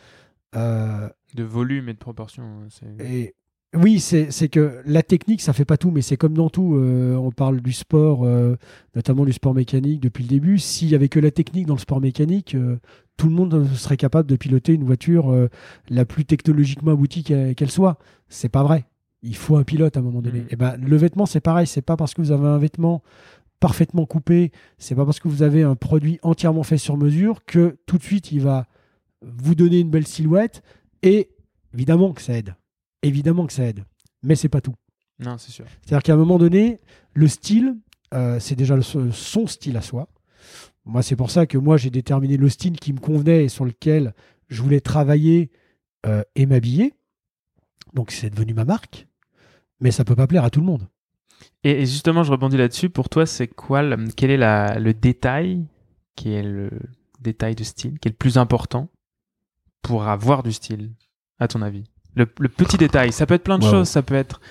De volume et de proportion. hein, et oui, c'est que la technique, ça fait pas tout, mais c'est comme dans tout. euh, on parle du sport, euh, notamment du sport mécanique depuis le début. S'il y avait que la technique dans le sport mécanique, euh, tout le monde serait capable de piloter une voiture la plus technologiquement aboutie qu'elle soit. C'est pas vrai. Il faut un pilote à un moment donné. Mhm. Et ben, le vêtement, c'est pareil. C'est pas parce que vous avez un vêtement parfaitement coupé, c'est pas parce que vous avez un produit entièrement fait sur mesure que tout de suite il va vous donner une belle silhouette. Et évidemment que ça aide. Évidemment que ça aide. Mais c'est pas tout. Non, c'est sûr. C'est-à-dire qu'à un moment donné, le style, euh, c'est déjà le- son style à soi. Moi, c'est pour ça que moi, j'ai déterminé le style qui me convenait et sur lequel je voulais travailler euh, et m'habiller. Donc, c'est devenu ma marque. Mais ça peut pas plaire à tout le monde. Et, et justement, je rebondis là-dessus. Pour toi, c'est quoi le- Quel est la, le détail qui est le détail de style qui est le plus important? Pour avoir du style, à ton avis? Le, le petit détail. Ça peut être plein de Wow. choses. Ça peut être,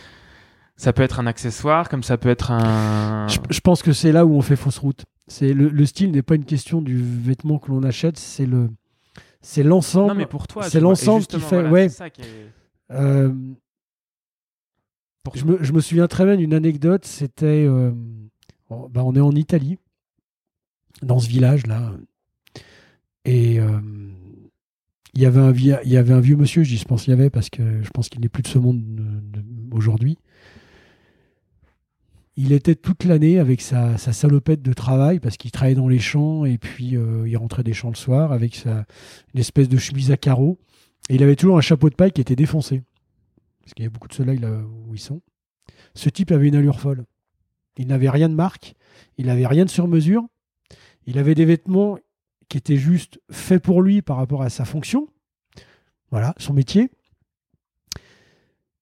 ça peut être un accessoire, comme ça peut être un. Je, je pense que c'est là où on fait fausse route. C'est le, le style n'est pas une question du vêtement que l'on achète, c'est le c'est l'ensemble. Non, mais pour toi, c'est l'ensemble qui fait- voilà, ouais. ça qui est- Euh, je, me, je me souviens très bien d'une anecdote. C'était, euh, on, bah, on est en Italie, dans ce village là, et euh, il y avait un vieux, avait monsieur, je dis je pense qu'il y avait parce que je pense qu'il n'est plus de ce monde de- de- aujourd'hui. Il était toute l'année avec sa, sa salopette de travail parce qu'il travaillait dans les champs et puis euh, il rentrait des champs le soir avec une espèce de chemise à carreaux. Et il avait toujours un chapeau de paille qui était défoncé. Parce qu'il y a beaucoup de soleil là où ils sont. Ce type avait une allure folle. Il n'avait rien de marque, il n'avait rien de sur mesure. Il avait des vêtements qui étaient juste faits pour lui par rapport à sa fonction. Voilà, son métier.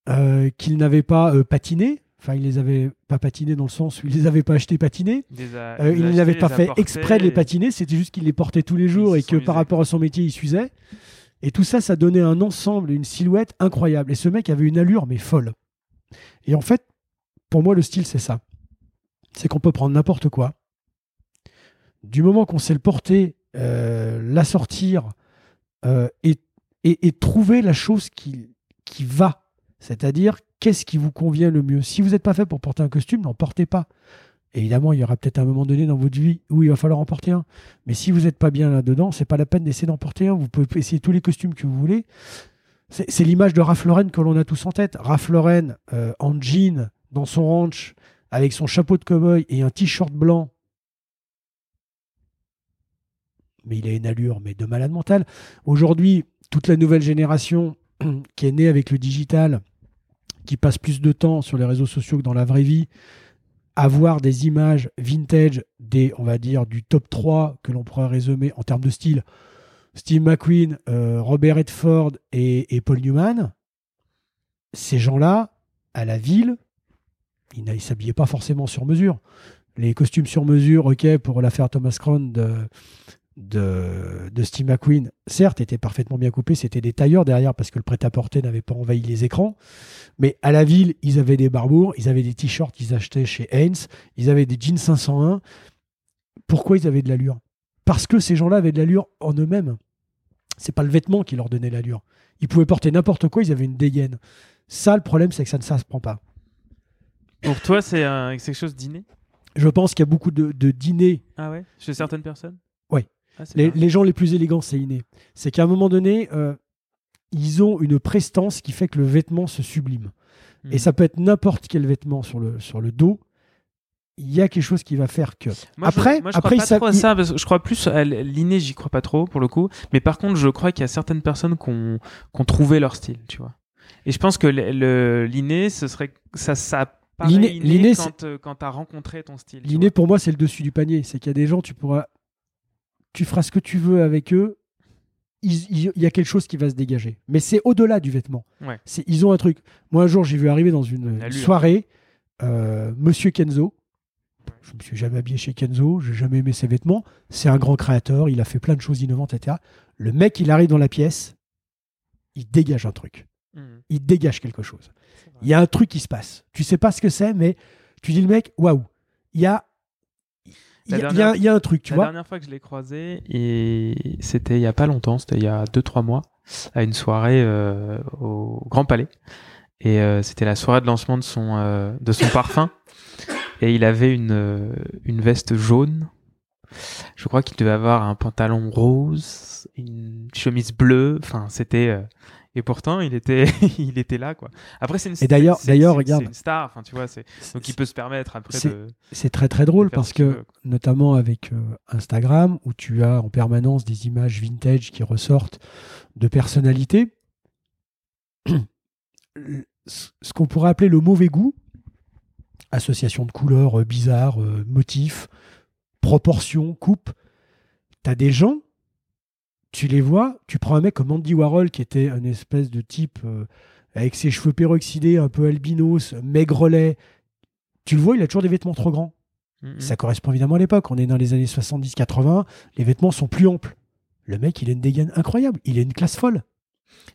Euh, qu'il n'avait pas euh, patiné. Enfin, il les avait pas patinés dans le sens où il les avait pas achetés patinés. Il a- Euh, les il a n'avait achetés, pas les fait exprès de les patiner, c'était juste qu'il les portait tous les jours et que par rapport à son métier, il s'usait. Et tout ça, ça donnait un ensemble, une silhouette incroyable. Et ce mec avait une allure, mais folle. Et en fait, pour moi, le style, c'est ça. C'est qu'on peut prendre n'importe quoi. Du moment qu'on sait le porter, euh, l'assortir euh, et, et, trouver la chose qui, qui va. C'est-à-dire, qu'est-ce qui vous convient le mieux? Si vous n'êtes pas fait pour porter un costume, n'en portez pas. Évidemment, il y aura peut-être un moment donné dans votre vie où il va falloir en porter un. Mais si vous n'êtes pas bien là-dedans, c'est pas la peine d'essayer d'en porter un. Vous pouvez essayer tous les costumes que vous voulez. C'est c'est l'image de Ralph Lauren que l'on a tous en tête. Ralph Lauren euh, en jean, dans son ranch, avec son chapeau de cow-boy et un t-shirt blanc. Mais il a une allure mais de malade mental. Aujourd'hui, toute la nouvelle génération qui est née avec le digital, qui passe plus de temps sur les réseaux sociaux que dans la vraie vie, avoir des images vintage des, on va dire, du top 3 que l'on pourrait résumer en termes de style, Steve McQueen, euh, Robert Redford et, Paul Newman, ces gens-là, à la ville, ils ne s'habillaient pas forcément sur mesure. Les costumes sur mesure, ok, pour l'affaire Thomas Crown de, de, de Steve McQueen, certes, étaient parfaitement bien coupés. C'était des tailleurs derrière parce que le prêt-à-porter n'avait pas envahi les écrans. Mais à la ville, ils avaient des barbours, ils avaient des t-shirts qu'ils achetaient chez Haynes, ils avaient des jeans 501. Pourquoi ils avaient de l'allure? Parce que ces gens-là avaient de l'allure en eux-mêmes. C'est pas le vêtement qui leur donnait l'allure. Ils pouvaient porter n'importe quoi, ils avaient une dégaine. Ça, le problème, c'est que ça ne ça se prend pas. Pour toi, c'est quelque chose d'inné Je pense qu'il y a beaucoup de, de dîners. Ah ouais? Chez certaines personnes? Ouais. Ah, Les, gens les plus élégants, c'est inné. C'est qu'à un moment donné, euh, ils ont une prestance qui fait que le vêtement se sublime. Et ça peut être n'importe quel vêtement sur le, sur le dos. Il y a quelque chose qui va faire que. Moi, Après- je, moi, je après, crois pas trop à ça, parce que je crois plus à l'inné, j'y crois pas trop pour le coup. Mais par contre, je crois qu'il y a certaines personnes qui ont, qui ont trouvé leur style, tu vois. Et je pense que l'inné, ce serait ça, ça L'inné- inné l'inné, quand, euh, quand t'as rencontré ton style. tu L'inné, pour moi, c'est le dessus du panier. C'est qu'il y a des gens, tu pourras. Tu feras ce que tu veux avec eux. Il y a quelque chose qui va se dégager. Mais c'est au-delà du vêtement. Ouais. C'est- Ils ont un truc. Moi, un jour, j'ai vu arriver dans une, soirée euh, Monsieur Kenzo. Je me suis jamais habillé chez Kenzo. J'ai jamais aimé ses vêtements. C'est un grand créateur. Il a fait plein de choses innovantes, etc. Le mec, il arrive dans la pièce. Il dégage un truc. Mhm. Il dégage quelque chose. Il y a un truc qui se passe. Tu sais pas ce que c'est, mais tu dis le mec, waouh, il y a, il y, La a- y un truc, tu la vois. dernière fois que je l'ai croisé, et c'était il y a pas longtemps, c'était il y a 2-3 mois, à une soirée euh, au Grand Palais. Et euh, c'était la soirée de lancement de son, euh, de son parfum. Et il avait une, une veste jaune. Je crois qu'il devait avoir un pantalon rose, une chemise bleue. Enfin, c'était. Et pourtant, il était, il était là, quoi. Après, c'est une. Et d'ailleurs- regarde. Une star. Enfin, tu vois, c'est. Donc, il peut se permettre après C'est- très très drôle parce que, notamment avec euh, Instagram, où tu as en permanence des images vintage qui ressortent de personnalités, ce qu'on pourrait appeler le mauvais goût, association de couleurs euh, bizarres, euh, motifs, proportions, coupes, tu as des gens, tu les vois, tu prends un mec comme Andy Warhol qui était un espèce de type euh, avec ses cheveux peroxydés, un peu albinos, maigrelet, tu le vois, il a toujours des vêtements trop grands. Mhm. Ça correspond évidemment à l'époque. On est dans les années 70-80. Les vêtements sont plus amples. Le mec, il a une dégaine incroyable. Il a une classe folle.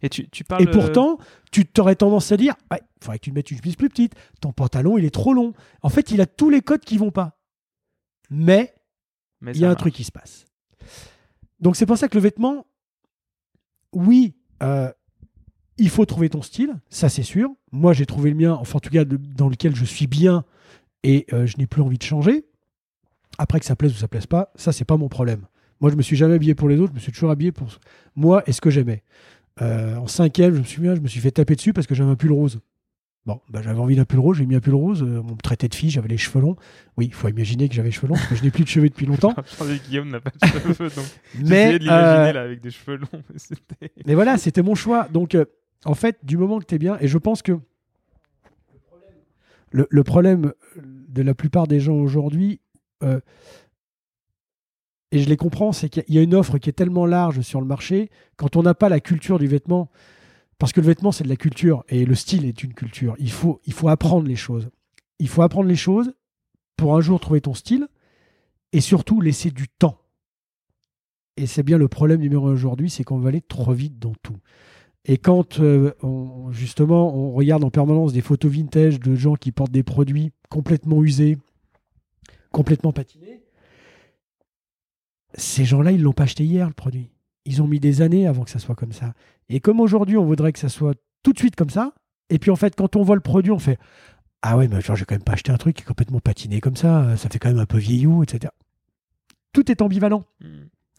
Et tu, tu parles. Et pourtant, tu t'aurais tendance à dire il faudrait que tu te mettes une chemise plus petite. Ton pantalon, il est trop long. En fait, il a tous les codes qui vont pas. Mais mais il y a un truc qui se passe. Donc, c'est pour ça que le vêtement, oui, euh, il faut trouver ton style. Ça, c'est sûr. Moi, j'ai trouvé le mien, enfin, en tout cas, dans lequel je suis bien et euh, je n'ai plus envie de changer. Après que ça plaise ou ça plaise pas, ça, c'est pas mon problème. Moi, je me suis jamais habillé pour les autres, je me suis toujours habillé pour moi et ce que j'aimais. Euh, en cinquième, je me souviens, je me suis fait taper dessus parce que j'avais un pull rose. Bon, bah, j'avais envie d'un pull rose, j'ai mis un pull rose. Euh, on me traitait de fille, j'avais les cheveux longs. Oui, il faut imaginer que j'avais les cheveux longs, parce que je n'ai plus de cheveux depuis longtemps. Guillaume n'a pas de cheveux, donc. mais, de l'imaginer là avec des cheveux longs. Mais, mais voilà, c'était mon choix. Donc, euh, en fait, du moment que tu es bien, et je pense que le, le, problème de la plupart des gens aujourd'hui, euh, et je les comprends, c'est qu'il y a une offre qui est tellement large sur le marché, quand on n'a pas la culture du vêtement, parce que le vêtement, c'est de la culture, et le style est une culture, il faut, apprendre les choses. Il faut apprendre les choses pour un jour trouver ton style, et surtout laisser du temps. Et c'est bien le problème numéro un aujourd'hui, c'est qu'on va aller trop vite dans tout. Et quand euh, justement on regarde en permanence des photos vintage de gens qui portent des produits complètement usés, complètement patinés, ces gens-là, ils l'ont pas acheté hier, le produit. Ils ont mis des années avant que ça soit comme ça. Et comme aujourd'hui, on voudrait que ça soit tout de suite comme ça, et puis en fait, quand on voit le produit, on fait Ah ouais, mais genre, j'ai quand même pas acheté un truc qui est complètement patiné comme ça, ça fait quand même un peu vieillot, etc. Tout est ambivalent.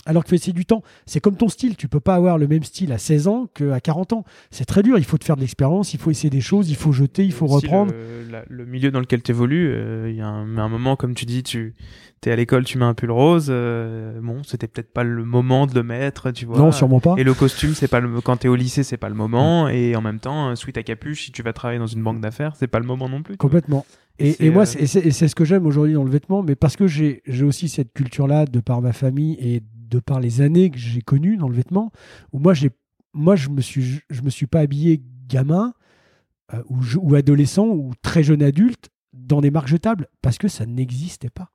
Alors que c'est du temps. C'est comme ton style. Tu peux pas avoir le même style à 16 ans qu'à 40 ans. C'est très dur. Il faut te faire de l'expérience, il faut essayer des choses, il faut jeter, il faut reprendre. Le, milieu dans lequel tu évolues, euh, il y a un, moment, comme tu dis, tu es à l'école, tu mets un pull rose. Euh, bon, c'était peut-être pas le moment de le mettre, tu vois. Non, sûrement pas. Et le costume, c'est pas le quand t'es au lycée, c'est pas le moment. Et en même temps, suite à capuche, si tu vas travailler dans une banque d'affaires, c'est pas le moment non plus. Complètement. Et, et, moi, euh, c'est ce que j'aime aujourd'hui dans le vêtement, mais parce que j'ai aussi cette culture-là de par ma famille et de par les années que j'ai connues dans le vêtement, où moi, moi je me suis, je me suis pas habillé gamin euh, ou, ou, adolescent ou très jeune adulte dans des marques jetables parce que ça n'existait pas.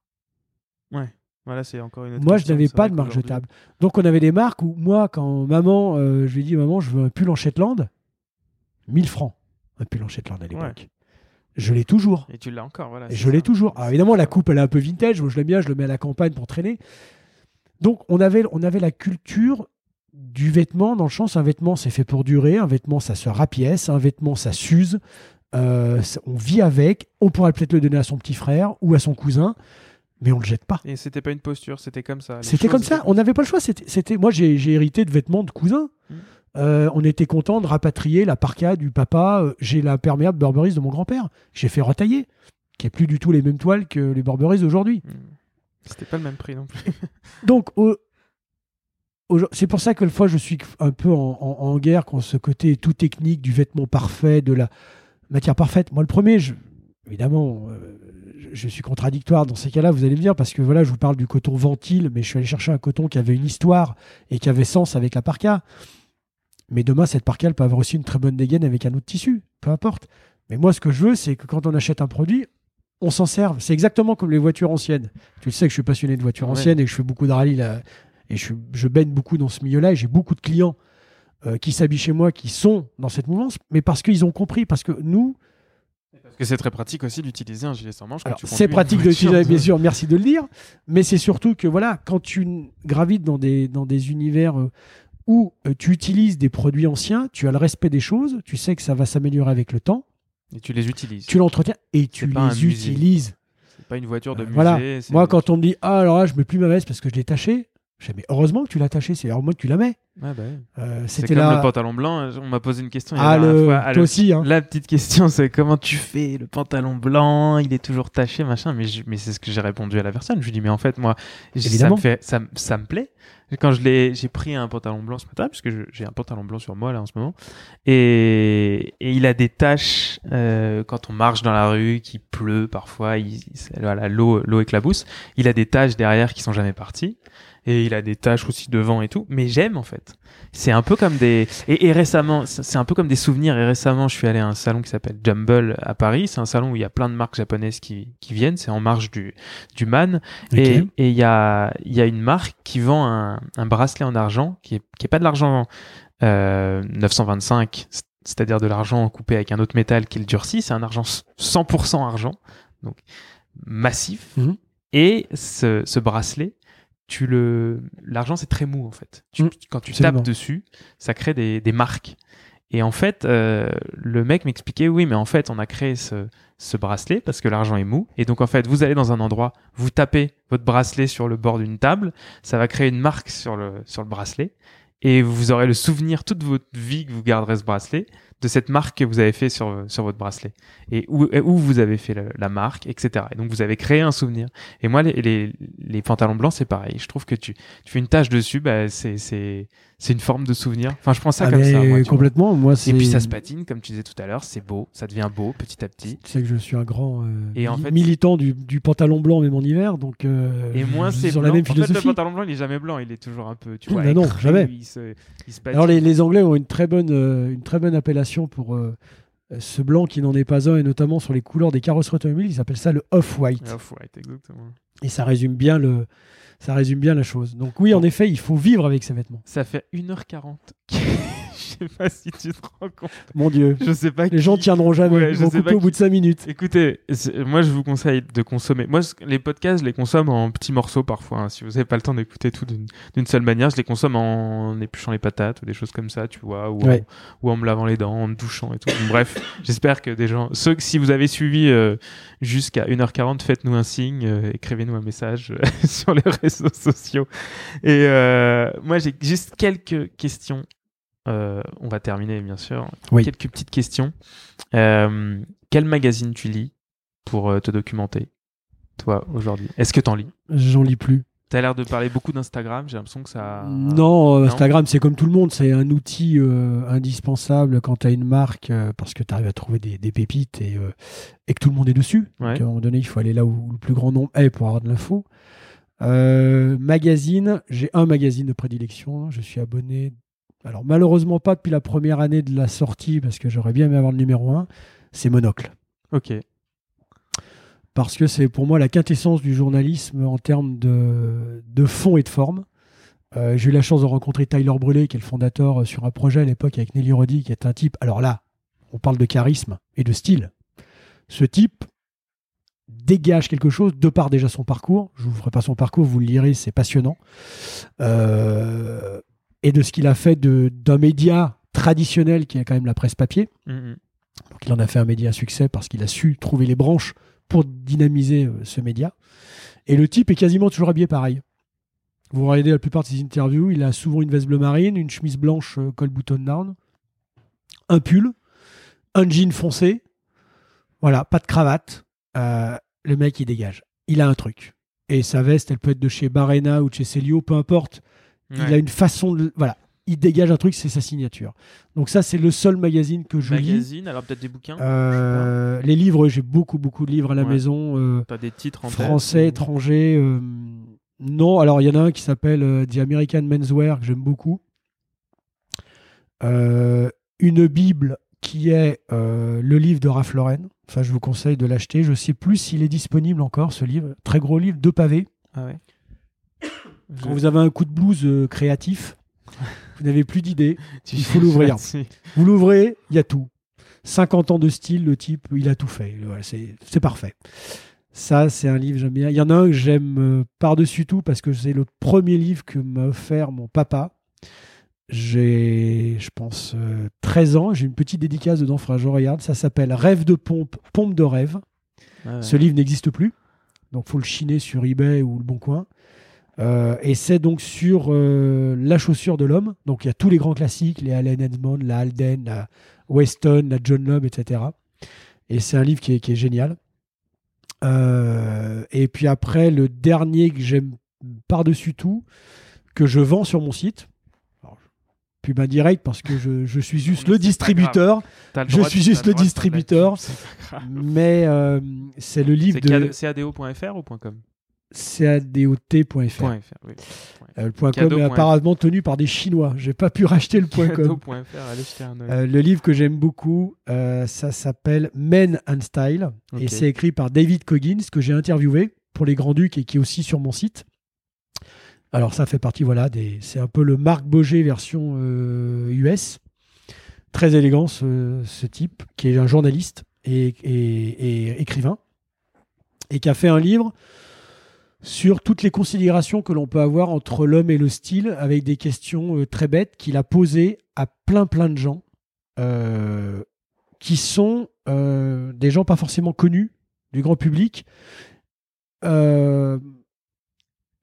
Ouais. Voilà, c'est encore une Moi, je n'avais pas de marque jetable. Donc, on avait des marques où, moi, quand maman, euh, je lui ai dit, maman, je veux un pull en Shetland, 1000 francs, un pull en Shetland à l'époque. Je l'ai toujours. Et tu l'as encore, voilà. je l'ai toujours. Alors, évidemment, la coupe, elle est un peu vintage. je l'aime bien, je le mets à la campagne pour traîner. Donc on avait, on avait la culture du vêtement, dans le sens, un vêtement c'est fait pour durer, un vêtement ça se rapièce, un vêtement ça s'use, euh, on vit avec, on pourrait peut-être le donner à son petit frère ou à son cousin, mais on le jette pas. Et c'était pas une posture, c'était comme ça. C'était comme ça, on n'avait pas le choix. C'était, moi j'ai hérité de vêtements de cousins. Mmh. Euh, on était content de rapatrier la parka du papa. Euh, j'ai la perméable Burberry de mon grand-père. J'ai fait retailler, qui est plus du tout les mêmes toiles que les Burberry d'aujourd'hui. Mmh. C'était pas le même prix non plus. Donc, c'est pour ça que fois je suis un peu en, guerre contre ce côté tout technique du vêtement parfait, de la matière parfaite. Moi, le premier, évidemment, euh, je suis contradictoire dans ces cas-là, vous allez me dire, parce que voilà, je vous parle du coton ventile, mais je suis allé chercher un coton qui avait une histoire et qui avait sens avec la parka. Mais demain, cette parka, elle peut avoir aussi une très bonne dégaine avec un autre tissu, peu importe. Mais moi, ce que je veux, c'est que quand on achète un produit, on s'en serve. C'est exactement comme les voitures anciennes. Tu le sais que je suis passionné de voitures anciennes et que je fais beaucoup de rallye là, et je, je baigne beaucoup dans ce milieu-là et j'ai beaucoup de clients euh, qui s'habillent chez moi qui sont dans cette mouvance, mais parce qu'ils ont compris, parce que nous. Parce que c'est très pratique aussi d'utiliser un gilet sans manches. C'est pratique d'utiliser, bien sûr, merci de le dire, mais c'est surtout que voilà, quand tu gravites dans des, dans des univers euh, où euh, tu utilises des produits anciens, tu as le respect des choses, tu sais que ça va s'améliorer avec le temps, et tu les utilises. Tu l'entretiens et tu les utilises. C'est pas une voiture de musée. Voilà. Moi, quand on me dit Ah, alors là, je mets plus ma veste parce que je l'ai tachée, je dis, mais heureusement que tu l'as tachée, c'est heureusement que tu la mets. bah euh, c'était comme le pantalon blanc. Hein. On m'a posé une question. Ah, le... fois. Ah, toi aussi. Hein. La petite question, c'est comment tu fais le pantalon blanc Il est toujours taché, machin. Mais, mais c'est ce que j'ai répondu à la personne. Je lui dis, mais en fait, moi, ça me, fait, ça, ça me plaît. Quand je l'ai, j'ai pris un pantalon blanc ce matin, puisque j'ai un pantalon blanc sur moi là en ce moment, et, et il a des taches euh, quand on marche dans la rue, qui pleut parfois, il, voilà, l'eau, l'eau éclabousse. Il a des taches derrière qui sont jamais parties et il a des taches aussi devant et tout. Mais j'aime en fait. C'est un peu comme des et, récemment, c'est un peu comme des souvenirs. Et récemment, je suis allé à un salon qui s'appelle Jumble à Paris. C'est un salon où il y a plein de marques japonaises qui, qui viennent. C'est en marge du du Man. Et et il y a il y a une marque qui vend un, un bracelet en argent qui est qui est pas de l'argent euh, 925 c'est-à-dire de l'argent coupé avec un autre métal qui le durcit, c'est un argent 100% argent, donc massif. Mhm. Et ce, ce bracelet, tu le l'argent c'est très mou en fait. Mm. quand tu tapes dessus, ça crée des, des marques. Et en fait, euh, le mec m'expliquait, oui, mais en fait, on a créé ce, ce bracelet parce que l'argent est mou. Et donc, en fait, vous allez dans un endroit, vous tapez votre bracelet sur le bord d'une table, ça va créer une marque sur le, sur le bracelet. Et vous aurez le souvenir toute votre vie que vous garderez ce bracelet de cette marque que vous avez fait sur, sur votre bracelet et où, où vous avez fait la, la marque, etc. Et donc vous avez créé un souvenir. Et moi, les, les, les pantalons blancs, c'est pareil. Je trouve que tu, tu fais une tâche dessus, bah, c'est, c'est, c'est une forme de souvenir. Enfin, je prends ça Ah, comme ça. Moi, complètement. Moi, c'est. Et puis ça se patine, comme tu disais tout à l'heure, c'est beau, ça devient beau petit à petit. Tu sais que je suis un grand euh, Et en fait- militant du, du pantalon blanc même en hiver, donc euh, Et moins c'est blanc. la même En fait, le pantalon blanc, il est jamais blanc, il est toujours un peu, tu vois. Bah non, jamais. Il se, il se patine. Alors les, les Anglais ont une très bonne, euh, une très bonne appellation pour ce blanc qui n'en est pas un, et notamment sur les couleurs des carrosseries automobiles, ils appellent ça le off-white. Off-white, exactement. Et ça résume bien le, ça résume bien la chose. Donc oui, en effet, il faut vivre avec ses vêtements. Ça fait 1h40. Sais pas si tu te rends compte. Mon Dieu, Je sais pas les gens tiendront jamais. Ouais, je sais pas au bout de 5 minutes. Écoutez, moi je vous conseille de consommer. Moi, les podcasts, je les consomme en petits morceaux parfois. hein. Si vous n'avez pas le temps d'écouter tout d'une seule manière, je les consomme en épluchant les patates ou des choses comme ça, tu vois, ou, Ouais. en, ou en me lavant les dents, en me douchant et tout. Bref, j'espère que des gens. Ceux que si vous avez suivi euh, jusqu'à 1h40, faites-nous un signe, euh, écrivez-nous un message euh, sur les réseaux sociaux. Et euh, moi, j'ai juste quelques questions. Euh, on va terminer, bien sûr. Oui. Quelques petites questions. Euh, quel magazine tu lis pour euh, te documenter, toi, aujourd'hui? Est-ce que t'en lis? J'en lis plus. T'as l'air de parler beaucoup d'Instagram, j'ai l'impression que ça... Non, Instagram, c'est comme tout le monde, c'est un outil euh, indispensable quand tu as une marque, euh, parce que tu arrives à trouver des, des pépites et, euh, et que tout le monde est dessus. Ouais. Donc, à un moment donné, il faut aller là où le plus grand nombre est pour avoir de l'info. Magazine, j'ai un magazine de prédilection. Je suis abonné, alors malheureusement pas depuis la première année de la sortie, parce que j'aurais bien aimé avoir le numéro 1, c'est Monocle. Ok. Parce que c'est pour moi la quintessence du journalisme en termes de, de fond et de forme. Euh, j'ai eu la chance de rencontrer Tyler Brûlé, qui est le fondateur euh, sur un projet à l'époque avec Nelly Roddy, qui est un type. Alors là, on parle de charisme et de style. Ce type dégage quelque chose de par déjà son parcours. Je vous ferai pas son parcours, vous le lirez, c'est passionnant. Euh, et de ce qu'il a fait d'un média traditionnel qui est quand même la presse papier. Mhm. Donc il en a fait un média à succès parce qu'il a su trouver les branches pour dynamiser euh, ce média. Et le type est quasiment toujours habillé pareil. Vous regardez la plupart de ses interviews, il a souvent une veste bleu marine, une chemise blanche euh, col button down, un pull, un jean foncé, voilà, pas de cravate. Euh, le mec, il dégage. Il a un truc. Et sa veste, elle peut être de chez Barena ou de chez Celio, peu importe. Il a une façon de... Voilà. Il dégage un truc, c'est sa signature. Donc ça, c'est le seul magazine que je lis. Magazine, alors peut-être des bouquins Euh, les livres, j'ai beaucoup, beaucoup de livres à la Ouais. maison. euh, T'as des titres en tête français, ou- étrangers. euh, non, alors il y en a un qui s'appelle The American Menswear, que j'aime beaucoup. Une Bible qui est le livre de Ralph Lauren. Enfin, je vous conseille de l'acheter. Je sais plus s'il est disponible encore, ce livre. Très gros livre, deux pavés. Ah ouais. Quand vous avez un coup de blues euh, créatif, vous n'avez plus d'idées. Tu il faut l'ouvrir. Vous l'ouvrez, il y a tout. 50 ans de style, le type, il a tout fait. Voilà, c'est parfait. Ça, c'est un livre que j'aime bien. Il y en a un que j'aime euh, par-dessus tout parce que c'est le premier livre que m'a offert mon papa. J'ai, je pense, euh, 13 ans. J'ai une petite dédicace dedans, faudra je regarde. Ça s'appelle Rêve de pompe, pompe de rêve. Ouais. Ce livre n'existe plus. Donc, faut le chiner sur eBay ou le Bon Coin. Euh, et c'est donc sur euh, la chaussure de l'homme. Donc, il y a tous les grands classiques, les Allen Edmond, la Alden, la Weston, la John Lobb, etc. Et c'est un livre qui est, qui est génial. Euh, et puis après, le dernier que j'aime par-dessus tout, que je vends sur mon site. Alors, pub indirect parce que je, je suis juste le distributeur, le je suis juste le distributeur. mais c'est le livre de cado- cado.fr ou .com? cadot.fr. .fr, oui. Euh, le point .com est apparemment tenu par des Chinois. J'ai pas pu racheter le point .com. Euh, le livre que j'aime beaucoup, euh, ça s'appelle Men and Style et c'est écrit par David Coggins que j'ai interviewé pour les Grands Ducs et qui est aussi sur mon site. Alors ça fait partie, voilà, des, c'est un peu le Marc Boger version euh, US. Très élégant ce, ce type qui est un journaliste et, et- et écrivain et qui a fait un livre sur toutes les considérations que l'on peut avoir entre l'homme et le style avec des questions euh, très bêtes qu'il a posées à plein plein de gens euh, qui sont euh, des gens pas forcément connus du grand public, euh,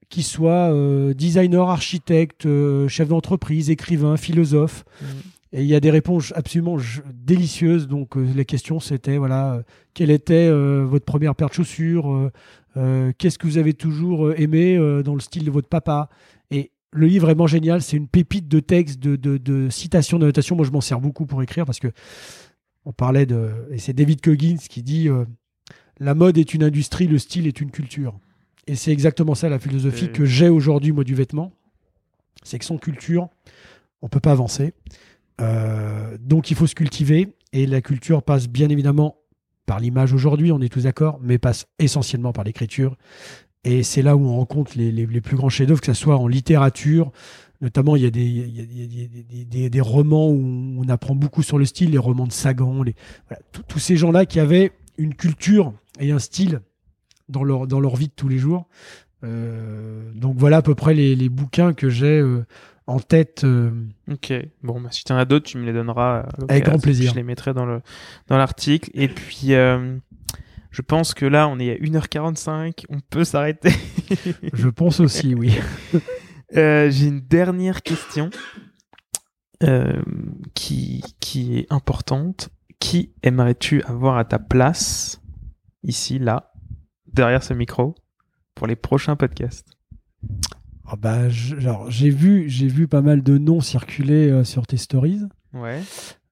qui soient designers, architectes, euh, chefs d'entreprise, écrivains, philosophes. Mhm. Et il y a des réponses absolument délicieuses. Donc, euh, les questions, c'était voilà, euh, quelle était euh, votre première paire de chaussures euh, Qu'est-ce que vous avez toujours euh, aimé euh, dans le style de votre papa? Et le livre est vraiment génial. C'est une pépite de textes, de, de, de citations, de notations. Moi, je m'en sers beaucoup pour écrire parce que on parlait de. Et c'est David Coggins qui dit euh, La mode est une industrie, le style est une culture. Et c'est exactement ça la philosophie Et- que j'ai aujourd'hui, moi, du vêtement. C'est que sans culture, on peut pas avancer. Donc il faut se cultiver et la culture passe bien évidemment par l'image aujourd'hui, on est tous d'accord, mais passe essentiellement par l'écriture. Et c'est là où on rencontre les, plus grands chefs-d'œuvre, que ce soit en littérature, notamment il y a, des, romans où on apprend beaucoup sur le style, les romans de Sagan, tous- ces gens-là qui avaient une culture et un style dans leur, dans vie de tous les jours. Euh, donc voilà à peu près les, les bouquins que j'ai euh, en tête. euh, Ok. Bon, bah, si tu en as d'autres, tu me les donneras. euh, Avec grand plaisir. Je les mettrai dans le dans l'article. Et puis, euh, je pense que là, on est à 1h45. On peut s'arrêter. je pense aussi, oui. Euh, J'ai une dernière question euh, qui, qui est importante. Qui aimerais-tu avoir à ta place, ici, là, derrière ce micro, pour les prochains podcasts? Ah bah, j'ai vu, j'ai vu pas mal de noms circuler euh, sur tes stories. Ouais.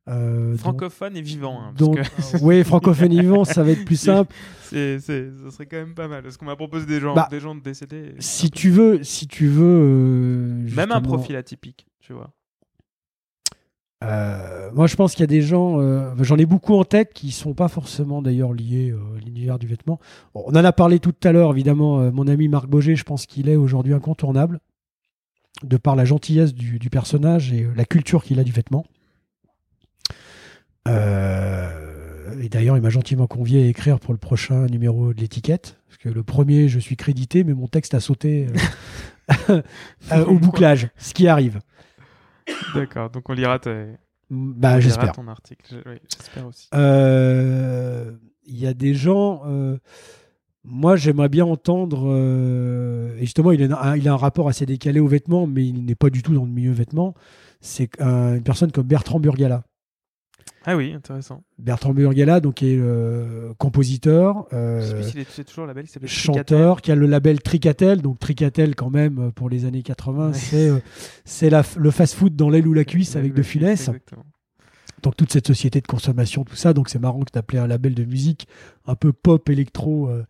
Euh, donc- Francophone et vivant. hein, parce donc, que oui, francophone vivant, ça va être plus simple. c'est, ça serait quand même pas mal. Parce qu'on m'a proposé des gens, Bah, des gens décédés. Si tu veux, si tu veux, euh, Même un profil atypique, tu vois. Euh, moi, je pense qu'il y a des gens, euh, j'en ai beaucoup en tête qui sont pas forcément d'ailleurs liés euh, à l'univers du vêtement. Bon, on en a parlé tout à l'heure, évidemment. mon ami Marc Boger, je pense qu'il est aujourd'hui incontournable de par la gentillesse du, du personnage et la culture qu'il a du vêtement. Et d'ailleurs, il m'a gentiment convié à écrire pour le prochain numéro de l'étiquette. Parce que le premier, je suis crédité, mais mon texte a sauté au bouclage, ce qui arrive. D'accord, donc on lira, tes- Bah, on lira j'espère. ton article. Je- oui, j'espère aussi. Euh, Il y a des gens. euh, moi, j'aimerais bien entendre. euh, et justement, il a, un, il a un rapport assez décalé aux vêtements, mais il n'est pas du tout dans le milieu vêtements. C'est une personne comme Bertrand Burgala. Ah oui, intéressant. Bertrand Burgala, donc, qui est euh, compositeur, Je euh, sais plus s'il est c'est toujours label, il s'appelle Tricatel. chanteur, qui a le label Tricatel. Donc, Tricatel, quand même, euh, pour les années 80, Ouais. c'est euh, c'est la- le fast-food dans l'aile ou la cuisse avec De. Exactement. donc toute cette société de consommation, tout ça. Donc c'est marrant que tu appelé un label de musique un peu pop électro euh,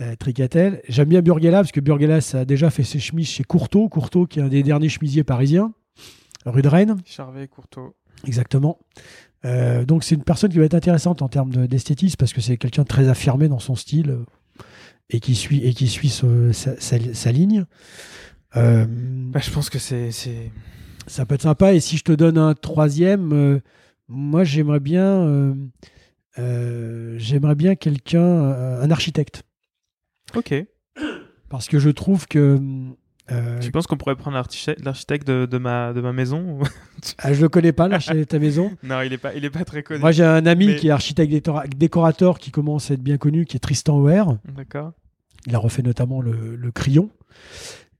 euh, Tricatel. J'aime bien Burgala parce que Burgala ça a déjà fait ses chemises chez Courtauld, Courtauld qui est un des derniers chemisiers parisiens, rue de Rennes, Charvet, Courteau. exactement. Euh, donc c'est une personne qui va être intéressante en termes de- d'esthétisme parce que c'est quelqu'un de très affirmé dans son style euh, et qui suit et qui suit ce- sa, sa- sa ligne. Euh, Bah, je pense que c'est, ça peut être sympa. Et si je te donne un troisième, euh, moi j'aimerais bien, j'aimerais bien quelqu'un, un architecte, Ok. parce que je trouve que euh, Tu penses qu'on pourrait prendre l'architecte, de, de ma, de ma maison ah, je le connais pas l'architecte de ta maison? Non, il est pas, il est pas très connu. Moi j'ai un ami Mais- qui est architecte décora- décorateur qui commence à être bien connu, qui est Tristan Oer. D'accord. Il a refait notamment le, le Crayon.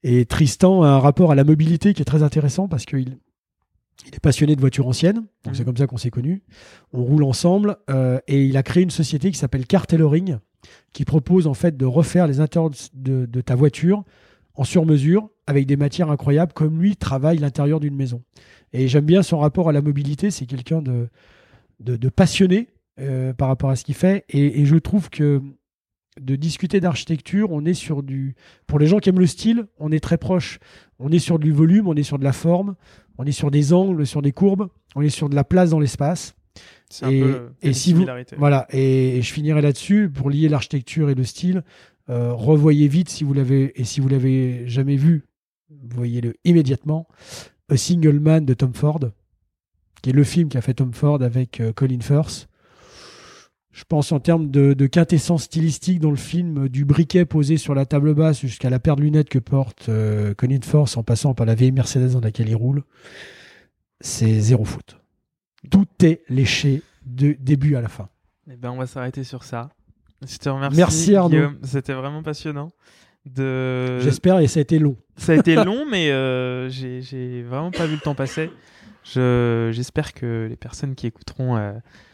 Et Tristan a un rapport à la mobilité qui est très intéressant parce qu'il il est passionné de voitures anciennes. Donc Mhm. c'est comme ça qu'on s'est connus. On roule ensemble euh, et il a créé une société qui s'appelle Car Tailoring qui propose en fait de refaire les intérieurs de, de ta voiture en sur-mesure avec des matières incroyables comme lui travaille l'intérieur d'une maison. Et j'aime bien son rapport à la mobilité. C'est quelqu'un de, de, de passionné euh, par rapport à ce qu'il fait. Et, et je trouve que de discuter d'architecture, on est sur du. Pour les gens qui aiment le style, on est très proche. On est sur du volume, on est sur de la forme, on est sur des angles, sur des courbes, on est sur de la place dans l'espace. Un Et- peu et une si vous-. Voilà, et, et je finirai là-dessus pour lier l'architecture et le style. Euh, revoyez vite si vous l'avez et si vous l'avez jamais vu, voyez-le immédiatement. A Single Man de Tom Ford, qui est le film qu'a fait Tom Ford avec euh, Colin Firth. Je pense en termes de, quintessence stylistique dans le film, du briquet posé sur la table basse jusqu'à la paire de lunettes que porte euh, Colin Firth en passant par la vieille Mercedes dans laquelle il roule, c'est zéro foot. Tout est léché de début à la fin. Eh ben, on va s'arrêter sur ça. Je te remercie. Merci, Arnaud. C'était vraiment passionnant. De... J'espère, et ça a été long. Ça a été long, mais euh, j'ai vraiment pas vu le temps passer. Je- J'espère que les personnes qui écouteront. euh,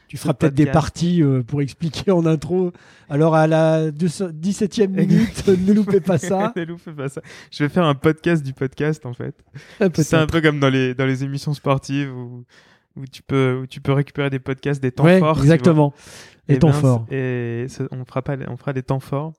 Tu feras peut-être des parties euh, pour expliquer en intro. Alors, à la 200 17e minute, ne loupez pas ça. ne loupez pas ça. Je vais faire un podcast du podcast en fait. C'est un peu comme dans les, dans les émissions sportives où, où, tu peux, où tu peux récupérer des podcasts, des temps Ouais, forts. exactement. Eh Et temps ben, fort. Et on, fera pas, on fera des temps forts.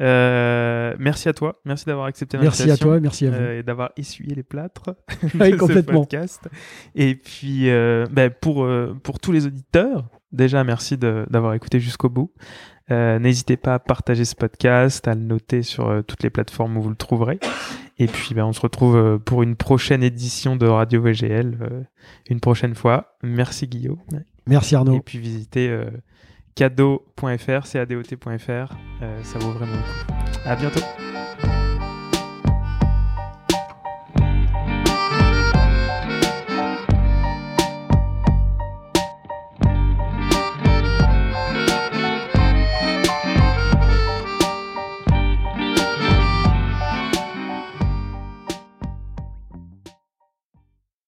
Euh, merci à toi. Merci d'avoir accepté Merci à l'invitation. toi, merci à vous. euh, et d'avoir essuyé les plâtres Oui, de complètement. ce podcast. Et puis, euh, ben, pour, pour tous les auditeurs, déjà, merci d'avoir écouté jusqu'au bout. N'hésitez pas à partager ce podcast, à le noter sur toutes les plateformes où vous le trouverez. Et puis, ben, on se retrouve pour une prochaine édition de Radio VGL, une prochaine fois. Merci Guillaume. Merci Arnaud. Et puis visitez cadeau.fr, cadot.fr, euh, ça vaut vraiment le coup. À bientôt.